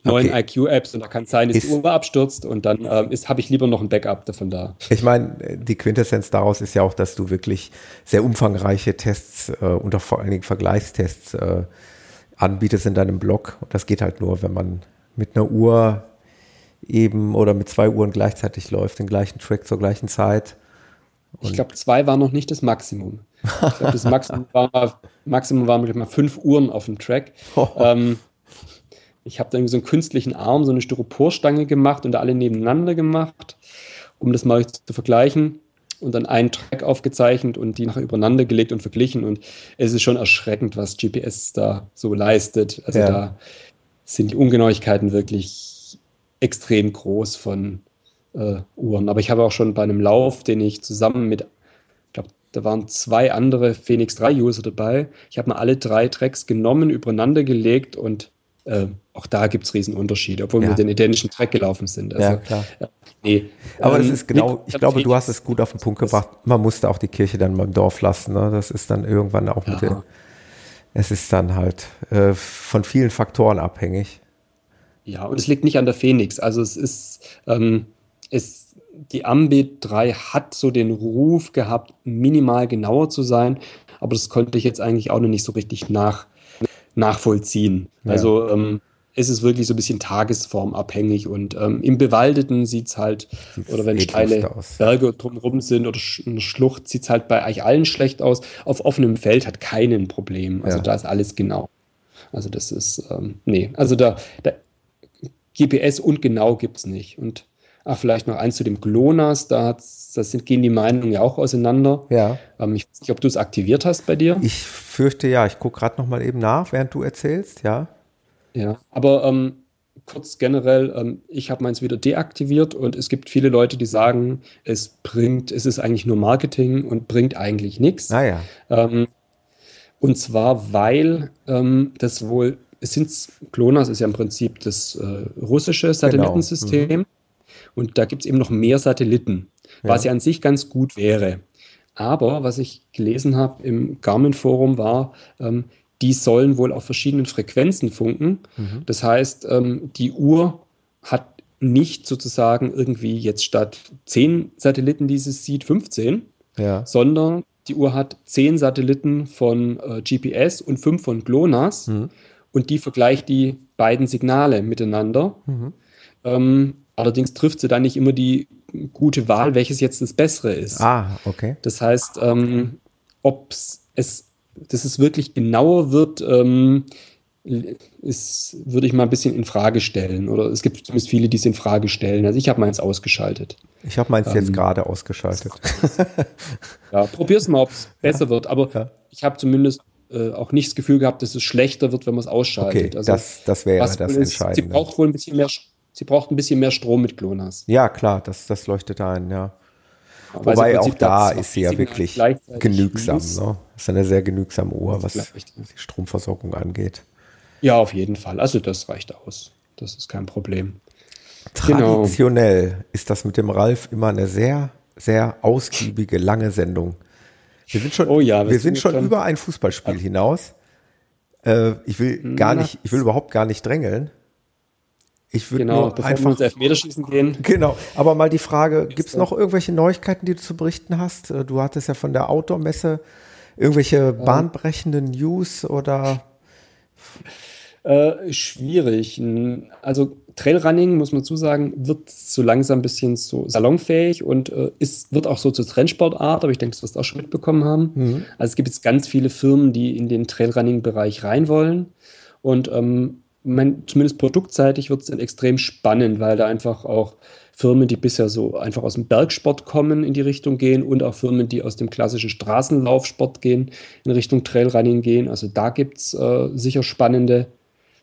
neuen okay. IQ-Apps und da kann es sein, dass ist, die Uhr abstürzt und dann ähm, habe ich lieber noch ein Backup davon da. Ich meine, die Quintessenz daraus ist ja auch, dass du wirklich sehr umfangreiche Tests äh, und auch vor allen Dingen Vergleichstests äh, anbietest in deinem Blog. Und das geht halt nur, wenn man mit einer Uhr eben oder mit zwei Uhren gleichzeitig läuft, den gleichen Track zur gleichen Zeit. Und ich glaube, zwei war noch nicht das Maximum. Ich glaube, das Maximum war, Maximum war mal fünf Uhren auf dem Track. Oh. Ähm, ich habe da irgendwie so einen künstlichen Arm, so eine Styroporstange gemacht und da alle nebeneinander gemacht, um das mal zu vergleichen und dann einen Track aufgezeichnet und die nachher übereinander gelegt und verglichen. Und es ist schon erschreckend, was GPS da so leistet. Also ja. da sind die Ungenauigkeiten wirklich extrem groß von äh, Uhren. Aber ich habe auch schon bei einem Lauf, den ich zusammen mit, ich glaube, da waren zwei andere Phoenix 3 User dabei. Ich habe mir alle drei Tracks genommen, übereinander gelegt und äh, auch da gibt es Riesenunterschiede, obwohl ja. wir den identischen Track gelaufen sind. Also, ja, klar. Äh, nee. Aber ähm, das ist genau, ich glaube, du hast es gut auf den Punkt gebracht. Man musste auch die Kirche dann beim Dorf lassen. Ne? Das ist dann irgendwann auch mit ja. den, es ist dann halt äh, von vielen Faktoren abhängig. Ja, und es liegt nicht an der Phoenix. Also es ist, ähm, es, die Ambit 3 hat so den Ruf gehabt, minimal genauer zu sein, aber das konnte ich jetzt eigentlich auch noch nicht so richtig nach, nachvollziehen. Ja. Also ähm, ist es wirklich so ein bisschen tagesformabhängig und ähm, im Bewaldeten sieht es halt, sieht's oder wenn steile Berge drumherum sind oder eine Schlucht, sieht es halt bei eigentlich allen schlecht aus. Auf offenem Feld hat keinen Problem. Also ja. da ist alles genau. Also das ist, ähm, nee, also da, da GPS und genau gibt es nicht. Und ach, vielleicht noch eins zu dem GLONASS, da das sind, gehen die Meinungen ja auch auseinander. Ja. Ähm, ich weiß nicht, ob du es aktiviert hast bei dir. Ich fürchte ja, ich gucke gerade noch mal eben nach, während du erzählst, ja. Ja, aber ähm, kurz generell, ähm, ich habe meins wieder deaktiviert und es gibt viele Leute, die sagen, es bringt, es ist eigentlich nur Marketing und bringt eigentlich nichts. Naja. Ah, ähm, und zwar, weil ähm, das wohl, sind, GLONASS ist ja im Prinzip das äh, russische genau. Satellitensystem. Genau. Mhm. Und da gibt es eben noch mehr Satelliten, ja. was ja an sich ganz gut wäre. Aber was ich gelesen habe im Garmin-Forum war, ähm, die sollen wohl auf verschiedenen Frequenzen funken. Mhm. Das heißt, ähm, die Uhr hat nicht sozusagen irgendwie jetzt statt 10 Satelliten, die sie sieht, 15, ja. sondern die Uhr hat 10 Satelliten von äh, GPS und 5 von GLONASS mhm. Und die vergleicht die beiden Signale miteinander. Mhm. Ähm, allerdings trifft sie dann nicht immer die gute Wahl, welches jetzt das Bessere ist. Ah, okay. Das heißt, ähm, ob es dass es wirklich genauer wird, ähm, ist, würde ich mal ein bisschen in Frage stellen. Oder es gibt zumindest viele, die es in Frage stellen. Also ich habe meins ausgeschaltet. Ich habe meins ähm, jetzt gerade ausgeschaltet. ja, probier's mal, ob es besser wird. Aber ja. ich habe zumindest äh, auch nicht das Gefühl gehabt, dass es schlechter wird, wenn man es ausschaltet. Okay, also, das, das wäre das Entscheidende. Sie braucht wohl ein bisschen mehr, sie braucht ein bisschen mehr Strom mit GLONASS. Ja, klar, das, das leuchtet ein, ja. Wobei auch da ist sie ja wirklich genügsam. Ne? Ist eine sehr genügsame Uhr, was die Stromversorgung angeht. Ja, auf jeden Fall. Also das reicht aus. Das ist kein Problem. Traditionell genau. ist das mit dem Ralf immer eine sehr, sehr ausgiebige, lange Sendung. Wir sind schon, oh ja, wir sind schon über ein Fußballspiel hinaus. Äh, ich will gar nicht, ich will überhaupt gar nicht drängeln. Ich würde genau, nur einfach wir ins Elfmeterschießen gehen. Genau, aber mal die Frage, gibt es noch irgendwelche Neuigkeiten, die du zu berichten hast? Äh, du hattest ja von der Outdoor-Messe irgendwelche bahnbrechenden News oder? Äh, schwierig. Also Trailrunning, muss man zusagen, wird so langsam ein bisschen so salonfähig und äh, ist, wird auch so zur Trendsportart, aber ich denke, das wirst du auch schon mitbekommen haben. Mhm. Also es gibt jetzt ganz viele Firmen, die in den Trailrunning-Bereich rein wollen. Und ähm, mein, zumindest produktseitig wird es extrem spannend, weil da einfach auch Firmen, die bisher so einfach aus dem Bergsport kommen, in die Richtung gehen und auch Firmen, die aus dem klassischen Straßenlaufsport gehen, in Richtung Trailrunning gehen. Also da gibt es äh, sicher spannende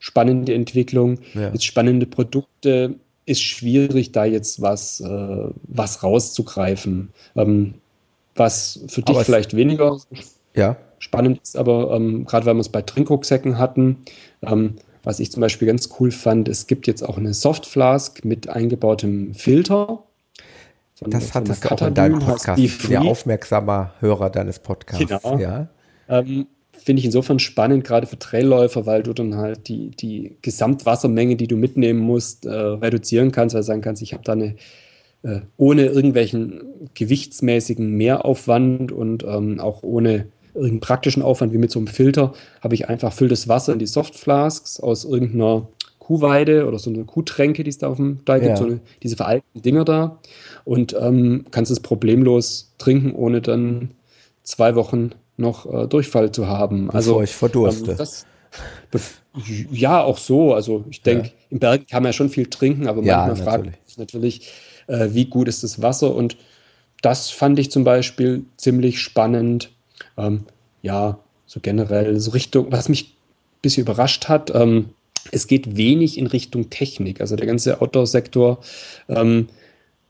spannende Entwicklung, ja. jetzt spannende Produkte. Ist schwierig, da jetzt was, äh, was rauszugreifen. Ähm, was für dich aber vielleicht weniger ja. spannend ist, aber ähm, gerade weil wir es bei Trinkrucksäcken hatten, ähm, was ich zum Beispiel ganz cool fand, es gibt jetzt auch eine Softflask mit eingebautem Filter. Von, das hattest du auch in deinem Podcast. Ich bin ja aufmerksamer Hörer deines Podcasts. Genau. Ja. Ähm, finde ich insofern spannend, gerade für Trailläufer, weil du dann halt die, die Gesamtwassermenge, die du mitnehmen musst, äh, reduzieren kannst, weil du sagen kannst, ich habe da eine äh, ohne irgendwelchen gewichtsmäßigen Mehraufwand und ähm, auch ohne irgendeinen praktischen Aufwand wie mit so einem Filter, habe ich einfach fülltes Wasser in die Softflasks aus irgendeiner Kuhweide oder so eine Kuhtränke, die es da auf dem Teil gibt, so eine, diese veralteten Dinger da und ähm, kannst es problemlos trinken, ohne dann zwei Wochen noch äh, Durchfall zu haben. Bevor also ich verdurste. Ähm, das, ja, auch so. Also ich denke, ja. im Berg kann man ja schon viel trinken, aber ja, manchmal fragt man sich natürlich, äh, wie gut ist das Wasser? Und das fand ich zum Beispiel ziemlich spannend. Ähm, ja, so generell, so Richtung, was mich ein bisschen überrascht hat, ähm, es geht wenig in Richtung Technik. Also der ganze Outdoor-Sektor, ähm,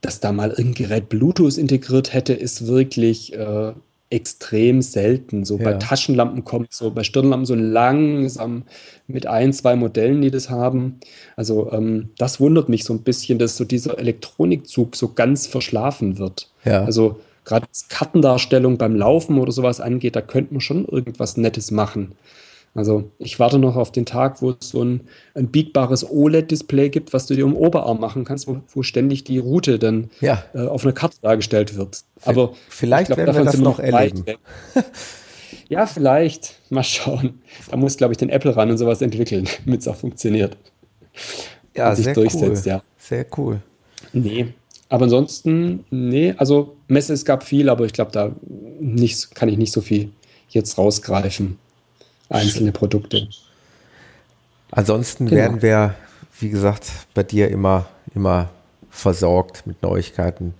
dass da mal irgendein Gerät Bluetooth integriert hätte, ist wirklich äh, extrem selten. So ja. bei Taschenlampen kommt so, bei Stirnlampen so langsam mit ein, zwei Modellen, die das haben. Also ähm, das wundert mich so ein bisschen, dass so dieser Elektronikzug so ganz verschlafen wird. Ja. Also gerade was Kartendarstellung beim Laufen oder sowas angeht, da könnte man schon irgendwas Nettes machen. Also ich warte noch auf den Tag, wo es so ein, ein biegbares OLED-Display gibt, was du dir um Ja. machen kannst, wo, wo ständig die Route dann ja. äh, auf einer Karte dargestellt wird. Aber vielleicht glaub, werden wir das noch erleben. ja, vielleicht. Mal schauen. Da muss, glaube ich, den Apple ran und sowas entwickeln, damit es auch funktioniert. Ja, und sich sehr durchsetzt, cool. ja. Sehr cool. Nee. Aber ansonsten, nee, also Messe, es gab viel, aber ich glaube, da nicht, kann ich nicht so viel jetzt rausgreifen einzelne Produkte. Ansonsten genau. werden wir, wie gesagt, bei dir immer, immer versorgt mit Neuigkeiten.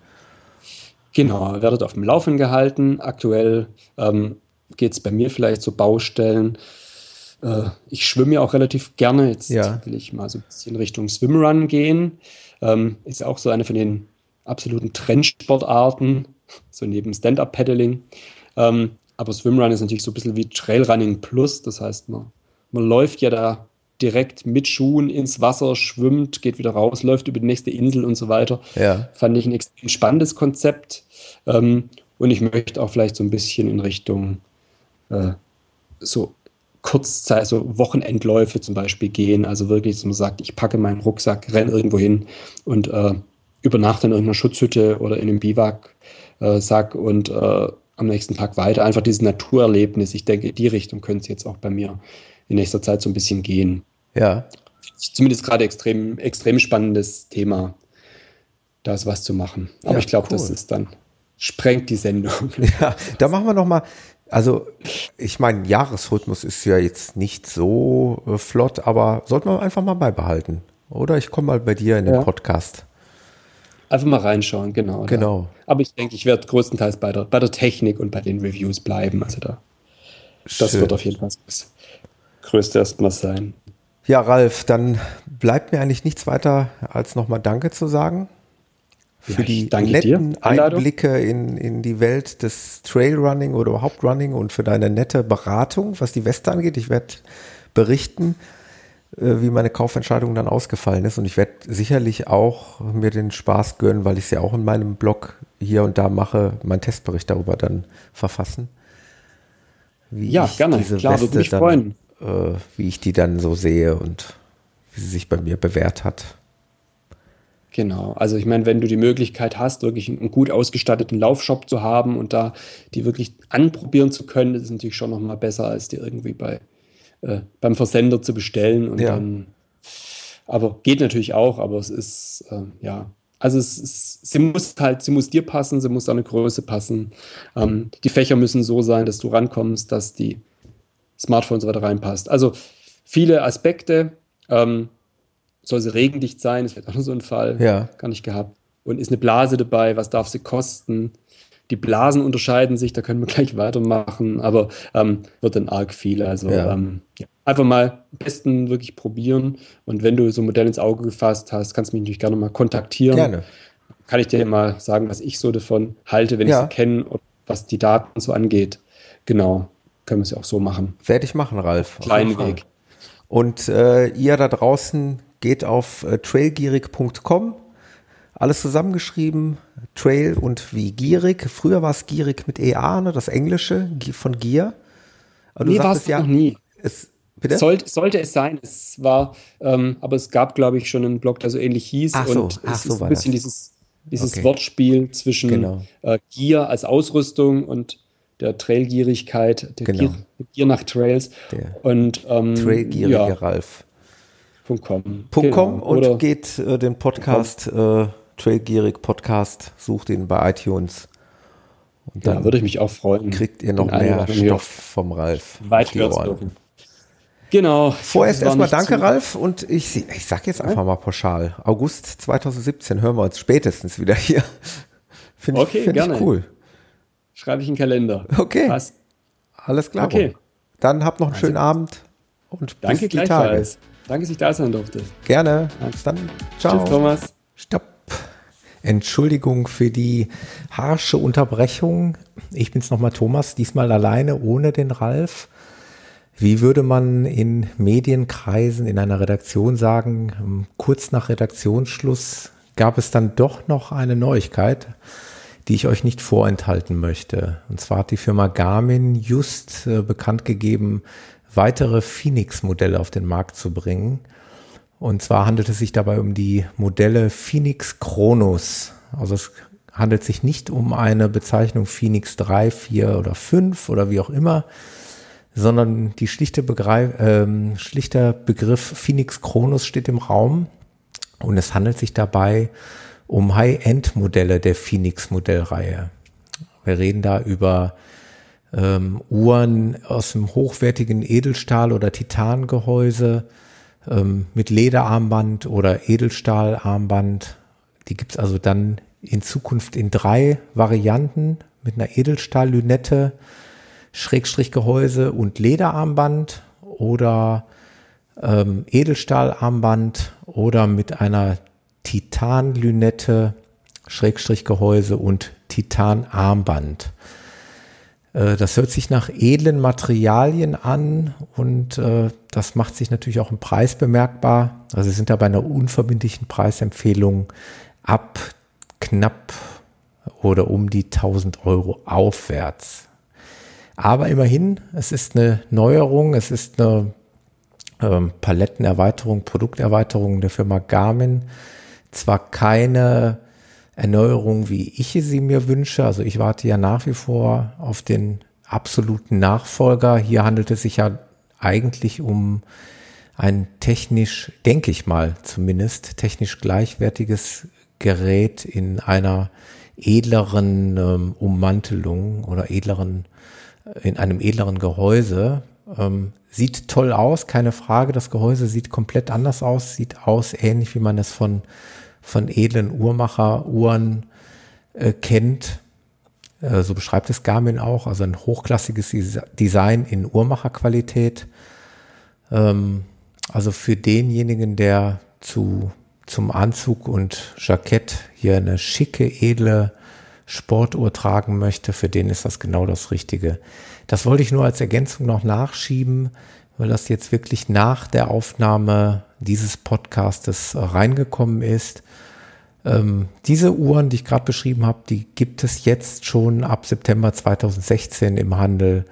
Genau, werdet auf dem Laufen gehalten. Aktuell ähm, geht es bei mir vielleicht zu Baustellen. Äh, ich schwimme ja auch relativ gerne. Jetzt ja. will ich mal so ein bisschen Richtung Swimrun gehen. Ähm, ist auch so eine von den absoluten Trendsportarten, so neben Stand-Up-Paddling. Ähm, aber Swimrun ist natürlich so ein bisschen wie Trailrunning Plus. Das heißt, man, man läuft ja da direkt mit Schuhen ins Wasser, schwimmt, geht wieder raus, läuft über die nächste Insel und so weiter. Ja. Fand ich ein extrem spannendes Konzept. Ähm, und ich möchte auch vielleicht so ein bisschen in Richtung äh, so Kurzzeit, so Wochenendläufe zum Beispiel gehen. Also wirklich, dass man sagt, ich packe meinen Rucksack, renne irgendwo hin und äh, übernachte in irgendeiner Schutzhütte oder in einem Biwak-Sack äh, und äh, am nächsten Tag weiter. Einfach dieses Naturerlebnis. Ich denke, in die Richtung könnte es jetzt auch bei mir in nächster Zeit so ein bisschen gehen. Ja. Zumindest gerade extrem, extrem spannendes Thema, da ist was zu machen. Aber ja, ich glaube, cool. das ist dann, sprengt die Sendung. Ja, da machen wir nochmal, also ich meine, Jahresrhythmus ist ja jetzt nicht so äh, flott, aber sollten wir einfach mal beibehalten. Oder ich komme mal bei dir in den ja. Podcast. Einfach mal reinschauen, genau. Genau. Da. Aber ich denke, ich werde größtenteils bei der, bei der Technik und bei den Reviews bleiben. Also da, das wird auf jeden Fall das Größte erstmal sein. Ja, Ralf, dann bleibt mir eigentlich nichts weiter, als nochmal Danke zu sagen für ja, die netten Einblicke in, in die Welt des Trailrunning oder überhaupt Running und für deine nette Beratung, was die Weste angeht. Ich werde berichten, wie meine Kaufentscheidung dann ausgefallen ist und ich werde sicherlich auch mir den Spaß gönnen, weil ich es ja auch in meinem Blog hier und da mache, meinen Testbericht darüber dann verfassen. Wie ja, ich gerne. Diese Klar, Weste dann, freuen. Äh, wie ich die dann so sehe und wie sie sich bei mir bewährt hat. Genau, also ich meine, wenn du die Möglichkeit hast, wirklich einen gut ausgestatteten Laufshop zu haben und da die wirklich anprobieren zu können, das ist natürlich schon nochmal besser, als die irgendwie bei, äh, beim Versender zu bestellen und ja. dann. Aber geht natürlich auch, aber es ist, äh, ja, also es ist, sie muss halt, sie muss dir passen, sie muss deine Größe passen. Ähm, die Fächer müssen so sein, dass du rankommst, dass die Smartphones so weiter reinpasst. Also viele Aspekte. Ähm, soll sie regendicht sein, das wird auch so ein Fall, ja. gar nicht gehabt. Und ist eine Blase dabei, was darf sie kosten? Die Blasen unterscheiden sich, da können wir gleich weitermachen, aber ähm, wird dann arg viel. Also ja. Ähm, ja. einfach mal am besten wirklich probieren. Und wenn du so ein Modell ins Auge gefasst hast, kannst du mich natürlich gerne mal kontaktieren. Gerne. Kann ich dir mal sagen, was ich so davon halte, wenn ja. ich sie kenne und was die Daten so angeht. Genau, können wir es ja auch so machen. Werde ich machen, Ralf. Kleinen Weg. Und äh, ihr da draußen geht auf äh, trailgierig.com. Alles zusammengeschrieben, Trail und wie gierig. Früher war es gierig mit EA, ne, das Englische von Gier. Aber nee, war es ja, noch nie. Es? Sollte, sollte es sein. Es war, ähm, aber es gab, glaube ich, schon einen Blog, der so ähnlich hieß. Ach so, und ach, es so ist ein bisschen das. dieses, dieses okay. Wortspiel zwischen genau. äh, Gier als Ausrüstung und der Trailgierigkeit, der genau. Gier, Gier, nach Trails. Der und ähm, Trailgierige ja. Ralf. .com. .com genau. und Oder geht äh, den Podcast äh, Trailgierig Podcast, sucht ihn bei iTunes. Und dann ja, würde ich mich auch freuen. Kriegt ihr noch mehr Stoff vom Ralf. Weit dürfen. Genau. Vorerst erstmal danke, Ralf. Und ich, ich sag jetzt einfach mal pauschal. August 2017 hören wir uns spätestens wieder hier. Finde okay, ich, find ich cool. Schreibe ich einen Kalender. Okay. Passt. Alles klar. Okay. Dann habt noch einen also, schönen Abend und danke bis die. Tage. Danke, dass ich da sein durfte. Gerne. Bis dann. Ciao. Tschüss, Thomas. Stopp. Entschuldigung für die harsche Unterbrechung. Ich bin's nochmal Thomas, diesmal alleine, ohne den Ralf. Wie würde man in Medienkreisen in einer Redaktion sagen, ähm, kurz nach Redaktionsschluss gab es dann doch noch eine Neuigkeit, die ich euch nicht vorenthalten möchte. Und zwar hat die Firma Garmin just äh, bekannt gegeben, weitere Phoenix-Modelle auf den Markt zu bringen. Und zwar handelt es sich dabei um die Modelle Phoenix Chronos. Also es handelt sich nicht um eine Bezeichnung Phoenix 3, 4 oder 5 oder wie auch immer, sondern die schlichte Begreif, äh, schlichter Begriff Phoenix Chronos steht im Raum. Und es handelt sich dabei um High-End-Modelle der Phoenix-Modellreihe. Wir reden da über ähm, Uhren aus dem hochwertigen Edelstahl- oder Titangehäuse ähm, mit Lederarmband oder Edelstahlarmband. Die gibt's also dann in Zukunft in drei Varianten mit einer Edelstahllünette, Schrägstrichgehäuse und Lederarmband oder ähm, Edelstahlarmband oder mit einer Titanlünette, Schrägstrichgehäuse und Titanarmband. Äh, das hört sich nach edlen Materialien an und äh, das macht sich natürlich auch im Preis bemerkbar. Also sind da bei einer unverbindlichen Preisempfehlung ab knapp oder um die 1000 Euro aufwärts. Aber immerhin, es ist eine Neuerung, es ist eine ähm, Palettenerweiterung, Produkterweiterung der Firma Garmin. Zwar keine Erneuerung, wie ich sie mir wünsche. Also ich warte ja nach wie vor auf den absoluten Nachfolger. Hier handelt es sich ja eigentlich um ein technisch, denke ich mal zumindest, technisch gleichwertiges Gerät in einer edleren ähm, Ummantelung oder edleren, äh, in einem edleren Gehäuse. Ähm, sieht toll aus, keine Frage. Das Gehäuse sieht komplett anders aus, sieht aus ähnlich wie man es von von edlen Uhrmacher-Uhren äh, kennt. Äh, so beschreibt es Garmin auch, also ein hochklassiges Design in Uhrmacherqualität. Ähm, also für denjenigen, der zu zum Anzug und Jackett hier eine schicke, edle Sportuhr tragen möchte, für den ist das genau das Richtige. Das wollte ich nur als Ergänzung noch nachschieben, weil das jetzt wirklich nach der Aufnahme dieses Podcastes reingekommen ist. Ähm, diese Uhren, die ich gerade beschrieben habe, die gibt es jetzt schon ab September 2016 im Handel.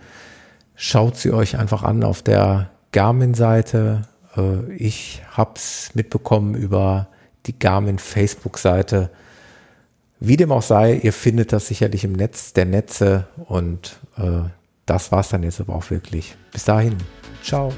Schaut sie euch einfach an auf der Garmin-Seite. Äh, ich habe es mitbekommen über die Garmin Facebook-Seite. Wie dem auch sei, ihr findet das sicherlich im Netz der Netze und äh, das war's dann jetzt aber auch wirklich. Bis dahin. Ciao.